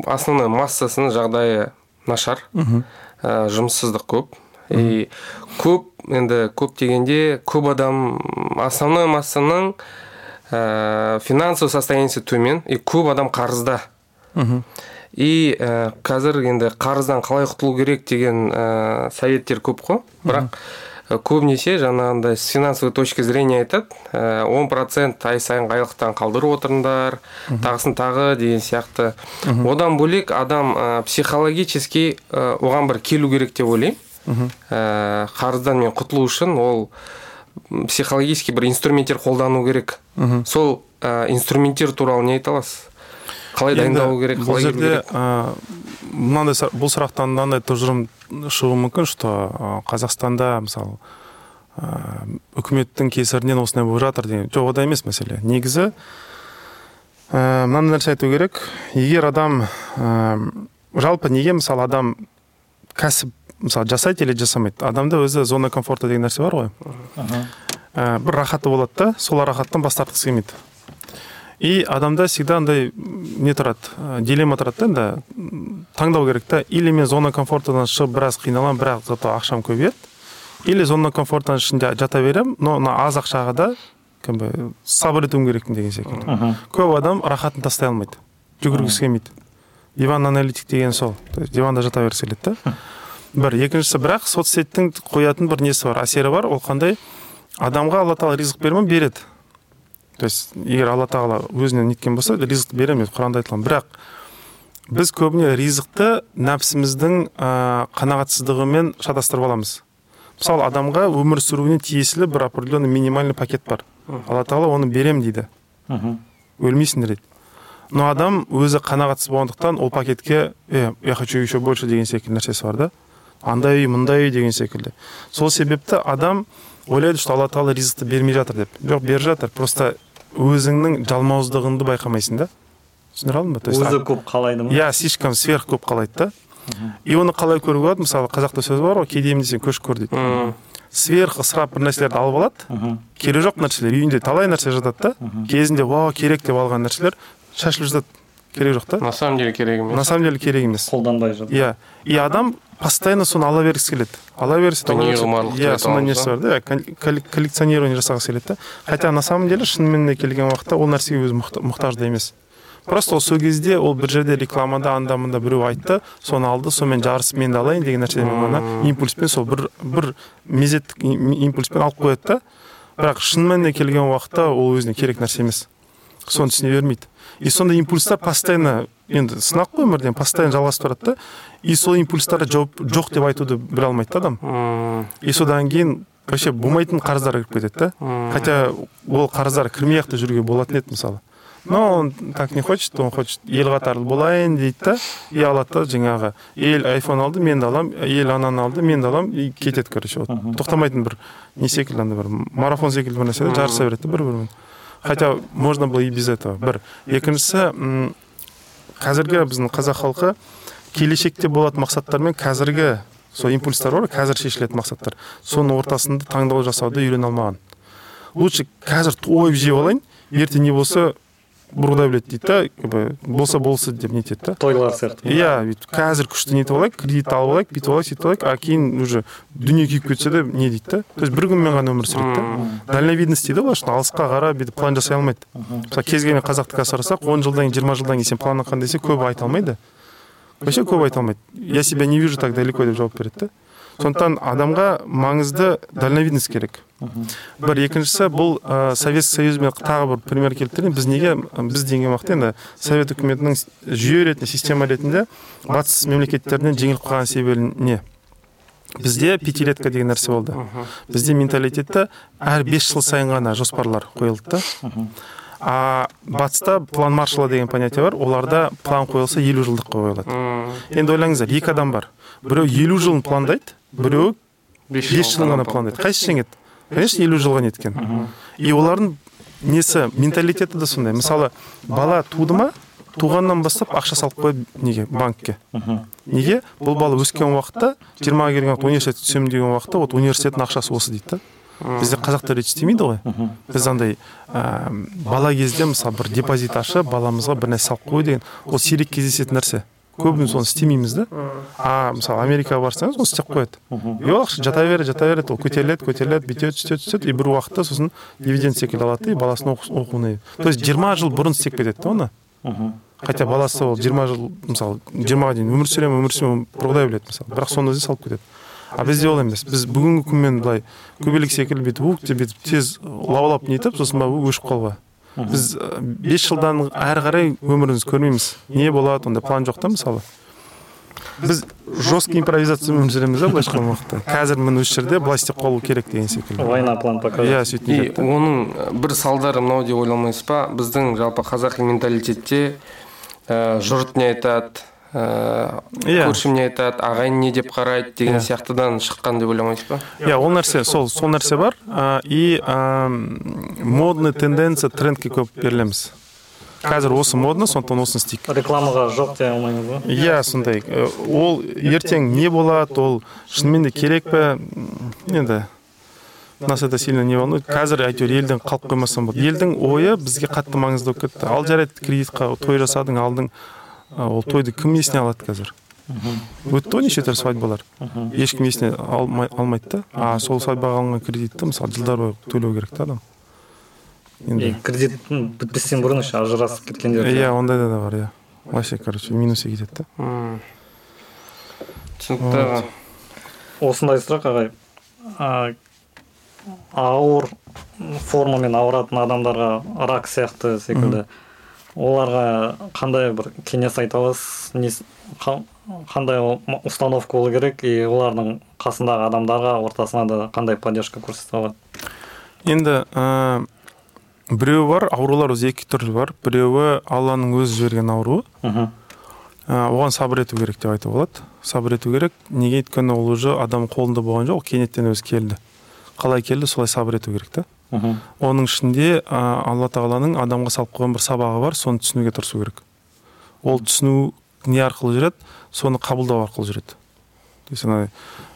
основной массасының жағдайы нашар. Ә, жұмыссыздық көп. И көп енді көп дегенде көп адам основной массаның ә, финансовый состояниесі төмен и көп адам қарызда. И ә, қазір енді қарыздан қалай құтылу керек деген ә, советтер көп қой. Бірақ ә, көбінесе жаңағындай с финансовой точки зрения айтады ә, он процент ай сайын айлықтан қалдырып отырыңдар тағысын тағы деген сияқты. Одан бөлек адам ә, психологически ә, оған бір келу керек деп ойлаймын. Ә, қарыздан мен құтылу үшін ол психологический бір инструменттер қолдану керек. Сол ә, инструменттер туралы не айта аласыз? Қалай дайындалу керек бұл жерде ә, мынандай бұл сұрақтан мынандай тұжырым шығуы мүмкін что қазақстанда мысалы ә, үкіметтің кесірінен осындай болып жатыр деген жоқ ода емес мәселе. Негізі ә, мынандай нәрсе айту керек. Егер адам ә, жалпы неге мысалы адам кәсіп мысалы жасайды или жасамайды? Адамда өзі зона комфорта деген нәрсе бар ғой. Ә, бір рахаты болады да сол рахаттан бас тартқысы келмейді. И адамда всегда андай не тұрады дилемма тұрады да енді таңдау керек та. Или мен зона комфортадан шығып біраз қиналамын бірақ зато ақшам көбейеді или зона комфортаның ішінде жата беремін но мына аз ақшаға да как бы сабыр етуім керекпін деген секілді. Көп адам рахатын тастай алмайды. Жүгіргісі келмейді. Диван аналитик деген сол. Диванда жата бергісі келеді да. Бір екіншісі бірақ соцсеттің қоятын бір несі бар әсері бар. Ол қандай? Адамға алла тағала ризық бере ма береді. То есть егер алла тағала өзінен неткен болса ризықты беремін деп құранда айтылған. Бірақ біз көбіне ризықты нәпсіміздің ә, қанағатсыздығымен шатастырып аламыз. Мысалы адамға өмір сүруіне тиесілі бір определенный минимальный пакет бар. Алла тағала оны беремін дейді. Өлмейсіңдер дейді. Но адам өзі қанағатсыз болғандықтан ол пакетке е я хочу еще больше деген секілді нәрсесі бар да. Андай үй мындай үй деген секілді. Сол себепті адам ойлайды что алла тағала ризықты бермей жатыр деп. Жоқ беріп жатыр. Просто өзіңнің жалмауыздығыңды байқамайсың да. Түсіндіре алдым ба? То есть өзі көп қалайды ма? Иә слишком сверх көп қалайды да. И оны қалай көруге болады? Мысалы қазақта сөз бар ғой кедеймін десең көшіп көр дейді. Сверх ысырап бір нәрселерді алып алады. Керегі жоқ нәрселер үйінде талай нәрсе жатады да. Кезінде вау керек деп алған нәрселер шашылып жатады. Керегі жоқ та? На самом деле керек емес на самом деле керек емес қолданбай жатыр. Иә. И адам постоянно соны ала бергісі келеді. Ала деп иә сондай несі бар да иә, кол- коллек- коллекционирование жасағысы келеді да. Хотя на самом деле шынымен де келген уақытта ол нәрсеге өзі мұқтаж да емес. Просто ол сол кезде ол бір жерде рекламада анда мында біреу айтты соны алды сонымен жарысып мен де алайын деген нәрседен ғана импульспен сол бір бір мезеттік им- импульспен алып қояды да. Бірақ шын мәніне келген уақытта ол өзіне керек нәрсе емес. Соны түсіне бермейді. И сондай импульстар постоянно енді сынақ қой өмірден постоянно жалғасып тұрады да. И сол импульстарға жауап жоқ деп айтуды біле алмайды да адам. И содан кейін вообще болмайтын қарыздар кіріп кетеді да. Хотя ол қарыздар кірмей ақ та жүруге болатын еді мысалы. Но он так не хочет он хочет ел қатарлы болайын дейді да. И алады да жаңағы ел айфон алды мен де аламын ел ананы алды мен де аламын и кетеді короче вот. Тоқтамайтын бір не секілді андай бір марафон секілді бір нәрсе да жарыса береді да бір бірімен хотя можно было и без этого. Бір. Екіншісі қазіргі біздің қазақ халқы келешекте болатын мақсаттар мен қазіргі сол импульстар бар қазір шешілетін мақсаттар. Соның ортасында таңдау жасауды үйрене алмаған. Лучше қазір тойып жеп алайын ертең не болса бұрғыдай біледі дейді да как бы болса болсы деп нетеді да. Тойлар сияқты. Иә бүйтіп қазір күшті нетіп алайық? Кредит алып алайық бүйтіп алайық сөйтіп алайық а кейін уже дүние күйіп кетсе де не дейді да? То есть бір күнмен ғана өмір сүреді да. Дальновидность дейді ғой что алысқа қарап бүйтіп план жасай алмайды. Мысалы кез келген қазақты қазір сұрасақ он жылдан кейін жиырма жылдан кейін сен планың қандай десе көбі айта алмайды. Вообще көбі айта алмайды. Я себя не вижу так далеко деп жауап береді да. Сондықтан адамға маңызды дальновидность керек. Бір екіншісі бұл ә, советский союзбен тағы бір пример келтірейін біз неге біз деген уақытта енді совет үкіметінің жүйе ретінде система ретінде батыс мемлекеттерінен жеңіліп қалған себебі не? Бізде пятилетка деген нәрсе болды. Бізде менталитетте әр бес жыл сайын ғана жоспарлар қойылды. Да а батыста план маршала деген понятие бар. Оларда план қойылса елу жылдыққа қойылады. Енді ойлаңыздар екі адам бар. Біреу елу жылын пландайды біреуі бес жылын ғана пландайды. Қайсысы жеңеді? Конечно елу жылға неткен. И олардың несі менталитеті де сондай. Мысалы бала туды ма? Туғаннан бастап ақша салып қояды неге? Банкке. Неге? Бұл бала өскен уақытта жиырмаға келген уақытта университетке түсемін деген уақытта вот университеттің ақшасы осы дейді да. Бізде қазақтар өйтіп істемейді ғой. Біз андай ә, бала кезде мысалы бір депозит ашып баламызға бір нәрсе салып қою деген. Ол сирек кездесетін нәрсе. Көбіміз оны істемейміз да. А мысалы америкаға барсаңыз оны істеп қояды. И ол ақша жата береді жата береді ол көтеріледі көтеріледі бүйтеді сөйтеді сөйтеді и бір уақытта сосын дивиденд секілді алады да и баласының оқу- оқуына то есть жиырма жыл бұрын істеп кетеді да оны. Хотя баласы ол жиырма жыл мысалы жиырмаға дейін өмір сүремін өмір сүремін бұрғыдай біледі мысалы. Бірақ соны өзі салып кетеді. А бізде олай емес. Біз бүгінгі күнмен былай көбелек секілді бүйтіп ух деп бүйтіп тез лаулап нетіп сосын барып өшіп қалуға. Біз бес жылдан әрі қарай өмірімізді көрмейміз. Не болады ондай план жоқ та мысалы? Біз жесткий импровизациямен жүреміз да былайша айтқан уақытта қазір міне осы жерде былай істеп қалу керек деген секілді. Война план показать иә сөйтіп и оның бір салдары мынау деп ойламайсыз ба? Біздің жалпы қазақи менталитетте ә, жұрт не айтады? Ә, Иә. көршім не айтады ағайын не деп қарайды деген Иә. сияқтыдан шыққан деп ойламайсыз ба иә ол нәрсе сол сол нәрсе бар. А, и а, модный тенденция трендке көп берілеміз. Қазір осы модно сондықтан осыны істейік. Рекламаға жоқ дей алмаймыз ба иә сондай. Э, ол ертең не болады ол шынымен де керек пе? Енді нас это сильно не волнует. Қазір әйтеуір елден қалып қоймасам болады. Елдің ойы бізге қатты маңызды болып кетті. Ал жарайды кредитқа той жасадың алдың. Ол тойды кім есіне алады қазір? Өтті ғой неше түрлі свадьбалар ешкім есіне алмай, алмайды да? А сол свадьбаға алынған кредитті мысалы жылдар бойы төлеу керек та адам. И енді кредит бітпестен бұрын еще ажырасып кеткендер иә ондайда да бар иә. Вообще короче минуске кетеді да. М. түсінікті аға. осындай сұрақ ағай а, ауыр формамен ауыратын адамдарға рак сияқты секілді. Оларға қандай бір кеңес айта аласыз? Қандай установка болу керек? И олардың қасындағы адамдарға ортасына да қандай поддержка көрсете алады? Енді ә, біреуі бар аурулар өзі екі түрлі бар. Біреуі алланың өзі жіберген ауруы ә, оған сабыр ету керек деп айтуға болады. Сабыр ету керек. Неге өйткені ол уже адам қолында болған жоқ ол кенеттен өзі келді. Қалай келді солай сабыр ету керек та мхм. Оның ішінде ә, алла тағаланың адамға салып қойған бір сабағы бар соны түсінуге тырысу керек. Ол түсіну не арқылы жүреді соны қабылдау арқылы жүреді. То есть ана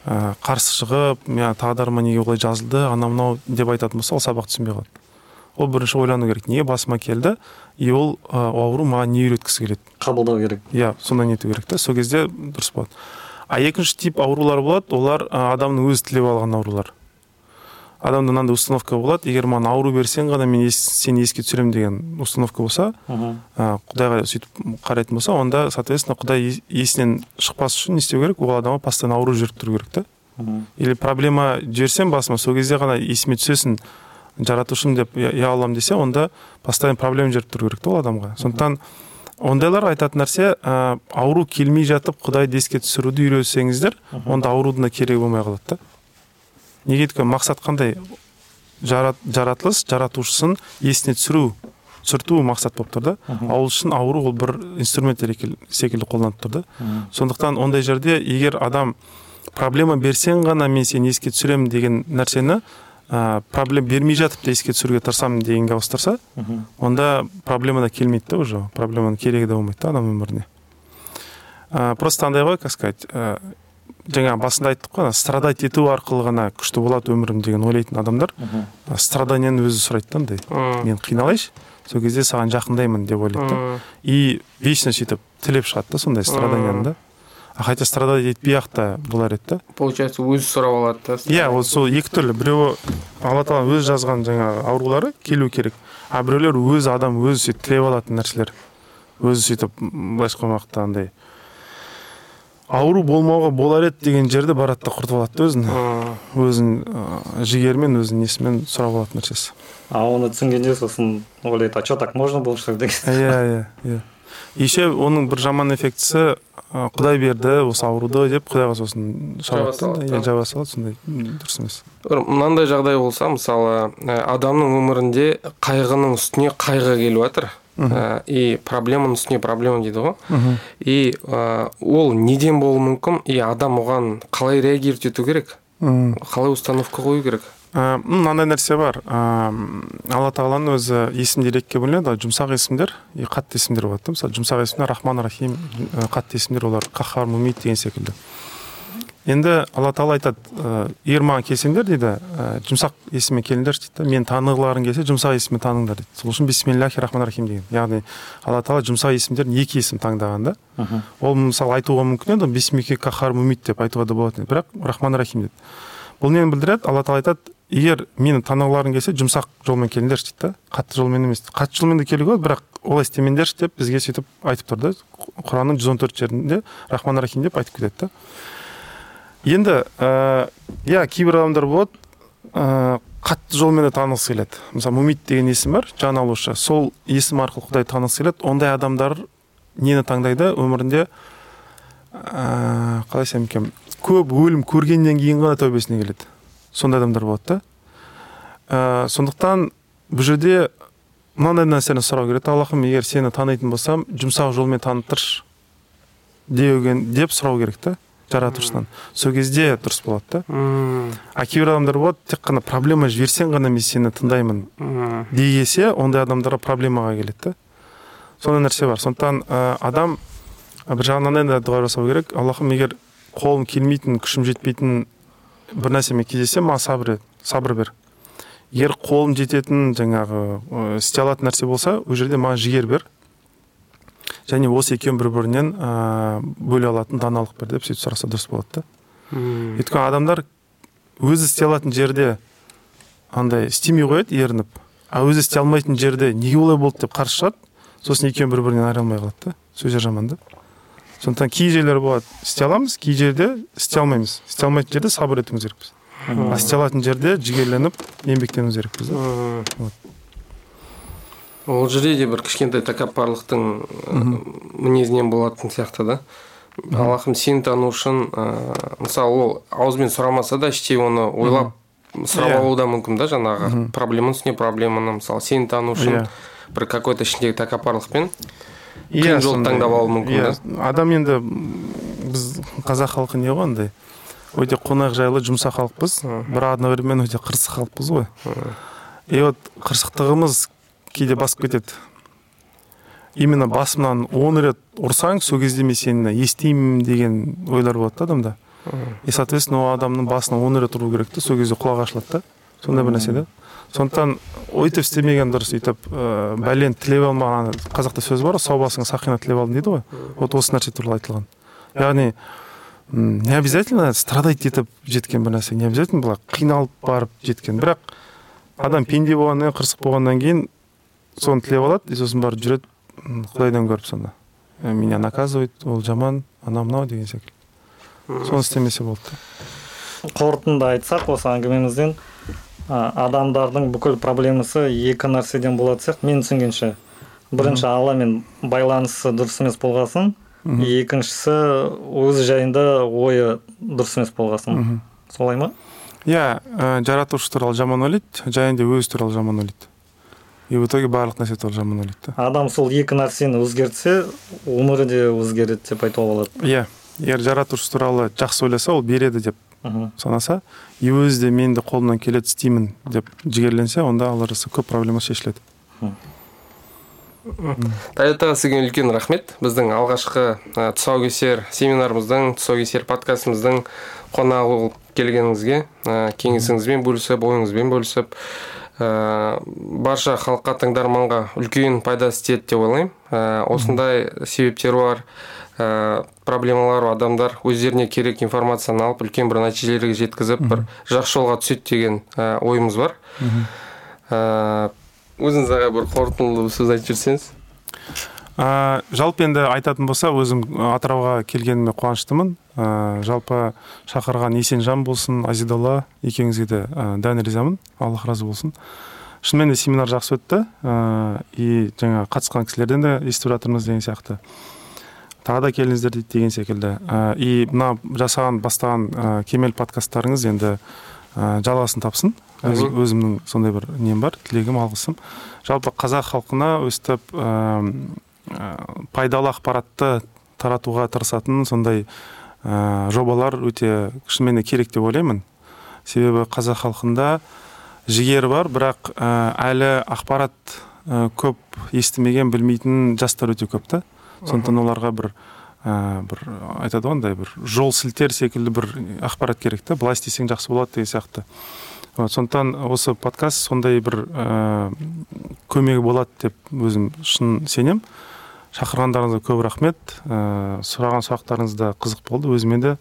ә, қарсы шығып мә тағдырыма неге олай жазылды анау мынау деп айтатын болса ол сабақ түсінбей қалады. Ол бірінші ойлану керек. Неге басыма келді? И ол ә, ауру маған не үйреткісі келеді? Қабылдау керек. Иә сондай нету керек та? Сол кезде дұрыс болады. А екінші тип аурулар болады. Олар ә, адамның өзі тілеп алған аурулар. Адамда мынандай установка болады егер маған ауру берсең ғана мен ес, сені еске түсіремін деген установка болса ә, құдайға сөйтіп қарайтын болса онда соответственно құдай ес- есінен шықпас үшін не істеу керек? Ол адамға постоянно ауру жіберіп тұру керек та. Или проблема жіберсем басыма сол кезде ғана есіме түсесің жаратушым деп я я аллам десе онда постоянно проблема жіберіп тұру керек та ол адамға. Сондықтан ондайлар айтатын нәрсе ә, ауру келмей жатып құдайды еске түсіруді үйренсеңіздер онда аурудың да керегі болмай қалады да неге өйткені мақсат қандай? Жарат, жаратылыс жаратушысын есіне түсіру түсірту мақсат болып тұр да. Ал үшін ауру ол бір инструмент секілді қолданып тұр да. Сондықтан ондай жерде егер адам проблема берсең ғана мен сені еске түсіремін деген нәрсені ә, проблема бермей жатып та еске түсіруге тырысамын дегенге ауыстырса онда проблема да келмейді да уже. Проблеманың керегі де болмайды да адам өміріне. Ә, просто андай ғой как сказать ә, жаңа басында айттық қой страдать ету арқылы ғана күшті болады өмірім деген ойлайтын адамдар. Страданияны өзі сұрайды да андай. Мен қиналайыншы сол кезде саған жақындаймын деп ойлайды да. И вечно сөйтіп тілеп шығады да сондай страданияны да. А хотя страдать етпей ақ та болар еді да. Получается өзі сұрап алады да иә ол сол екі түрлі. Біреуі алла тағала өзі жазған жаңағы аурулары келу керек. А біреулер өзі адам өзі сөйтіп тілеп алатын нәрселер. Өзі сөйтіп былайша айтқан уақытта андай ауру болмауға болар еді деген жерде барады да құртып алады да өзін. Өзін ыыы, жігерімен өзінің несімен сұрап алатын нәрсесі. А оны түсінгенде сосын ойлайды а че так можно было что ли? деген иә иә иә. Еще оның бір жаман эффектісі ы, құдай берді осы ауруды деп құдайға сосын да. иә жаба салады сондай дұрыс емес. Бір мынандай жағдай болса мысалы ә, адамның өмірінде қайғының үстіне қайғы келіп жатыр ә, и проблеманың үстіне проблема дейді ғой. И ә, ол неден болуы мүмкін и адам оған қалай реагировать ету керек? Қалай установка қою керек? Ә, м, мынандай нәрсе бар. Ыыы алла тағаланың өзі есімдер екіге бөлінеді ғой жұмсақ есімдер и қатты есімдер болады да. Мысалы жұмсақ есімдер рахман рахим қатты есімдер олар қаһар мумит деген секілді. Енді алла тағала айтады егер маған келсеңдер дейді ә, жұмсақ есіммен келіңдерші дейді да мені танығыларың келсе жұмсақ есіммен таныңдар дейді. Сол үшін бисмиллахи рахман рахим деген. Яғни алла тағала жұмсақ есімдерін екі есім таңдаған да. Ол мысалы айтуға мүмкін еді бисмике кахар мумит деп айтуға да болатын еді. Бірақ рахман рахим деді бұл нені білдіреді? Алла тағала айтады егер мені танығыларың келсе жұмсақ жолмен келіңдерші дейді да қатты жолмен емес. Қатты жолмен де келуге болады бірақ олай істемеңдерші деп бізге сөйтіп айтып тұр да. Құранның жүз он төрт жерінде рахман рахим деп айтып кетеді да енді ә, иә кейбір адамдар болады ә, қатты жолмен де танығысы келеді. Мысалы мумит деген есім бар жан алушы. Сол есім арқылы құдайды танығысы келеді. Ондай адамдар нені таңдайды? Өмірінде ә, қалай айтсам екен? Көп өлім көргеннен кейін ғана тәубесіне келеді. Сондай адамдар болады да. Ә, сондықтан бұл жерде мынандай нәрсені сұрау керек. Аллахым егер сені танитын болсам жұмсақ жолмен таныстыршы деген деп сұрау керек та. Жаратушысынан сол кезде дұрыс болады да. Мм. А кейбір адамдар болады тек қана проблема жіберсең ғана мен сені тыңдаймын дей келсе ондай адамдарға проблемаға келеді да. Сондай нәрсе бар. Сондықтан ә, адам бір жағынан енді дұға жасау керек. Аллахым егер қолым келмейтін күшім жетпейтін бір нәрсемен кездессем маған сабыр сабыр бер. Егер қолым жететін жаңағы істей алатын нәрсе болса ол жерде маған жігер бер. Және осы екеуін бір бірінен ә, бөле алатын даналық бер деп сөйтіп сұраса дұрыс болады да. Мм. Өйткені адамдар өзі істей алатын жерде андай істемей қояды ерініп. А өзі істей алмайтын жерде неге олай болды деп қарсы шығады сосын екеуін бір бірінен айыра алмай қалады да сол жер жаман да. Сондықтан кей жерлер болады істей аламыз кей жерде істей алмаймыз. Істей алмайтын жерде сабыр етуіміз керекпіз. А істей алатын жерде жігерленіп еңбектенуіміз керекпіз да. Вот. Ол жерде де бір кішкентай тәкаппарлықтың ә, мінезінен болатын сияқты да. Аллахым сені тану үшін ә, мысалы ол ауызбен сұрамаса да іштей оны ойлап сұрап Иә. алуы да мүмкін да жаңағы проблеманың үстіне проблеманы. Мысалы сені тану үшін Иә. бір какой то ішіндегі тәкаппарлықпен Иә, қиын жолды таңдап алуы мүмкін да. Адам енді біз қазақ халқы не ғой андай? Өте қонақ жайлы жұмсақ халықпыз. Бірақ одновременно өте қырсық халықпыз ғой. И вот қырсықтығымыз кейде басып кетеді. Именно басымнан он рет ұрсаң сол кезде мен сені естимін деген ойлар болады да адамда. И соответственно ол адамның басына он рет ұру керек та сол кезде құлағы ашылады да. Сондай бір нәрсе да. Сондықтан өйтіп істемеген дұрыс өйтіп ә, бәлен тілеп алмаған ана қазақта сөз бар ғой сау басыңа сақина тілеп алдың дейді ғой. Вот осы нәрсе туралы айтылған. Яғни не обязательно страдать етіп жеткен бір нәрсе не обязательно былай қиналып барып жеткен. Бірақ адам пенде болғаннан кейін қырсық болғаннан кейін соны тілеп алады и сосын барып жүреді. Құдайдан көріп сонда. «Ә, меня наказывает ол жаман анау мынау деген секілді. Соны істемесе болды да. Қорытынды айтсақ осы әңгімемізден адамдардың бүкіл проблемасы екі нәрседен болатын сияқты мен түсінгенше. Бірінші алламен байланысы дұрыс емес болғасын. Екіншісі өзі жайында ойы дұрыс емес болғасын. Солай ма? Иә жаратушы туралы жаман ойлайды және де өзі туралы жаман ойлайды. И в итоге барлық нәрсе туралы жаман ойлайды да адам сол екі нәрсені өзгертсе өмірі де өзгереді деп айтуға болады иә. Егер жаратушы туралы жақсы ойласа ол береді деп мхм. санаса и өзі де мен де қолымнан келеді істеймін деп жігерленсе онда алла жазса көп проблема шешіледі. Тойота сізге үлкен рахмет. Біздің алғашқы ә, тұсаукесер семинарымыздың тұсаукесер подкастымыздың қонағы болып келгеніңізге ә, кеңесіңізбен бөлісіп ойыңызбен бөлісіп барша халыққа тыңдарманға үлкен пайдасы тиеді деп ойлаймын. Ә, осындай себептері бар. Ә, проблемалар адамдар өздеріне керек информацияны алып үлкен бір нәтижелерге жеткізіп бір жақсы жолға түседі деген ә, ойымыз бар. Ә, өзіңіз аға бір қорытынды сөз айтып жіберсеңіз. Ә, жалпы енді айтатын болса өзім атырауға келгеніме қуаныштымын. Ә, жалпы шақырған есенжан болсын азидолла екеуіңізге де ә, дән ризамын. Аллах разы болсын. Шынымен де семинар жақсы өтті. Ә, и жаңа қатысқан кісілерден де естіп жатырмыз деген сияқты. Тағы да келіңіздер дейді деген секілді. Ә, и мына жасаған бастаған ә, кемел подкасттарыңыз енді ә, жалғасын тапсын. Өз- өзімнің сондай бір нем бар тілегім алғысым. Жалпы қазақ халқына өстіп ә, пайдалы ақпаратты таратуға тырысатын сондай ә, жобалар өте шынымен де керек деп ойлаймын. Себебі қазақ халқында жігер бар бірақ ә, әлі ақпарат ә, көп естімеген білмейтін жастар өте көп та. Сондықтан оларға бір ә, бір айтады ғой андай бір жол сілтер секілді бір ақпарат керек та. Былай істесең жақсы болады деген сияқты. Вот, сондықтан осы подкаст сондай бір ә, көмегі болады деп өзім шын сенем. Шақырғандарыңызға көп рахмет. Ә, сұраған сұрақтарыңыз да қызық болды. Өзіме де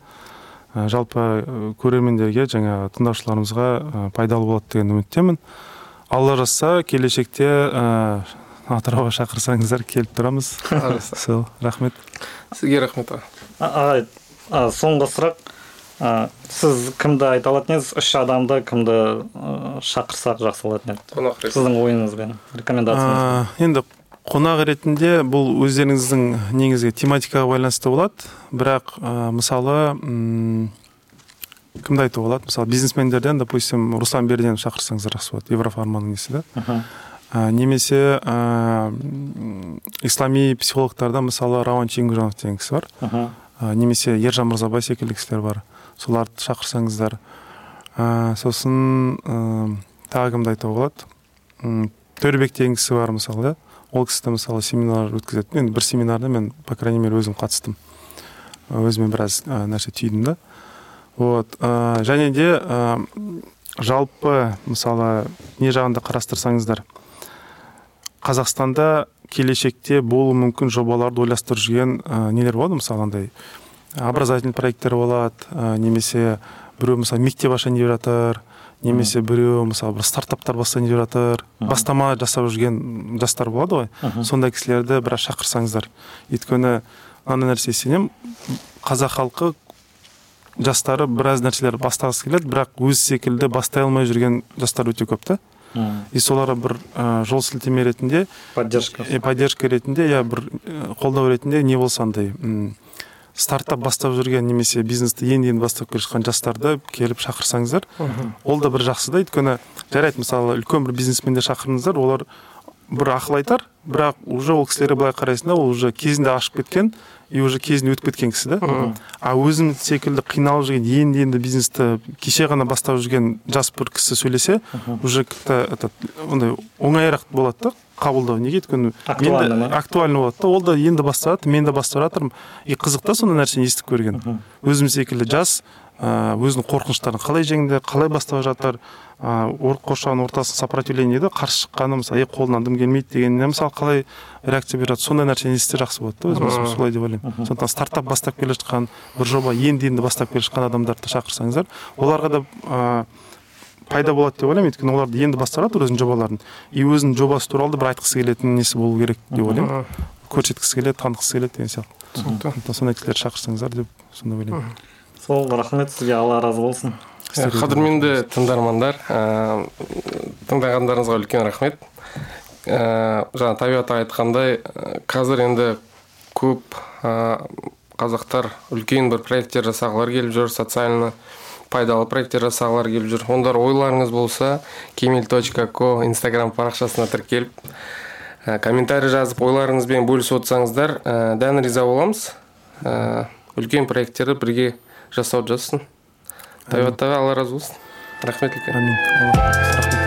ә, жалпы ә, көрермендерге жаңа тыңдаушыларымызға ә, пайдалы болады деген үміттемін. Алла жазса келешекте ә, атырауға шақырсаңыздар келіп тұрамыз. Сол рахмет. Сізге рахмет ағай соңғы сұрақ. Сіз кімді айта алатын едіңіз? Үш адамды кімді шақырсақ жақсы болатын еді? Қонақ ретінде. Сіздің ойыңызбен рекомендацияңыз ә, енді қонақ ретінде бұл өздеріңіздің негізгі тематикаға байланысты болады. Бірақ ә, мысалы м, кімді айтуға болады? Мысалы бизнесмендерден допустим руслан берденов шақырсаңыздар жақсы болады. Еврофарманың несі да? Ә, немесе ә, ислами психологтардан мысалы рауан ченгужанов деген кісі бар. Ә, немесе ержан мырзабай секілді кісілер бар. Соларды шақырсаңыздар. Ә, сосын ә, тағы кімді айтуға болады? Төребек деген кісі бар мысалы да? Ол кісі мысалы семинар өткізеді. Мен бір семинарда мен по крайней мере өзім қатыстым. Өзіме біраз ә, нәрсе түйдім да. Вот ә, және де ә, жалпы мысалы не жағында қарастырсаңыздар. Қазақстанда келешекте болуы мүмкін жобаларды ойластырып жүрген ә, нелер болады мысалы андай? Образовательный проекттер болады ә, немесе біреу мысалы мектеп ашайын деп жатыр? Немесе біреу мысалы бір стартаптар бастайын деп жатыр бастама жасап жүрген жастар болады ғой. Сондай кісілерді біраз шақырсаңыздар. Өйткені мынандай нәрсеге сенемін қазақ халқы жастары біраз нәрселер бастағысы келеді бірақ өзі секілді бастай алмай жүрген жастар өте көп та. И соларға бір ә, жол сілтеме ретінде поддержка. поддержка ретінде иә бір ә, қолдау ретінде не болса андай стартап бастап жүрген немесе бизнесті енді енді бастап келе жатқан жастарды келіп шақырсаңыздар ол да бір жақсы да. Өйткені жарайды мысалы үлкен бір бизнесмендер шақырдыңыздар олар бір ақыл айтар бірақ уже ол кісілерге былай қарайсың да ол уже кезінде ашып кеткен и уже кезінде өтіп кеткен кісі да а өзім секілді қиналып жүрген енді енді бизнесті кеше ғана бастап жүрген жас бір кісі сөйлесе уже как то этот ондай оңайырақ болады да қабылдау. Неге? өйткені ма? актуальный болады да. Ол да енді бастап жатыр мен де бастап жатырмын. И қызық та сондай нәрсені естіп көрген. Өзім секілді жас өзінің қорқыныштарын қалай жеңді қалай бастап жатыр? Ыыы қоршаған ортасы сопротивление дейді қарсы шыққаны мысалы е қолынан дым келмейді дегеніне мысалы қалай реакция беріп жатыр сондай нәрсені естісе жақсы болады да Мхм. солай деп ойлаймын. Сондықтан стартап бастап келе жатқан бір жоба енді енді бастап келе жатқан адамдарды шақырсаңыздар оларға да ыыы пайда болады деп ойлаймын. Өйткені олар да енді бастап жатыр өзінің жобаларын. И өзінің жобасы туралы да бір айтқысы келетін несі болу керек деп ойлаймын. Көрсеткісі келеді танытқысы келеді деген сияқты. сондықтан сондай кісілерді шақырсаңыздар деп сонда ойлаймын. Сол рахмет сізге. Алла разы болсын. Қадірменді тыңдармандар тыңдағандарыңызға үлкен рахмет. Ә, жаңа табиғат айтқандай қазір енді көп қазақтар үлкен бір проекттер жасағылар келіп жүр социально пайдалы проекттер жасағылар келіп жүр. Ондар ойларыңыз болса кемел точка ко инстаграм парақшасына тіркеліп ә, комментарий жазып ойларыңызбен бөлісіп отырсаңыздар ә, дән риза боламыз. Ә, үлкен проекттерді бірге жасауды жазсын табиғат аға алла разы болсын рахмет үлкен Алла рахмет.